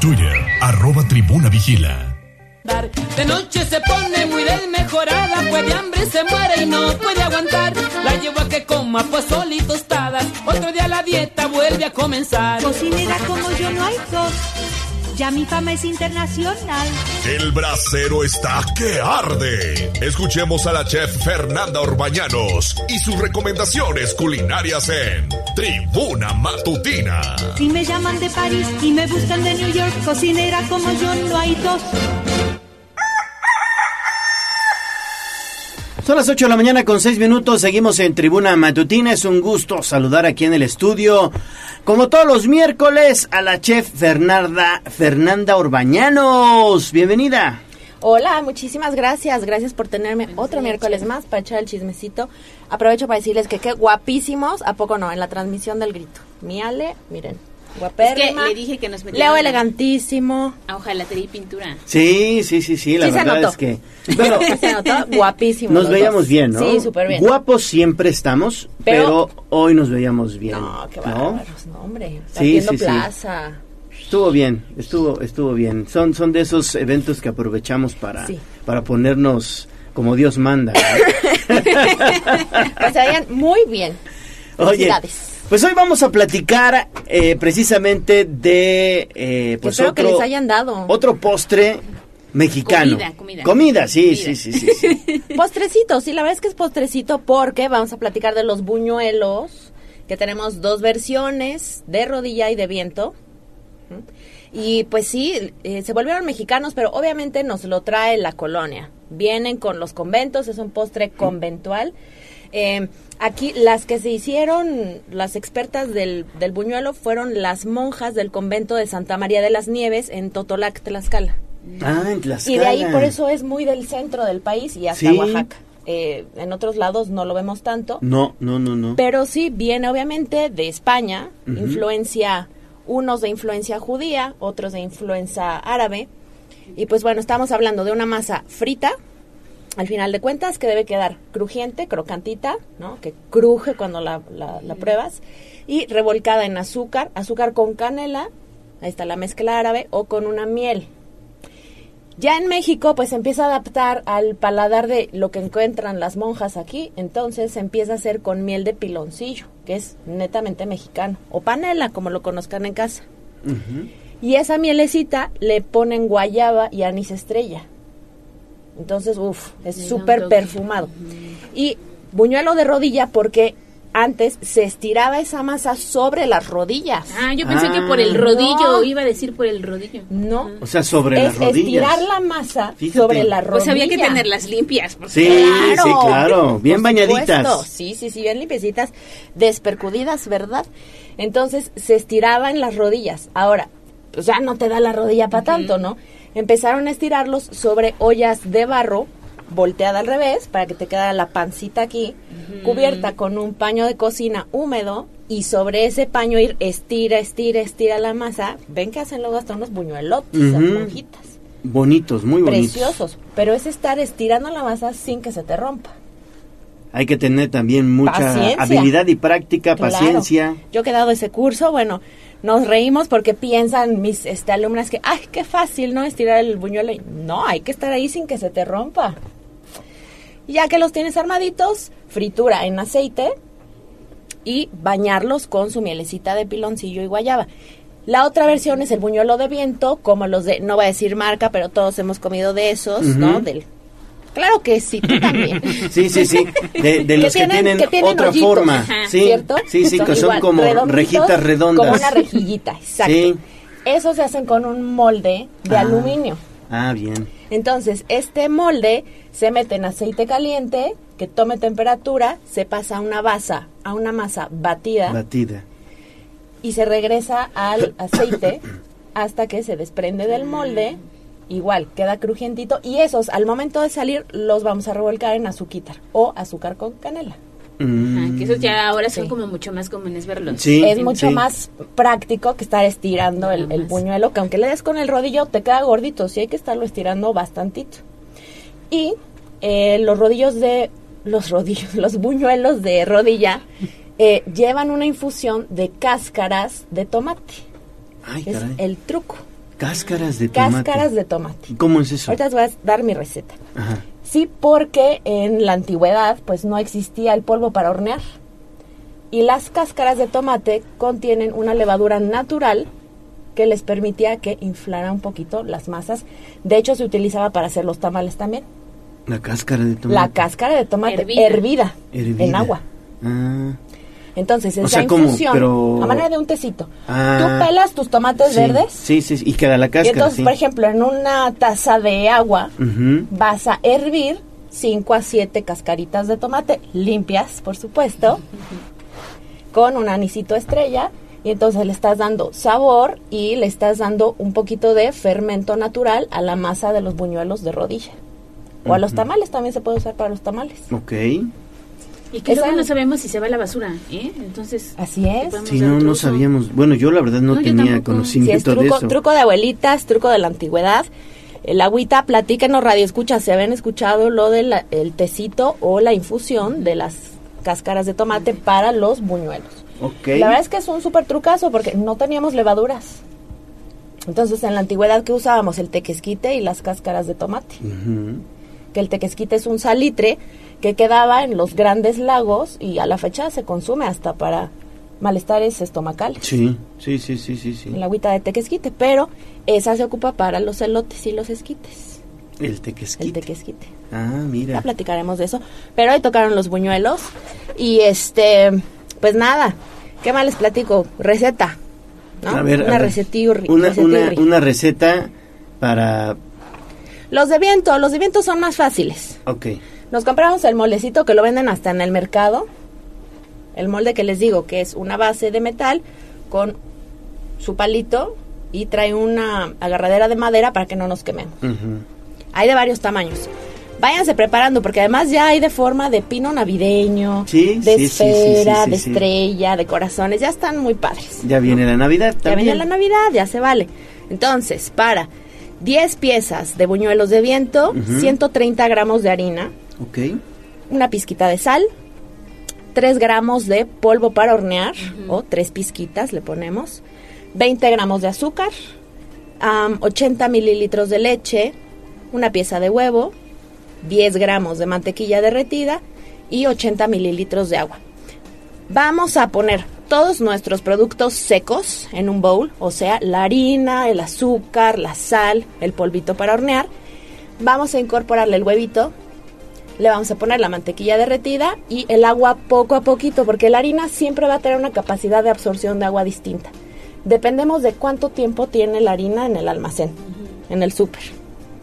Twitter, arroba tribuna vigila. De noche se pone muy desmejorada, pues de hambre se muere y no puede aguantar. La llevo a que coma pozole y tostadas, otro día la dieta vuelve a comenzar. Cocinera como yo no hay dos, ya mi fama es internacional. El brasero está que arde. Escuchemos a la chef Fernanda Orbañanos y sus recomendaciones culinarias en Tribuna Matutina. Si me llaman de París y me buscan de New York, cocinera como yo no hay dos. Son las 8 de la mañana con 6 minutos, seguimos en Tribuna Matutina, es un gusto saludar aquí en el estudio, como todos los miércoles, a la chef Fernanda, Fernanda Orbañanos, bienvenida. Hola, muchísimas gracias. Gracias por tenerme otro miércoles más para echar el chismecito. Aprovecho para decirles que qué guapísimos, ¿a poco no? En la transmisión del grito. Mi Ale, miren, guapérrima. Es que le dije que nos metiera Leo elegantísimo. A hojalatería y pintura. Sí, sí, sí, sí, la Sí se verdad notó. es que... Se notó guapísimo. Nos veíamos dos. bien, ¿no? Sí, súper bien. Guapos siempre estamos, pero, Pero- hoy nos veíamos bien. No, qué bárbaros, no, hombre. Sí, sí, sí. plaza. Estuvo bien, estuvo, estuvo bien. Son, son de esos eventos que aprovechamos para, Sí. para ponernos como Dios manda. ¿no? Pues se veían muy bien. Oye, Felicidades. Pues hoy vamos a platicar eh, precisamente de eh, pues Espero que otro, les hayan dado. otro postre mexicano. Comida, comida. Comida, sí, Comida. sí, sí, sí, sí. Postrecito, sí, la verdad es que es postrecito porque vamos a platicar de los buñuelos, que tenemos dos versiones, de rodilla y de viento. Y pues sí, eh, se volvieron mexicanos, pero obviamente nos lo trae la colonia. Vienen con los conventos, es un postre conventual. Eh, aquí las que se hicieron, las expertas del, del buñuelo, fueron las monjas del convento de Santa María de las Nieves en Totolac, Tlaxcala. Ah, en Tlaxcala. Y de ahí por eso es muy del centro del país y hasta Sí. Oaxaca. Eh, en otros lados no lo vemos tanto, No, no, no, no. pero sí viene obviamente de España, influencia, unos de influencia judía, otros de influencia árabe. Y pues bueno, estamos hablando de una masa frita, al final de cuentas, que debe quedar crujiente, crocantita, ¿no? Que cruje cuando la, la- la pruebas. Y revolcada en azúcar, azúcar con canela, ahí está la mezcla árabe, o con una miel. Ya en México, pues se empieza a adaptar al paladar de lo que encuentran las monjas aquí, entonces se empieza a hacer con miel de piloncillo, que es netamente mexicano, o panela, como lo conozcan en casa. Y esa mielecita le ponen guayaba y anís estrella. Entonces, uff, es súper perfumado. Y buñuelo de rodilla porque antes se estiraba esa masa sobre las rodillas. Ah, yo pensé que por el rodillo, iba a decir por el rodillo. No. O sea, sobre las rodillas. estirar la masa Fíjate. sobre la rodilla. Pues había que tenerlas limpias. pues. Sí, sí, claro. Bien Por bañaditas. supuesto. Sí, sí, sí, bien limpiecitas, despercudidas, ¿verdad? Entonces se estiraba en las rodillas. Ahora, pues ya no te da la rodilla para tanto, ¿no? Empezaron a estirarlos sobre ollas de barro, volteada al revés, para que te quedara la pancita aquí, cubierta con un paño de cocina húmedo, y sobre ese paño ir estira, estira, estira la masa. Ven que hacen luego hasta unos buñuelotes, monjitas. Bonitos, muy bonitos. Preciosos, pero es estar estirando la masa sin que se te rompa. Hay que tener también mucha Paciencia. habilidad y práctica, Claro. paciencia. Yo que he dado ese curso, bueno, nos reímos porque piensan mis este, alumnas que, ay, qué fácil, ¿no? Estirar el buñuelo. No, hay que estar ahí sin que se te rompa. Ya que los tienes armaditos, fritura en aceite y bañarlos con su mielecita de piloncillo y guayaba. La otra versión es el buñuelo de viento, como los de, no voy a decir marca, pero todos hemos comido de esos, ¿no? Del, claro que sí, tú también. Sí, sí, sí. De, de los que tienen, otra hoyitos, forma. Sí, ¿cierto? sí, sí, que son como rejitas redondas. Como una rejillita, exacto. Sí. Esos se hacen con un molde de Ah. aluminio. Ah, bien. Entonces, este molde se mete en aceite caliente, que tome temperatura, se pasa a una basa, a una masa batida Batida. y se regresa al aceite hasta que se desprende del molde igual, queda crujientito y esos al momento de salir los vamos a revolcar en azuquitar o azúcar con canela. Ah, que esos ya ahora son como mucho más comunes verlos. es mucho más práctico que estar estirando el, el buñuelo, que aunque le des con el rodillo te queda gordito, sí hay que estarlo estirando bastantito. Y eh, los rodillos de, los rodillos, los buñuelos de rodilla eh, llevan una infusión de cáscaras de tomate. Ay, es caray. el truco. Cáscaras de tomate. Cáscaras de tomate. ¿Cómo es eso? Ahorita les voy a dar mi receta. Ajá. Sí, porque en la antigüedad pues no existía el polvo para hornear. Y las cáscaras de tomate contienen una levadura natural que les permitía que inflara un poquito las masas. De hecho, se utilizaba para hacer los tamales también. La cáscara de tomate. La cáscara de tomate Hervida. hervida, Hervida. en agua. Ah, Entonces, O esa sea, ¿cómo? infusión, Pero- a manera de un tecito. Ah. Tú pelas tus tomates sí, verdes Sí, sí, y queda la y cáscara, entonces, sí. por ejemplo, en una taza de agua vas a hervir 5 a 7 cascaritas de tomate, limpias, por supuesto, con un anisito estrella. Y entonces le estás dando sabor y le estás dando un poquito de fermento natural a la masa de los buñuelos de rodilla. O a los tamales, también se puede usar para los tamales. Ok. Y que Esa- luego no sabemos si se va a la basura, ¿eh? Entonces... Así es. Sí, no, no sabíamos. Bueno, yo la verdad no, tenía Sí, tampoco. es conocimiento de eso. truco de abuelitas, truco de la antigüedad. El agüita, platíquenos radio escucha, si habían escuchado lo del el tecito o la infusión de las cáscaras de tomate para los buñuelos. Ok. La verdad es que es un súper trucazo porque no teníamos levaduras. Entonces en la antigüedad que usábamos el tequesquite y las cáscaras de tomate. Que el tequesquite es un salitre que quedaba en los grandes lagos y a la fecha se consume hasta para malestares estomacales. Sí, sí, sí, sí, sí, sí. El agüita de tequesquite, pero esa se ocupa para los elotes y los esquites. El tequesquite. El tequesquite. Ah, Ya mira. platicaremos de eso. Pero hoy tocaron los buñuelos. Y este, pues nada, ¿qué más les platico? Receta. ¿no? A ver, una a ver. Una, una, una receta para... Los de viento, los de viento son más fáciles. Ok. Nos compramos el moldecito que lo venden hasta en el mercado. El molde que les digo que es una base de metal con su palito y trae una agarradera de madera para que no nos quememos. Hay de varios tamaños. Váyanse preparando porque además ya hay de forma de pino navideño, Sí, de sí, esfera, sí, de estrella, de corazones, ya están muy padres. Ya viene la Navidad Ya también. viene la Navidad, ya se vale. Entonces, para 10 piezas de buñuelos de viento, Ujú. 130 gramos de harina, Ok. una pizquita de sal, 3 gramos de polvo para hornear, o 3 pizquitas le ponemos, 20 gramos de azúcar, am, 80 mililitros de leche, una pieza de huevo, 10 gramos de mantequilla derretida y 80 mililitros de agua. Vamos a poner todos nuestros productos secos en un bowl, o sea, la harina, el azúcar, la sal, el polvito para hornear. Vamos a incorporarle el huevito, le vamos a poner la mantequilla derretida y el agua poco a poquito, porque la harina siempre va a tener una capacidad de absorción de agua distinta. Dependemos de cuánto tiempo tiene la harina en el almacén, en el súper,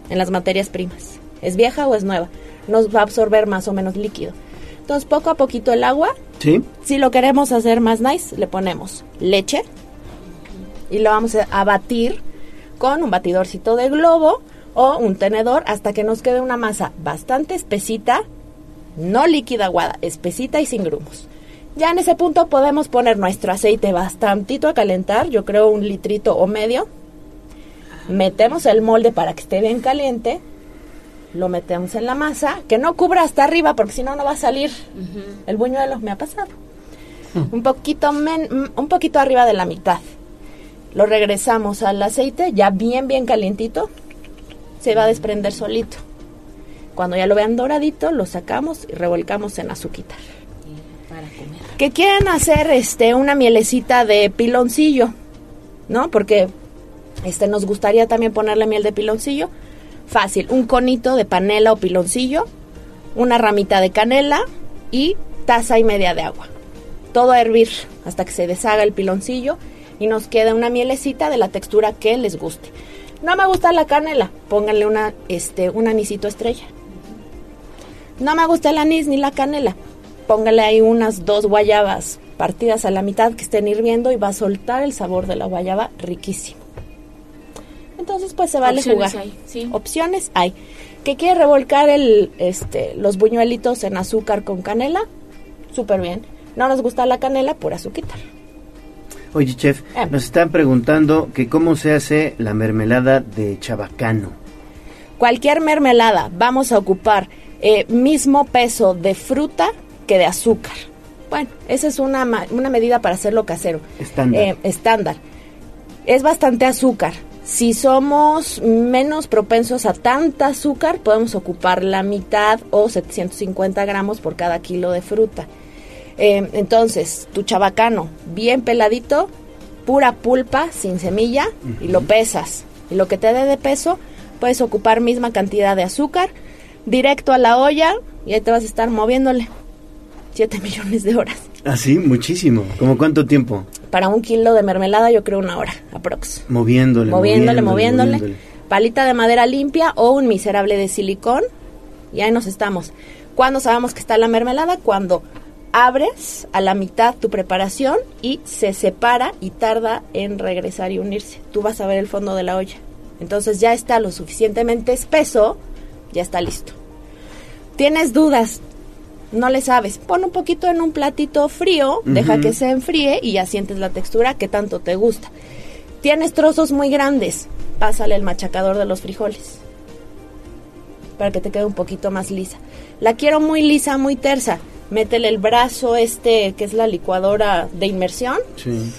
en las materias primas. ¿Es vieja o es nueva? Nos va a absorber más o menos líquido. Entonces, poco a poquito el agua. Sí. Si lo queremos hacer más nice, le ponemos leche y lo vamos a- a batir con un batidorcito de globo o un tenedor hasta que nos quede una masa bastante espesita, no líquida aguada, espesita y sin grumos. Ya en ese punto podemos poner nuestro aceite bastantito a calentar, yo creo un litrito o medio. Metemos el molde para que esté bien caliente. Lo metemos en la masa, que no cubra hasta arriba porque si no no va a salir el buñuelo, me ha pasado. Un poquito men- mm, un poquito arriba de la mitad. Lo regresamos al aceite ya bien bien calientito. Se va a desprender solito. Cuando ya lo vean doradito, lo sacamos y revolcamos en azuquitar. Para comer. que quieren hacer este una mielecita de piloncillo, ¿no? Porque este nos gustaría también ponerle miel de piloncillo. Fácil, un conito de panela o piloncillo, una ramita de canela y taza y media de agua. Todo a hervir hasta que se deshaga el piloncillo y nos queda una mielecita de la textura que les guste. No me gusta la canela, pónganle una este un anisito estrella. No me gusta el anís ni la canela. Póngale ahí unas dos guayabas partidas a la mitad que estén hirviendo y va a soltar el sabor de la guayaba riquísimo. entonces pues se vale Opciones jugar. hay, sí. Opciones hay. ¿Que quiere revolcar el, este, los buñuelitos en azúcar con canela? Súper bien. No nos gusta la canela, pura azuquita. Oye, chef, Eh. nos están preguntando que cómo se hace la mermelada de chabacano. Cualquier mermelada, vamos a ocupar eh, mismo peso de fruta que de azúcar. Bueno, esa es una, una medida para hacerlo casero. Estándar. Eh, estándar. Es bastante azúcar. Si somos menos propensos a tanta azúcar, podemos ocupar la mitad o 750 gramos por cada kilo de fruta. Eh, entonces, tu chabacano bien peladito, pura pulpa, sin semilla, y lo pesas. Y lo que te dé de peso, puedes ocupar misma cantidad de azúcar, directo a la olla, y ahí te vas a estar moviéndole 7 millones de horas. Así, muchísimo. ¿Cómo cuánto tiempo? Para un kilo de mermelada, yo creo una hora, aprox. Moviéndole, moviéndole, moviéndole. Palita de madera limpia o un miserable de silicón. Y ahí nos estamos. ¿Cuándo sabemos que está la mermelada? Cuando abres a la mitad tu preparación y se separa y tarda en regresar y unirse. Tú vas a ver el fondo de la olla. Entonces ya está lo suficientemente espeso, ya está listo. ¿Tienes dudas? No le sabes. Pon un poquito en un platito frío, deja que se enfríe y ya sientes la textura que tanto te gusta. Tienes trozos muy grandes, pásale el machacador de los frijoles para que te quede un poquito más lisa. La quiero muy lisa, muy tersa. Métele el brazo este que es la licuadora de inmersión, Sí.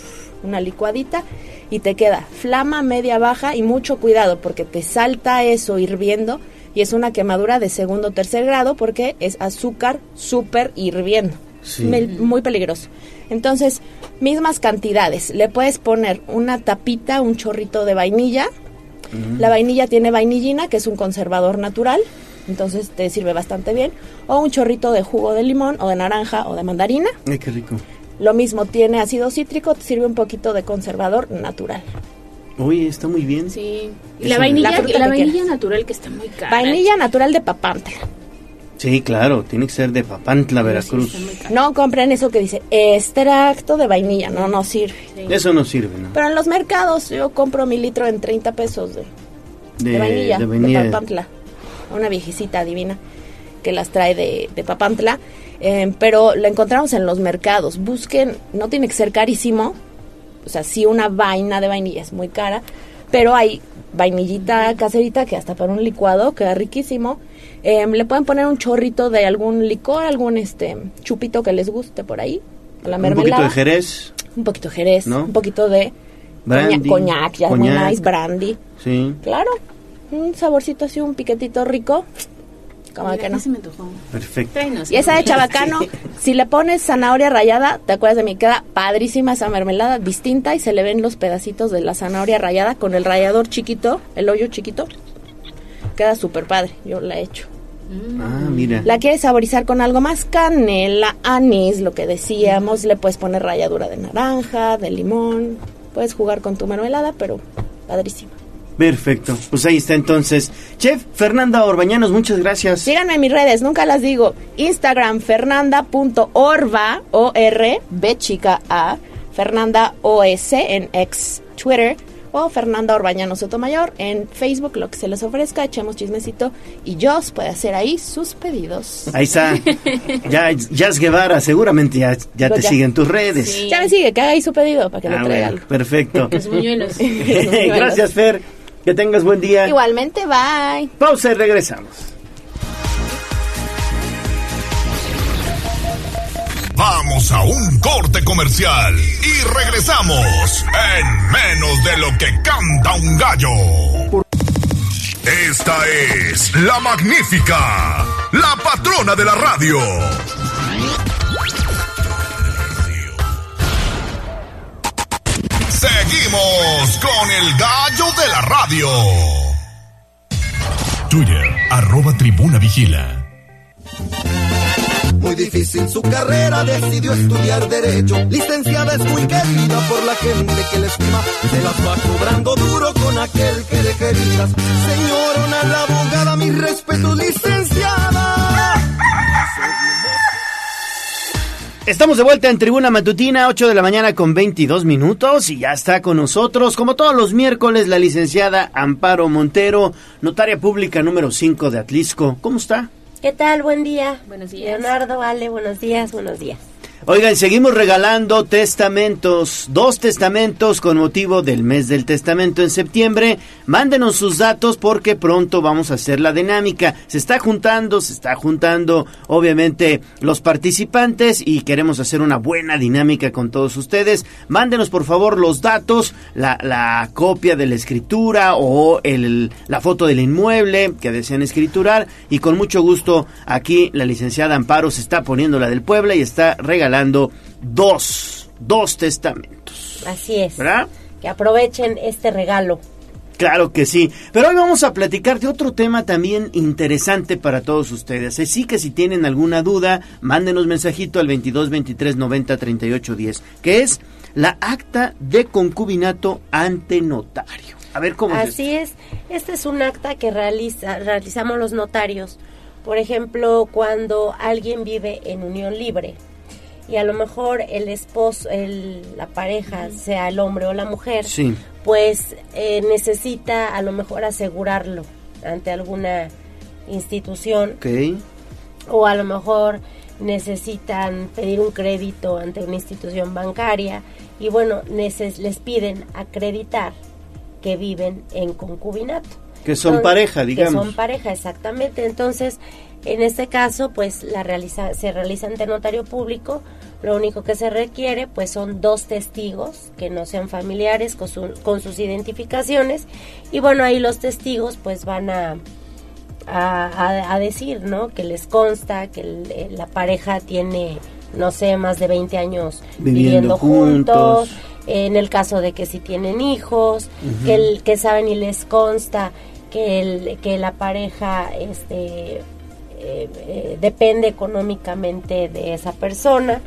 una licuadita y te queda flama media baja y mucho cuidado porque te salta eso hirviendo y es una quemadura de segundo o tercer grado porque es azúcar súper hirviendo. Sí. Muy peligroso. Entonces, mismas cantidades. Le puedes poner una tapita, un chorrito de vainilla. La vainilla tiene vainillina, que es un conservador natural, entonces te sirve bastante bien. O un chorrito de jugo de limón o de naranja o de mandarina. Ay, qué rico. Lo mismo tiene ácido cítrico, te sirve un poquito de conservador natural. Uy, está muy bien. Sí. Y la vainilla, La la, fruta que vainilla quieras. natural que está muy cara. Vainilla natural de Papantla. Sí, claro, tiene que ser de Papantla, Veracruz. No compren eso que dice extracto de vainilla, no, no sirve. Eso no sirve, ¿no? Pero en los mercados yo compro mi litro en 30 pesos de, de vainilla, de de, vainilla. Papantla. Una viejecita divina que las trae de, de Papantla. Eh, pero la encontramos en los mercados. Busquen, no tiene que ser carísimo. O sea, sí una vaina de vainilla es muy cara. Pero hay vainillita caserita que hasta para un licuado queda riquísimo. Eh, le pueden poner un chorrito de algún licor, algún este chupito que les guste por ahí. La Un poquito mermelada. de jerez, Un poquito de jerez, ¿No? un poquito de brandy. coñac, coñac, ya muy nice, brandy. Sí, Claro, un saborcito así, un piquetito rico. Como Mira, que no. ese me perfecto. Tráenos. Y esa de chabacano, si le pones zanahoria rallada, ¿te acuerdas de mí? Queda padrísima esa mermelada, distinta y se le ven los pedacitos de la zanahoria rallada con el rallador chiquito, el hoyo chiquito. Queda súper padre, yo la he hecho. Ah, mira. ¿La quieres saborizar con algo más? Canela, anís, lo que decíamos. Le puedes poner ralladura de naranja, de limón. Puedes jugar con tu mermelada, pero padrísimo. Perfecto. Pues ahí está entonces. Chef Fernanda Orbañanos, muchas gracias. Síganme en mis redes, nunca las digo. Instagram, fernanda.orva, O-R, B chica A, Fernanda OS en ex Twitter, o Fernanda Orbañano Sotomayor en Facebook, lo que se les ofrezca, echemos chismecito y Joss puede hacer ahí sus pedidos. Ahí está. Ya, Jazz Guevara, seguramente ya, ya te Pues ya. sigue en tus redes. Ya me sigue, que haga ahí su pedido para que Ah, le traiga bueno, perfecto. Los buñuelos. Gracias, Fer. Que tengas buen día. Igualmente, bye. Pausa y regresamos. Vamos a un corte comercial y regresamos en menos de lo que canta un gallo. Esta es la magnífica, la patrona de la radio. Seguimos con el gallo de la radio. Twitter, arroba tribuna vigila. Muy difícil su carrera, decidió estudiar Derecho. Licenciada es muy querida por la gente que la estima. Se las va cobrando duro con aquel que deje heridas. Señorona la abogada, mis respetos, licenciada. Estamos de vuelta en Tribuna Matutina, 8 de la mañana con 22 minutos y ya está con nosotros, como todos los miércoles, la licenciada Amparo Montero, notaria pública número 5 de Atlisco. ¿Cómo está? ¿Qué tal? Buen día. Buenos días. Leonardo, vale, buenos días, buenos días. Oigan, seguimos regalando testamentos, dos testamentos con motivo del mes del testamento en septiembre. Mándenos sus datos porque pronto vamos a hacer la dinámica. Se está juntando, se está juntando obviamente los participantes y queremos hacer una buena dinámica con todos ustedes. Mándenos por favor los datos, la, copia de la escritura o el, la foto del inmueble que desean escriturar y con mucho gusto aquí la licenciada Amparo se está poniendo la del Puebla y está regalando dos, dos testamentos. Así es. ¿Verdad? Que aprovechen este regalo. Claro que sí. Pero hoy vamos a platicar de otro tema también interesante para todos ustedes. Así que si tienen alguna duda, mándenos mensajito al 22 23 90 38 10, que es la acta de concubinato ante notario. A ver cómo es. Así es. Este es un acta que realiza, realizamos los notarios. Por ejemplo, cuando alguien vive en unión libre y a lo mejor el esposo, el, la pareja, sea el hombre o la mujer, Sí. pues eh, necesita a lo mejor asegurarlo ante alguna institución Ok. o a lo mejor necesitan pedir un crédito ante una institución bancaria y bueno, neces- les piden acreditar que viven en concubinato. Que son Entonces, pareja, digamos. Que son pareja, exactamente. Entonces, en este caso, pues la realiza, se realiza ante notario público. Lo único que se requiere, pues son dos testigos que no sean familiares con, su- con sus identificaciones. Y bueno, ahí los testigos, pues van a, a, decir, ¿no? Que les consta que el- la pareja tiene, no sé, más de 20 años Viviendo viviendo, juntos. juntos. En el caso de que si tienen hijos, que, el, que saben y les consta que, el, que la pareja este, eh, eh, depende económicamente de esa persona.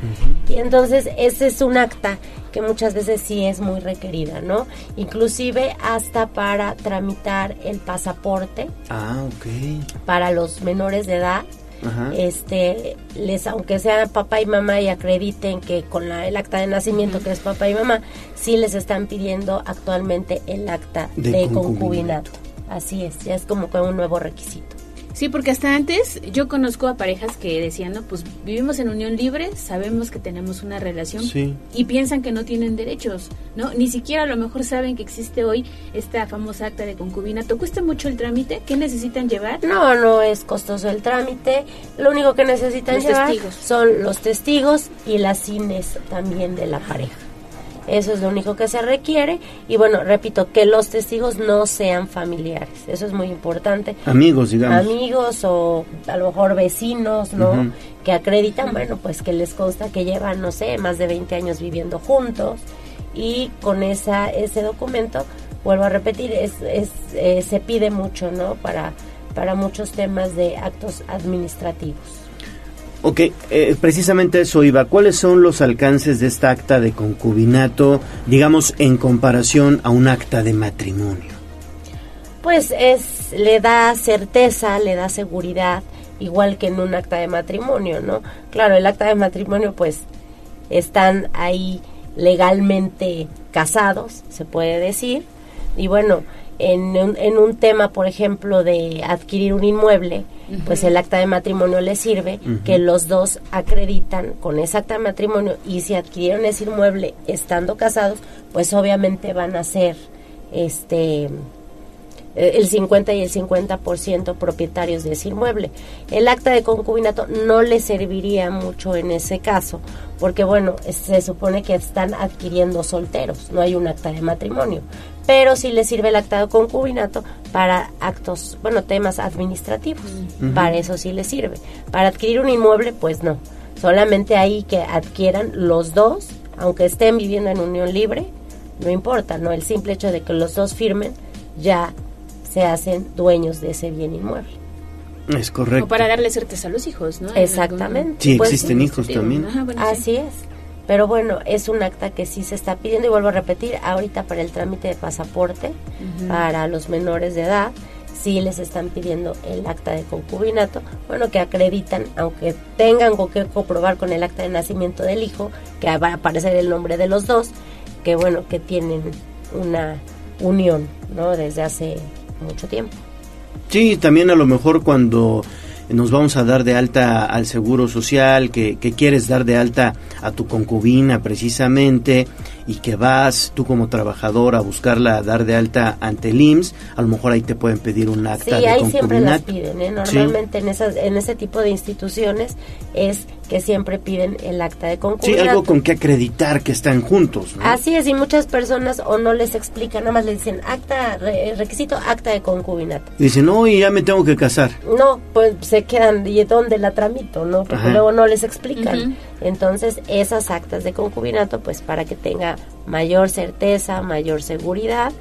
Y entonces ese es un acta que muchas veces sí es muy requerida, ¿no? Inclusive hasta para tramitar el pasaporte Ah, ok. para los menores de edad. Ajá. Este, les, aunque sean papá y mamá y acrediten que con la, el acta de nacimiento que es papá y mamá, sí les están pidiendo actualmente el acta De de, concubinato. concubinato. Así es, ya es como que un nuevo requisito. Sí, porque hasta antes yo conozco a parejas que decían, no, pues vivimos en unión libre, sabemos que tenemos una relación Sí. y piensan que no tienen derechos, ¿no? Ni siquiera a lo mejor saben que existe hoy esta famosa acta de concubinato. ¿Cuesta mucho el trámite? ¿Qué necesitan llevar? No, no es costoso el trámite. Lo único que necesitan Los llevar testigos. son los testigos y las cines también de la pareja. Eso es lo único que se requiere. Y bueno, repito, que los testigos no sean familiares. Eso es muy importante. Amigos, digamos. Amigos o a lo mejor vecinos, ¿no? Que acreditan, bueno, pues que les consta que llevan, no sé, más de 20 años viviendo juntos. Y con esa ese documento, vuelvo a repetir, es, es, eh, se pide mucho, ¿no? Para, para muchos temas de actos administrativos. Ok, eh, precisamente eso iba. ¿Cuáles son los alcances de esta acta de concubinato, digamos, en comparación a un acta de matrimonio? Pues es, le da certeza, le da seguridad, igual que en un acta de matrimonio, ¿no? Claro, el acta de matrimonio, pues, están ahí legalmente casados, se puede decir, y bueno, en un, en un tema, por ejemplo, de adquirir un inmueble, pues el acta de matrimonio le sirve que los dos acreditan con ese acta de matrimonio y si adquirieron ese inmueble estando casados, pues obviamente van a ser este eh, el 50 y el 50% propietarios de ese inmueble. El acta de concubinato no le serviría mucho en ese caso, porque bueno, se supone que están adquiriendo solteros, no hay un acta de matrimonio, pero sí le sirve el acta de concubinato para actos, bueno, temas administrativos, para eso sí le sirve. Para adquirir un inmueble, pues no, solamente ahí que adquieran los dos, aunque estén viviendo en unión libre, no importa, ¿no? El simple hecho de que los dos firmen ya se hacen dueños de ese bien inmueble. Es correcto. O para darle certeza a los hijos, ¿no? En Exactamente. Sí, Pues, existen hijos también. Ajá, bueno, sí. Así es. Pero bueno, es un acta que sí se está pidiendo y vuelvo a repetir, ahorita para el trámite de pasaporte para los menores de edad sí les están pidiendo el acta de concubinato, bueno, que acreditan, aunque tengan que comprobar con el acta de nacimiento del hijo, que va a aparecer el nombre de los dos, que bueno, que tienen una unión, ¿no? Desde hace mucho tiempo. Sí, también a lo mejor cuando nos vamos a dar de alta al seguro social, que, que quieres dar de alta a tu concubina precisamente y que vas tú como trabajador a buscarla a dar de alta ante el IMSS, a lo mejor ahí te pueden pedir un acta Sí, de ahí siempre las piden, ¿eh? Normalmente en, esas, en ese tipo de instituciones es que siempre piden el acta de Sí, concubinato. algo con que acreditar que están juntos. ¿no? Así es, y muchas personas o no les explican, nada más le dicen acta, re- requisito acta de concubinato. Dicen, no, y ya me tengo que casar. No, pues se quedan, ¿y dónde la tramito? no Porque Ajá. luego no les explican. Entonces, esas actas de concubinato, pues para que tenga mayor certeza, mayor seguridad,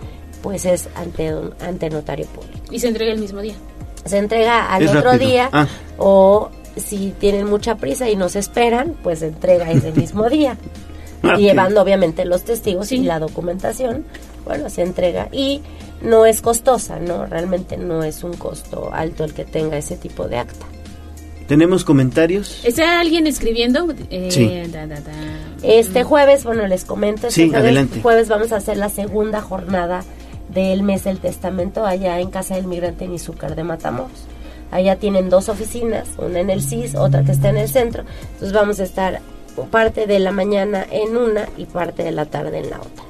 pues es ante, un- ante notario público. Y se entrega el mismo día. Se entrega al Es otro rápido. día Ah. o si tienen mucha prisa y nos esperan, pues se entrega ese mismo día. Ah. Llevando obviamente los testigos y la documentación, bueno, se entrega y no es costosa, ¿no? Realmente no es un costo alto el que tenga ese tipo de acta. ¿Tenemos comentarios? ¿Está alguien escribiendo? Eh, Sí. da, da, da. Este jueves, bueno, les comento, este Sí, jueves, adelante. jueves vamos a hacer la segunda jornada del mes del testamento allá en Casa del Migrante en Izúcar de Matamoros. Allá tienen dos oficinas, una en el CIS, otra que está en el centro. Entonces vamos a estar parte de la mañana en una y parte de la tarde en la otra.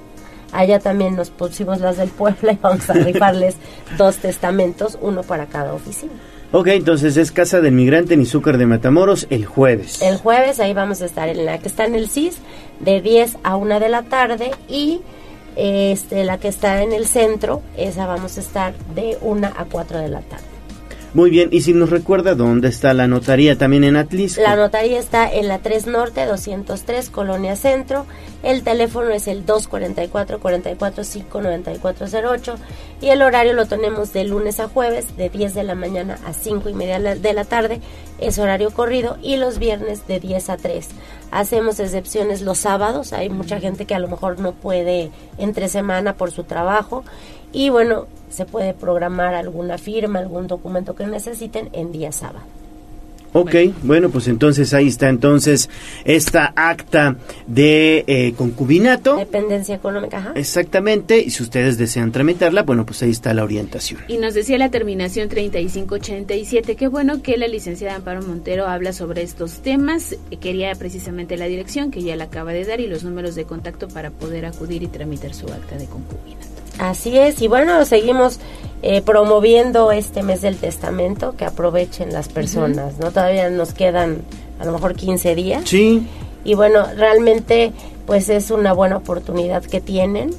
Allá también nos pusimos las del Puebla y vamos a rifarles dos testamentos, uno para cada oficina. Ok, entonces es Casa del Migrante en Izúcar de Matamoros el jueves. El jueves ahí vamos a estar en la que está en el CIS de 10 a 1 de la tarde y este la que está en el centro, esa vamos a estar de 1 a 4 de la tarde. Muy bien, y si nos recuerda dónde está la notaría también en Atlisco. La notaría está en la 3 Norte 203 Colonia Centro. El teléfono es el 244 445 9408 y el horario lo tenemos de lunes a jueves de 10 de la mañana a 5 y media de la tarde. Es horario corrido y los viernes de 10 a 3. Hacemos excepciones los sábados. Hay mucha gente que a lo mejor no puede entre semana por su trabajo y bueno, se puede programar alguna firma, algún documento que necesiten en día sábado. Ok, bueno, pues entonces ahí está entonces esta acta de eh, concubinato. Dependencia económica, ajá. Exactamente, y si ustedes desean tramitarla, bueno, pues ahí está la orientación. Y nos decía la terminación 3587. Qué bueno que la licenciada Amparo Montero habla sobre estos temas. Quería precisamente la dirección que ya la acaba de dar y los números de contacto para poder acudir y tramitar su acta de concubinato. Así es, y bueno, seguimos eh, promoviendo este mes del testamento, que aprovechen las personas, ¿no? Todavía nos quedan a lo mejor 15 días. Sí. Y bueno, realmente pues es una buena oportunidad que tienen.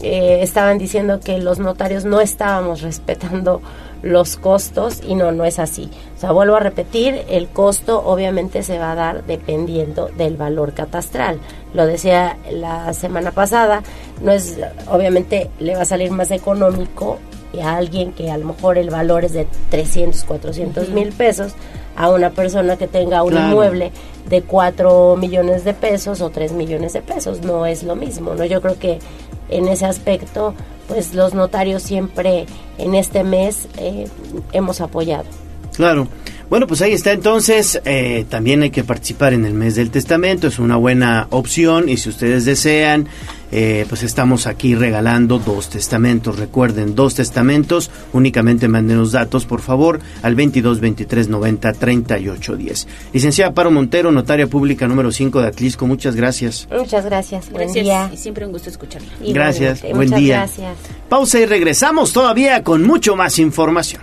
Eh, estaban diciendo que los notarios no estábamos respetando los costos y no, no es así. O sea, vuelvo a repetir, el costo obviamente se va a dar dependiendo del valor catastral. Lo decía la semana pasada, no es, obviamente le va a salir más económico a alguien que a lo mejor el valor es de 300, 400 mil pesos a una persona que tenga un Claro. inmueble de 4 millones de pesos o 3 millones de pesos. No es lo mismo, ¿no? Yo creo que en ese aspecto, pues los notarios siempre en este mes eh, hemos apoyado. Claro. Bueno, pues ahí está entonces. eh, también hay que participar en el mes del testamento. Es una buena opción y si ustedes desean, eh, pues estamos aquí regalando dos testamentos. Recuerden, dos testamentos. Únicamente mándenos datos, por favor, al 22 23 90 38 10. Licenciada Paro Montero, notaria pública número 5 de Atlisco. Muchas gracias. Muchas gracias. Buen Gracias día. y siempre un gusto escucharla. Gracias. Igualmente. Buen Muchas día. gracias. Pausa y regresamos todavía con mucho más información.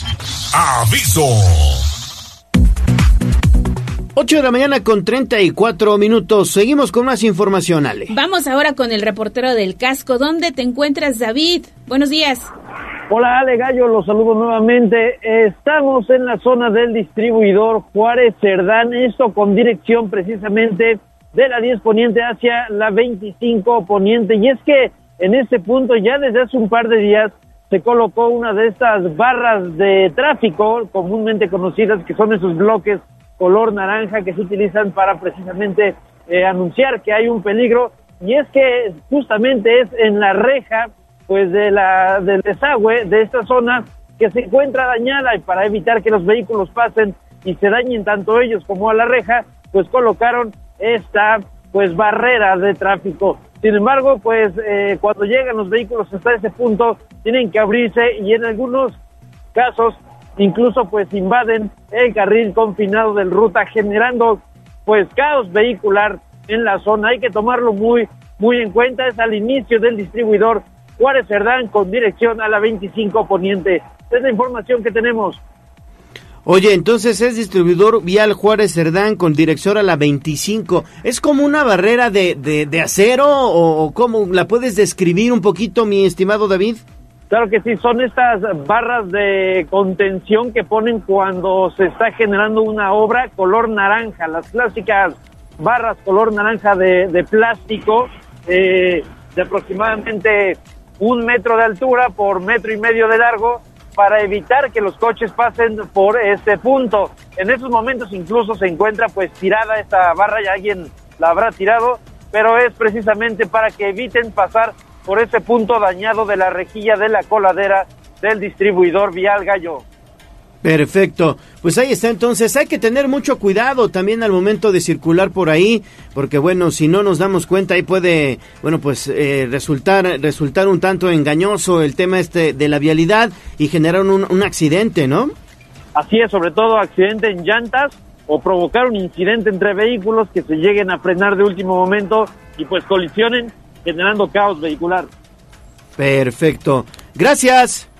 Aviso. 8 de la mañana con 34 minutos. Seguimos con más información, Ale. Vamos ahora con el reportero del casco. ¿Dónde te encuentras, David? Buenos días. Hola Ale Gallo, los saludo nuevamente. Estamos en la zona del distribuidor Juárez Cerdán, esto con dirección precisamente de la 10 poniente hacia la 25 poniente. Y es que en este punto ya desde hace un par de días se colocó una de estas barras de tráfico comúnmente conocidas que son esos bloques color naranja que se utilizan para precisamente eh, anunciar que hay un peligro. Y es que justamente es en la reja pues de la del desagüe de esta zona que se encuentra dañada y para evitar que los vehículos pasen y se dañen tanto ellos como a la reja pues colocaron esta pues barrera de tráfico sin embargo, pues eh, cuando llegan los vehículos hasta ese punto, tienen que abrirse y en algunos casos incluso pues invaden el carril confinado del ruta generando pues caos vehicular en la zona. Hay que tomarlo muy muy en cuenta. Es al inicio del distribuidor Juárez Cerdán con dirección a la 25 Poniente. Es la información que tenemos. Oye, entonces es distribuidor vial Juárez Cerdán con dirección a la 25. ¿Es como una barrera de, de, acero o, cómo la puedes describir un poquito, mi estimado David? Claro que sí, son estas barras de contención que ponen cuando se está generando una obra color naranja, las clásicas barras color naranja de, de plástico eh, de aproximadamente un metro de altura por metro y medio de largo para evitar que los coches pasen por este punto. En esos momentos incluso se encuentra pues tirada esta barra, ya alguien la habrá tirado, pero es precisamente para que eviten pasar por ese punto dañado de la rejilla de la coladera del distribuidor Vial Gallo. Perfecto. Pues ahí está entonces. Hay que tener mucho cuidado también al momento de circular por ahí, porque bueno, si no nos damos cuenta ahí puede, bueno, pues eh, resultar resultar un tanto engañoso el tema este de la vialidad y generar un, un accidente, ¿no? Así es, sobre todo accidente en llantas o provocar un incidente entre vehículos que se lleguen a frenar de último momento y pues colisionen generando caos vehicular. Perfecto. Gracias.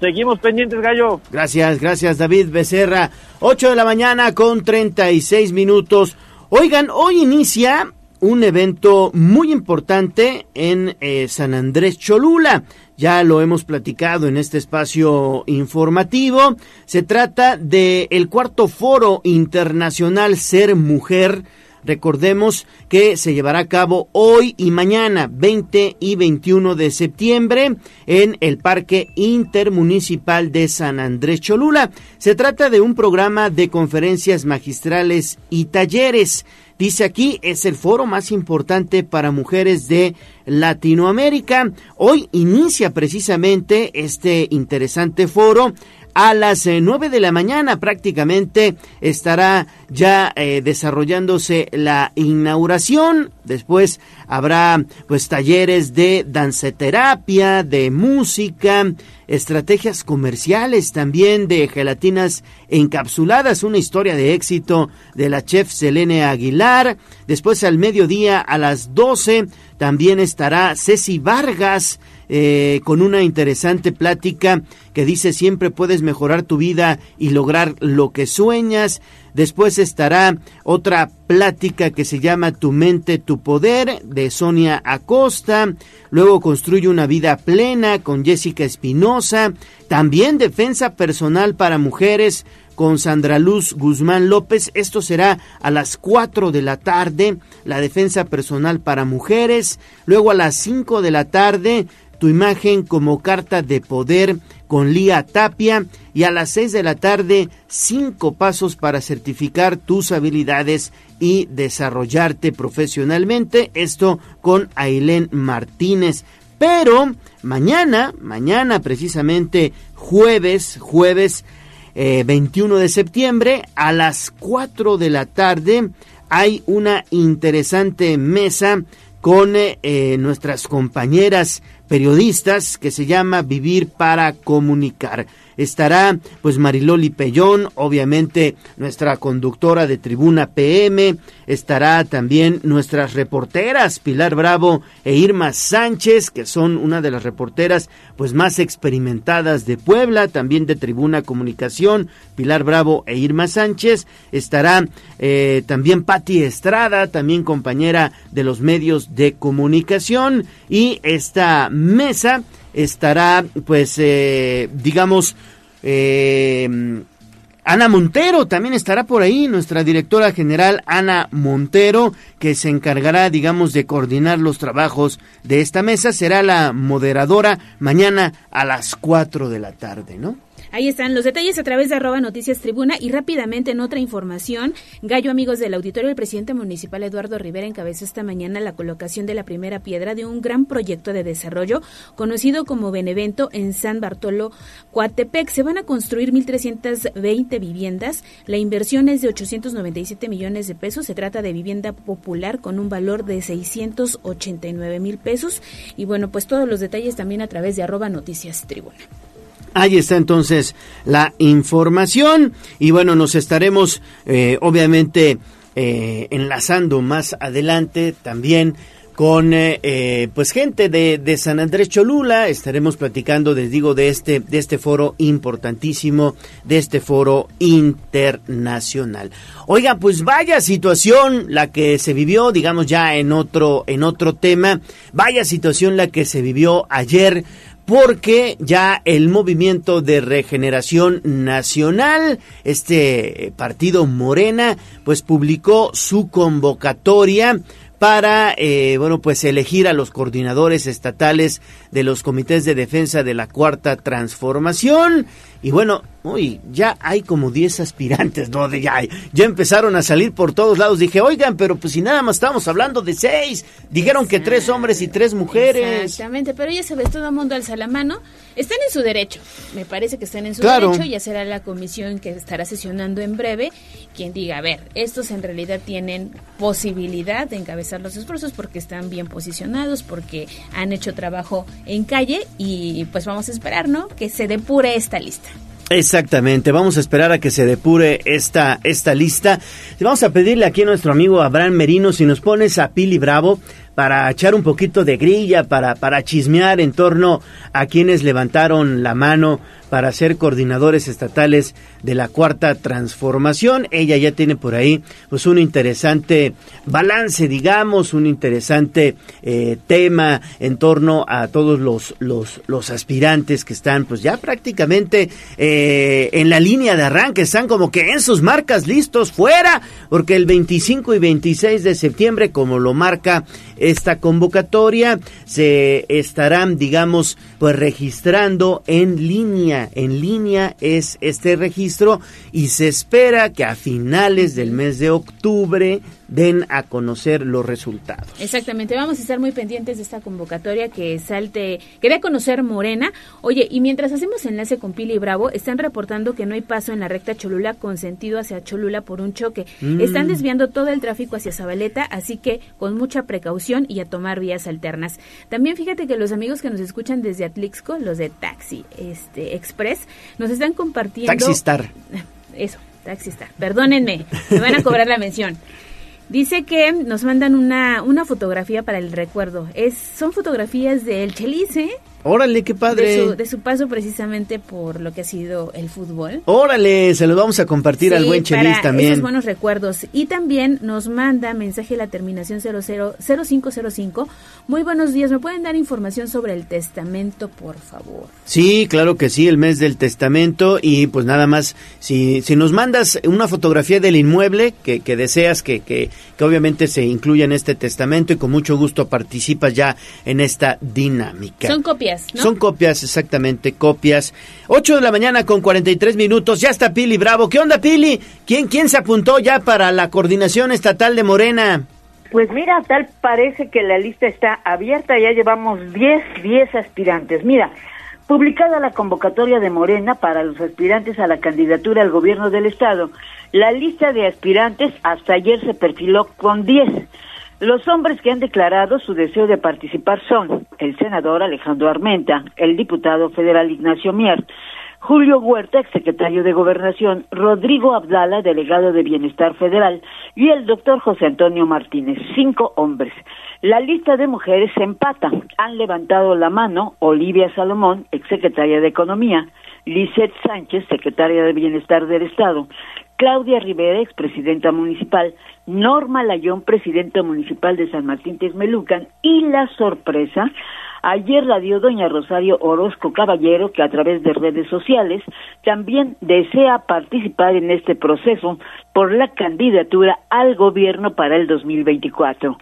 Seguimos pendientes, Gallo. Gracias, gracias, David Becerra. 8 de la mañana con 36 minutos. Oigan, hoy inicia un evento muy importante en eh, San Andrés Cholula. Ya lo hemos platicado en este espacio informativo. Se trata del el cuarto foro internacional Ser Mujer Recordemos que se llevará a cabo hoy y mañana, 20 y 21 de septiembre, en el Parque Intermunicipal de San Andrés Cholula. Se trata de un programa de conferencias magistrales y talleres. Dice aquí, es el foro más importante para mujeres de Latinoamérica. Hoy inicia precisamente este interesante foro a las eh, nueve de la mañana prácticamente estará ya eh, desarrollándose la inauguración. Después habrá pues talleres de danceterapia, de música, estrategias comerciales también de gelatinas encapsuladas, una historia de éxito de la chef Selene Aguilar. Después al mediodía a las 12 también estará Ceci Vargas eh, con una interesante plática que dice siempre puedes mejorar tu vida y lograr lo que sueñas. Después estará otra plática que se llama Tu mente, tu poder de Sonia Acosta. Luego construye una vida plena con Jessica Espinosa. También defensa personal para mujeres con Sandra Luz Guzmán López. Esto será a las 4 de la tarde, la defensa personal para mujeres. Luego a las 5 de la tarde, tu imagen como carta de poder con Lía Tapia y a las 6 de la tarde cinco pasos para certificar tus habilidades y desarrollarte profesionalmente. Esto con Ailén Martínez. Pero mañana, mañana precisamente jueves, jueves 21 eh, de septiembre a las 4 de la tarde hay una interesante mesa con eh, nuestras compañeras periodistas que se llama Vivir para Comunicar. Estará pues Mariloli Pellón, obviamente nuestra conductora de Tribuna PM, estará también nuestras reporteras Pilar Bravo e Irma Sánchez, que son una de las reporteras pues más experimentadas de Puebla, también de Tribuna Comunicación, Pilar Bravo e Irma Sánchez, estará eh, también Patti Estrada, también compañera de los medios de comunicación. Y esta mesa estará, pues, eh, digamos, eh, Ana Montero también estará por ahí, nuestra directora general Ana Montero, que se encargará, digamos, de coordinar los trabajos de esta mesa. Será la moderadora mañana a las 4 de la tarde, ¿no? Ahí están los detalles a través de arroba noticias tribuna y rápidamente en otra información, Gallo amigos del auditorio, el presidente municipal Eduardo Rivera encabezó esta mañana la colocación de la primera piedra de un gran proyecto de desarrollo conocido como Benevento en San Bartolo, Coatepec. Se van a construir 1.320 viviendas. La inversión es de 897 millones de pesos. Se trata de vivienda popular con un valor de 689 mil pesos. Y bueno, pues todos los detalles también a través de arroba noticias tribuna. Ahí está entonces la información y bueno, nos estaremos eh, obviamente eh, enlazando más adelante también con eh, eh, pues gente de, de, San Andrés Cholula. Estaremos platicando, les digo, de este, de este foro importantísimo, de este foro internacional. Oiga, pues vaya situación la que se vivió, digamos ya en otro, en otro tema, vaya situación la que se vivió ayer porque ya el movimiento de regeneración nacional, este partido Morena, pues publicó su convocatoria para, eh, bueno, pues elegir a los coordinadores estatales de los comités de defensa de la cuarta transformación. Y bueno, uy, ya hay como 10 aspirantes, ¿no? De ya, ya empezaron a salir por todos lados. Dije, oigan, pero pues si nada más estamos hablando de seis. Dijeron que tres hombres y tres mujeres. Exactamente, pero ya sabes, todo el mundo alza la mano. Están en su derecho. Me parece que están en su derecho. Ya será la comisión que estará sesionando en breve quien diga, a ver, estos en realidad tienen posibilidad de encabezar los esfuerzos porque están bien posicionados, porque han hecho trabajo en calle y pues vamos a esperar, ¿no? Que se depure esta lista. Exactamente, vamos a esperar a que se depure esta, esta lista. Vamos a pedirle aquí a nuestro amigo Abraham Merino si nos pones a Pili Bravo para echar un poquito de grilla, para, para chismear en torno a quienes levantaron la mano para ser coordinadores estatales de la cuarta transformación. Ella ya tiene por ahí pues un interesante balance, digamos, un interesante eh, tema en torno a todos los, los, los, aspirantes que están pues ya prácticamente eh, en la línea de arranque, están como que en sus marcas listos fuera, porque el 25 y 26 de septiembre, como lo marca esta convocatoria, se estarán, digamos, pues registrando en línea, en línea es este registro y se espera que a finales del mes de octubre den a conocer los resultados. Exactamente, vamos a estar muy pendientes de esta convocatoria que salte, que dé a conocer Morena. Oye, y mientras hacemos enlace con Pili Bravo, están reportando que no hay paso en la recta Cholula con sentido hacia Cholula por un choque. Mm. Están desviando todo el tráfico hacia Zabaleta, así que con mucha precaución y a tomar vías alternas. También fíjate que los amigos que nos escuchan desde Atlixco, los de Taxi este Express, nos están compartiendo Taxistar. Eso, Taxistar. Perdónenme, me van a cobrar la mención. Dice que nos mandan una, una fotografía para el recuerdo. Es, son fotografías del Chelice. Órale, qué padre. De su, de su paso precisamente por lo que ha sido el fútbol. Órale, se los vamos a compartir al buen Chelis también. Esos buenos recuerdos. Y también nos manda mensaje la terminación 00, 0505. Muy buenos días. ¿Me pueden dar información sobre el testamento, por favor? Sí, claro que sí, el mes del testamento. Y pues nada más, si, si nos mandas una fotografía del inmueble que, que deseas que, que, que obviamente se incluya en este testamento y con mucho gusto participas ya en esta dinámica. Son copias. ¿No? Son copias, exactamente, copias. 8 de la mañana con 43 minutos. Ya está Pili Bravo. ¿Qué onda, Pili? ¿Quién, quién se apuntó ya para la coordinación estatal de Morena? Pues mira, tal parece que la lista está abierta. Ya llevamos 10, 10 aspirantes. Mira, publicada la convocatoria de Morena para los aspirantes a la candidatura al gobierno del Estado, la lista de aspirantes hasta ayer se perfiló con 10. Los hombres que han declarado su deseo de participar son el senador Alejandro Armenta, el diputado federal Ignacio Mier, Julio Huerta, exsecretario de Gobernación, Rodrigo Abdala, delegado de Bienestar Federal, y el doctor José Antonio Martínez, cinco hombres. La lista de mujeres se empata. Han levantado la mano Olivia Salomón, exsecretaria de Economía, Lisette Sánchez, secretaria de Bienestar del Estado, Claudia Rivera, expresidenta municipal, Norma Layón, presidenta municipal de San Martín Texmelucan, y la sorpresa, ayer la dio doña Rosario Orozco Caballero, que a través de redes sociales también desea participar en este proceso por la candidatura al gobierno para el 2024.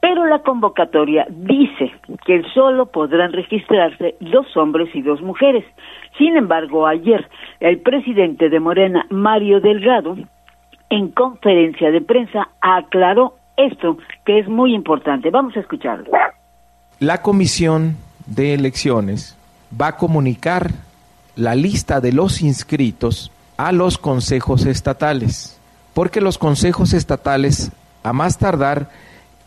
Pero la convocatoria dice que solo podrán registrarse dos hombres y dos mujeres. Sin embargo, ayer el presidente de Morena, Mario Delgado, en conferencia de prensa aclaró esto, que es muy importante. Vamos a escucharlo. La comisión de elecciones va a comunicar la lista de los inscritos a los consejos estatales, porque los consejos estatales, a más tardar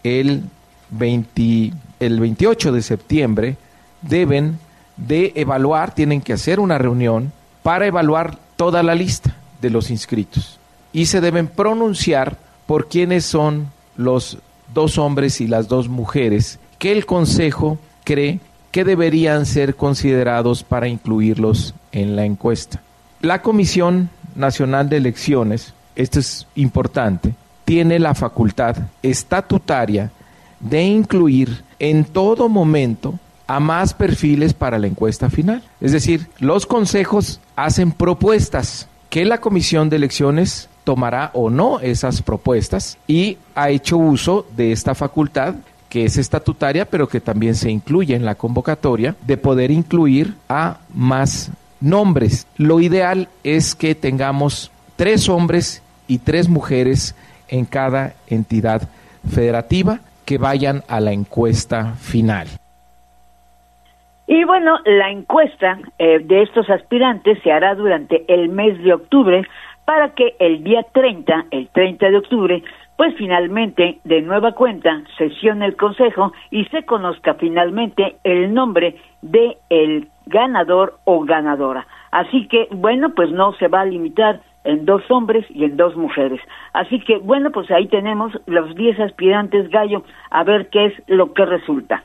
el, 20, el 28 de septiembre, deben de evaluar, tienen que hacer una reunión para evaluar toda la lista de los inscritos y se deben pronunciar por quiénes son los dos hombres y las dos mujeres que el Consejo cree que deberían ser considerados para incluirlos en la encuesta. La Comisión Nacional de Elecciones, esto es importante, tiene la facultad estatutaria de incluir en todo momento a más perfiles para la encuesta final. Es decir, los consejos hacen propuestas que la Comisión de Elecciones tomará o no esas propuestas y ha hecho uso de esta facultad que es estatutaria, pero que también se incluye en la convocatoria, de poder incluir a más nombres. Lo ideal es que tengamos tres hombres y tres mujeres en cada entidad federativa que vayan a la encuesta final. Y bueno, la encuesta eh, de estos aspirantes se hará durante el mes de octubre para que el día 30, el 30 de octubre, pues finalmente, de nueva cuenta, sesione el Consejo y se conozca finalmente el nombre de el ganador o ganadora. Así que, bueno, pues no se va a limitar en dos hombres y en dos mujeres. Así que, bueno, pues ahí tenemos los 10 aspirantes gallo, a ver qué es lo que resulta.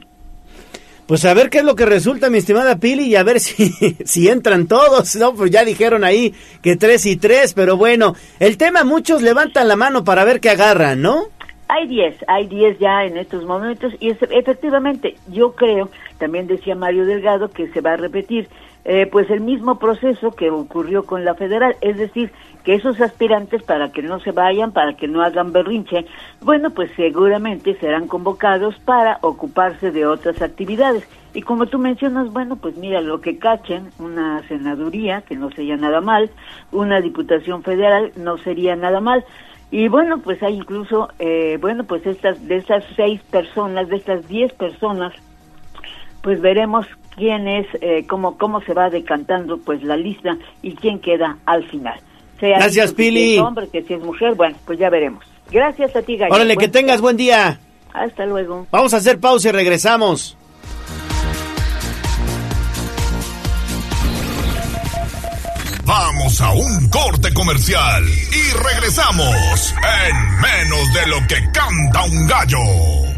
Pues a ver qué es lo que resulta, mi estimada Pili, y a ver si, si entran todos, ¿no? Pues ya dijeron ahí que tres y tres, pero bueno, el tema muchos levantan la mano para ver qué agarran, ¿no? Hay diez, hay diez ya en estos momentos y efectivamente yo creo, también decía Mario Delgado, que se va a repetir eh, pues el mismo proceso que ocurrió con la federal, es decir, que esos aspirantes para que no se vayan, para que no hagan berrinche, bueno, pues seguramente serán convocados para ocuparse de otras actividades. Y como tú mencionas, bueno, pues mira, lo que cachen, una senaduría, que no sería nada mal, una diputación federal, no sería nada mal. Y bueno, pues hay incluso, eh, bueno, pues estas, de estas seis personas, de estas diez personas, pues veremos quién es, eh, cómo, cómo se va decantando pues la lista y quién queda al final. Gracias, Pili. Si es hombre, que si es mujer, bueno, pues ya veremos. Gracias a ti, Gallo. Órale, que tengas buen día. Hasta luego. Vamos a hacer pausa y regresamos. Vamos a un corte comercial y regresamos en menos de lo que canta un gallo.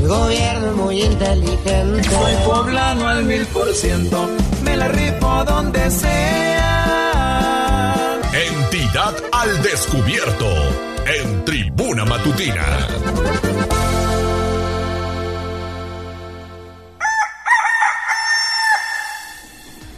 El gobierno es muy inteligente. Soy poblano al mil por ciento. Me la rifo donde sea. Entidad al descubierto. En Tribuna Matutina.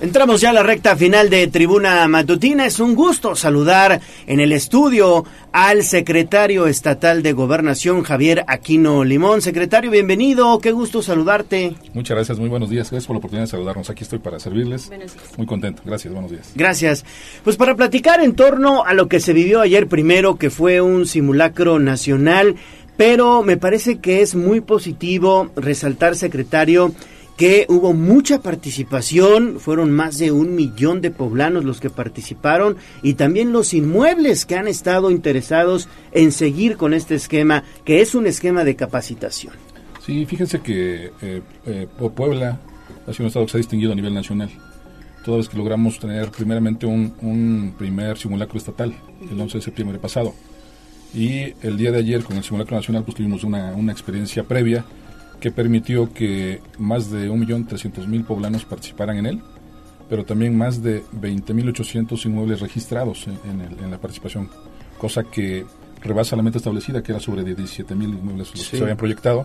Entramos ya a la recta final de Tribuna Matutina. Es un gusto saludar en el estudio al secretario estatal de Gobernación, Javier Aquino Limón. Secretario, bienvenido. Qué gusto saludarte. Muchas gracias, muy buenos días. Gracias por la oportunidad de saludarnos. Aquí estoy para servirles. Muy contento. Gracias, buenos días. Gracias. Pues para platicar en torno a lo que se vivió ayer primero, que fue un simulacro nacional, pero me parece que es muy positivo resaltar, secretario, que hubo mucha participación, fueron más de un millón de poblanos los que participaron y también los inmuebles que han estado interesados en seguir con este esquema, que es un esquema de capacitación. Sí, fíjense que eh, eh, Puebla ha sido un estado que se ha distinguido a nivel nacional. Toda vez que logramos tener primeramente un, un primer simulacro estatal, el 11 de septiembre pasado. Y el día de ayer con el simulacro nacional pues tuvimos una, una experiencia previa que permitió que más de 1.300.000 poblanos participaran en él, pero también más de 20.800 inmuebles registrados en, la participación, cosa que rebasa la meta establecida, que era sobre 17.000 inmuebles los que se habían proyectado.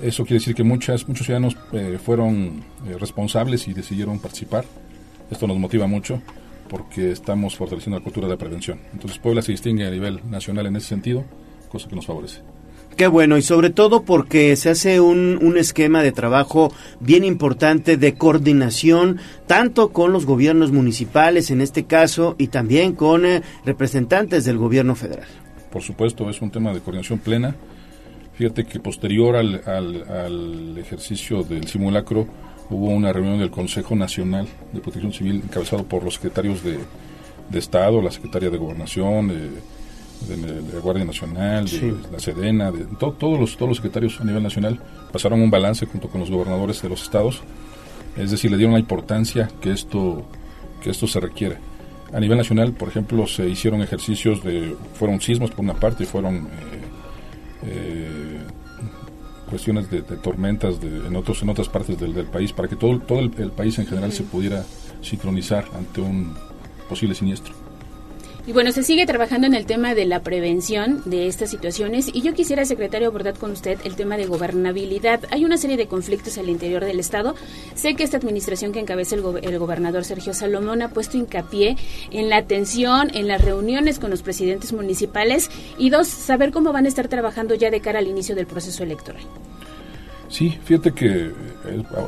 Eso quiere decir que muchas, muchos ciudadanos eh, fueron eh, responsables y decidieron participar. Esto nos motiva mucho porque estamos fortaleciendo la cultura de prevención. Entonces Puebla se distingue a nivel nacional en ese sentido, cosa que nos favorece. Qué bueno, y sobre todo porque se hace un, un, esquema de trabajo bien importante de coordinación, tanto con los gobiernos municipales en este caso y también con eh, representantes del gobierno federal. Por supuesto, es un tema de coordinación plena. Fíjate que posterior al, al, ejercicio del simulacro hubo una reunión del Consejo Nacional de Protección Civil encabezado por los secretarios de, de Estado, la Secretaria de Gobernación, de de la Guardia Nacional, de la Sedena, de todos, los, todos los secretarios a nivel nacional pasaron un balance junto con los gobernadores de los estados, es decir, le dieron la importancia que esto, que esto se requiere. A nivel nacional, por ejemplo, se hicieron ejercicios de, fueron sismos por una parte, fueron eh, eh, cuestiones de, tormentas de, en, otros, en otras partes del, país, para que todo, todo el país en general se pudiera sincronizar ante un posible siniestro. Y bueno, se sigue trabajando en el tema de la prevención de estas situaciones y yo quisiera, secretario, abordar con usted el tema de gobernabilidad. Hay una serie de conflictos al interior del Estado. Sé que esta administración que encabeza el, el gobernador Sergio Salomón ha puesto hincapié en la atención, en las reuniones con los presidentes municipales y dos, saber cómo van a estar trabajando ya de cara al inicio del proceso electoral. Sí, fíjate que eh,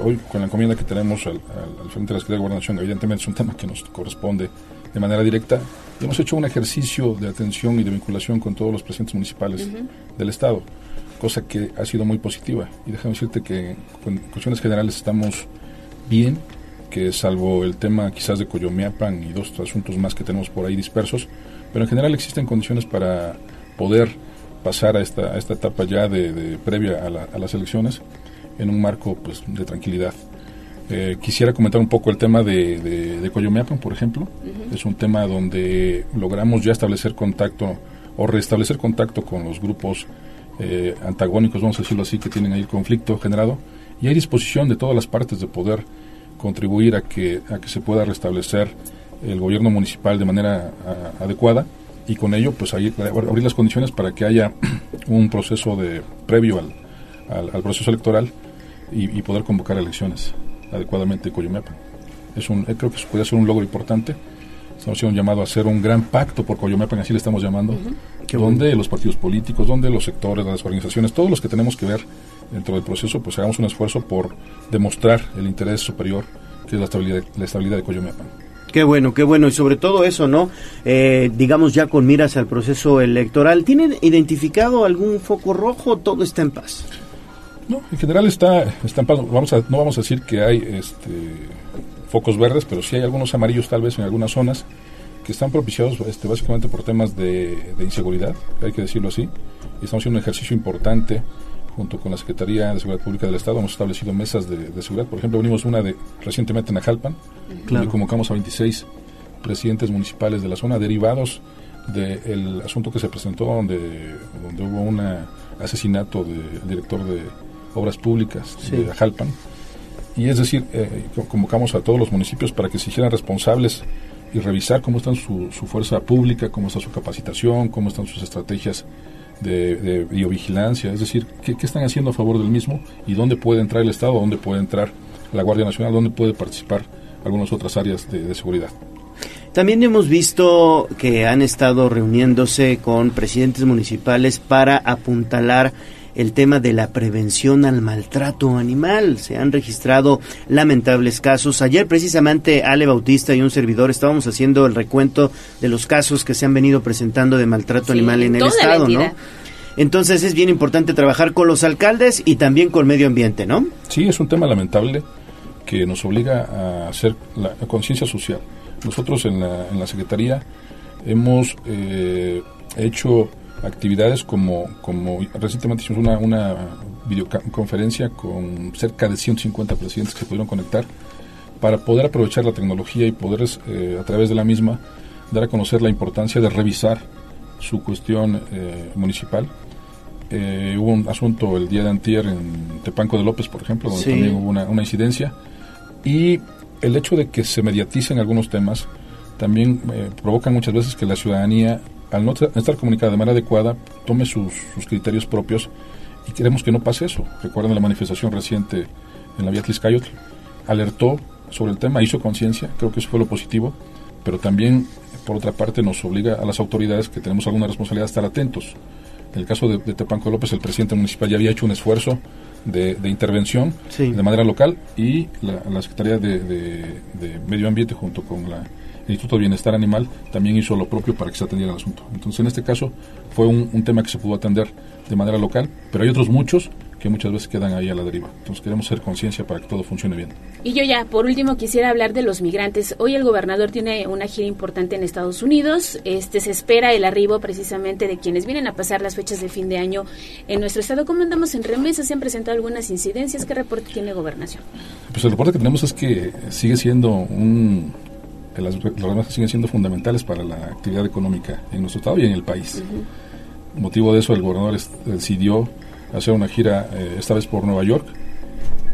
hoy con la encomienda que tenemos al, al, frente de la Secretaría de Gobernación, evidentemente es un tema que nos corresponde de manera directa. Hemos hecho un ejercicio de atención y de vinculación con todos los presidentes municipales del Estado, cosa que ha sido muy positiva. Y déjame decirte que en cuestiones generales estamos bien, que salvo el tema quizás de Coyomeapan y dos asuntos más que tenemos por ahí dispersos, pero en general existen condiciones para poder pasar a esta, esta etapa ya de, previa a, las elecciones en un marco pues, de tranquilidad. Eh, quisiera comentar un poco el tema de, de, Coyomeapan, por ejemplo. Es un tema donde logramos ya establecer contacto o restablecer contacto con los grupos eh, antagónicos, vamos a decirlo así, que tienen ahí el conflicto generado. Y hay disposición de todas las partes de poder contribuir a que, a que se pueda restablecer el gobierno municipal de manera adecuada y con ello pues abrir las condiciones para que haya un proceso de previo al, al, proceso electoral y, y poder convocar elecciones adecuadamente Coyomepan. Es un, eh, creo que eso puede ser un logro importante. Estamos haciendo un llamado a hacer un gran pacto por Coyomepan, así le estamos llamando, donde los partidos políticos, donde los sectores, las organizaciones, todos los que tenemos que ver dentro del proceso, pues hagamos un esfuerzo por demostrar el interés superior que es la estabilidad, la estabilidad de Coyomepan. Qué bueno, qué bueno. Y sobre todo eso, ¿no? Eh, digamos ya con miras al proceso electoral. ¿Tienen identificado algún foco rojo? Todo está en paz. No, en general está, paz. Vamos a, no vamos a decir que hay este, focos verdes, pero sí hay algunos amarillos tal vez en algunas zonas que están propiciados este, básicamente por temas de, inseguridad, hay que decirlo así. Estamos haciendo un ejercicio importante junto con la Secretaría de Seguridad Pública del Estado. Hemos establecido mesas de, seguridad. Por ejemplo, venimos una de recientemente en Ajalpan, donde convocamos a 26 presidentes municipales de la zona derivados del asunto que se presentó donde, donde hubo un asesinato del director de Obras Públicas de Ajalpan. Y es decir, eh, convocamos a todos los municipios para que se hicieran responsables y revisar cómo está su, su fuerza pública, cómo está su capacitación, cómo están sus estrategias de, biovigilancia, es decir, ¿qué, están haciendo a favor del mismo y dónde puede entrar el Estado, dónde puede entrar la Guardia Nacional, dónde puede participar algunas otras áreas de, de seguridad. También hemos visto que han estado reuniéndose con presidentes municipales para apuntalar el tema de la prevención al maltrato animal. Se han registrado lamentables casos. Ayer precisamente Ale Bautista y un servidor estábamos haciendo el recuento de los casos que se han venido presentando de maltrato animal en el estado, ¿no? Entonces es bien importante trabajar con los alcaldes y también con medio ambiente, ¿no? Sí, es un tema lamentable que nos obliga a hacer la, la conciencia social. Nosotros en la, en la Secretaría hemos eh, hecho actividades como, como recientemente hicimos una, una videoconferencia con cerca de 150 presidentes que se pudieron conectar para poder aprovechar la tecnología y poder eh, a través de la misma dar a conocer la importancia de revisar su cuestión eh, municipal. Eh, hubo un asunto el día de antier en Tepanco de López, por ejemplo, donde Sí. también hubo una, una incidencia. Y el hecho de que se mediaticen algunos temas también eh, provoca muchas veces que la ciudadanía, al no estar comunicada de manera adecuada, tome sus, sus criterios propios y queremos que no pase eso. Recuerden la manifestación reciente en la vía Tliscayotl, alertó sobre el tema, hizo conciencia, creo que eso fue lo positivo, pero también, por otra parte, nos obliga a las autoridades que tenemos alguna responsabilidad a estar atentos. En el caso de, de Tepanco López, el presidente municipal ya había hecho un esfuerzo de, de intervención Sí. de manera local y la, la Secretaría de, de- de Medio Ambiente junto con la, el Instituto de Bienestar Animal también hizo lo propio para que se atendiera el asunto. Entonces, en este caso, fue un, un tema que se pudo atender de manera local, pero hay otros muchos que muchas veces quedan ahí a la deriva. Entonces, queremos hacer conciencia para que todo funcione bien. Y yo ya, por último, quisiera hablar de los migrantes. Hoy el gobernador tiene una gira importante en Estados Unidos. Este se espera el arribo precisamente de quienes vienen a pasar las fechas de fin de año en nuestro estado. ¿Cómo andamos en remesas? ¿Se han presentado algunas incidencias? ¿Qué reporte tiene gobernación? Pues el reporte que tenemos es que sigue siendo un... Las, remesas siguen siendo fundamentales para la actividad económica en nuestro estado y en el país. Motivo de eso, el gobernador decidió hacer una gira, eh, esta vez por Nueva York,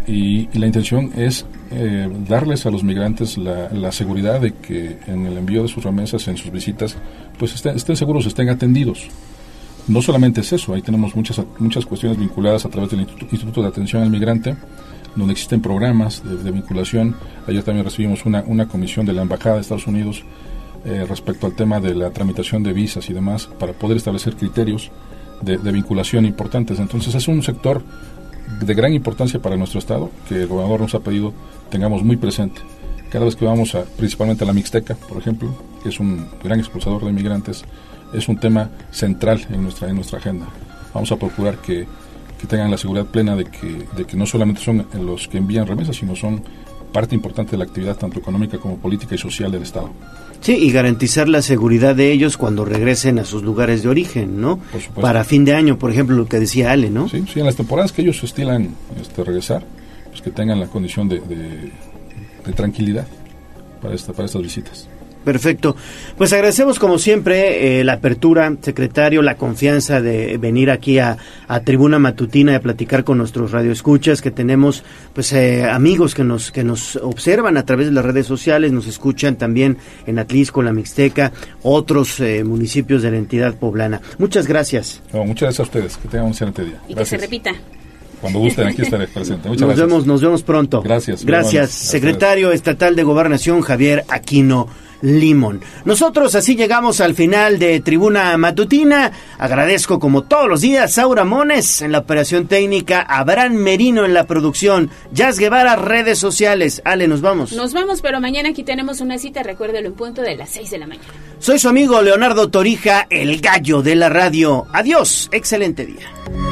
y, y la intención es eh, darles a los migrantes la, la seguridad de que en el envío de sus remesas, en sus visitas, pues estén, estén seguros, estén atendidos. No solamente es eso, ahí tenemos muchas, muchas cuestiones vinculadas a través del Instituto de Atención al Migrante, donde existen programas de, vinculación. Ayer también recibimos una, una comisión de la Embajada de Estados Unidos eh, respecto al tema de la tramitación de visas y demás, para poder establecer criterios de, vinculación importantes. Entonces es un sector de gran importancia para nuestro Estado, que el gobernador nos ha pedido tengamos muy presente. Cada vez que vamos principalmente a la Mixteca, por ejemplo, que es un gran expulsador de inmigrantes, es un tema central en nuestra, en nuestra agenda. Vamos a procurar que, que tengan la seguridad plena de que, de que no solamente son los que envían remesas, sino son parte importante de la actividad tanto económica como política y social del Estado. Sí, y garantizar la seguridad de ellos cuando regresen a sus lugares de origen, ¿no? supuesto. Para fin de año, por ejemplo, lo que decía Ale, ¿no? Sí, sí, en las temporadas que ellos estilan este, regresar, pues que tengan la condición de, de, de tranquilidad para, esta, para estas visitas. Perfecto. Pues agradecemos como siempre eh, la apertura, secretario, la confianza de venir aquí a, a Tribuna Matutina y a platicar con nuestros radioescuchas, que tenemos pues eh, amigos que nos que nos observan a través de las redes sociales, nos escuchan también en Atlisco, la Mixteca, otros eh, municipios de la entidad poblana. Muchas gracias. No, muchas gracias a ustedes, que tengan un excelente día. Y que se repita. Cuando gusten, aquí estaré presente. Muchas nos gracias. vemos, nos vemos pronto. Gracias. Gracias, secretario estatal de Gobernación Javier Aquino Limón. Nosotros así llegamos al final de Tribuna Matutina. Agradezco como todos los días Saura Mones en la operación técnica, Abraham Merino en la producción, Jazz Guevara, redes sociales. Ale, nos vamos. Nos vamos, pero mañana aquí tenemos una cita, recuérdelo, en punto de las 6 de la mañana. Soy su amigo Leonardo Torija, el gallo de la radio. Adiós, excelente día.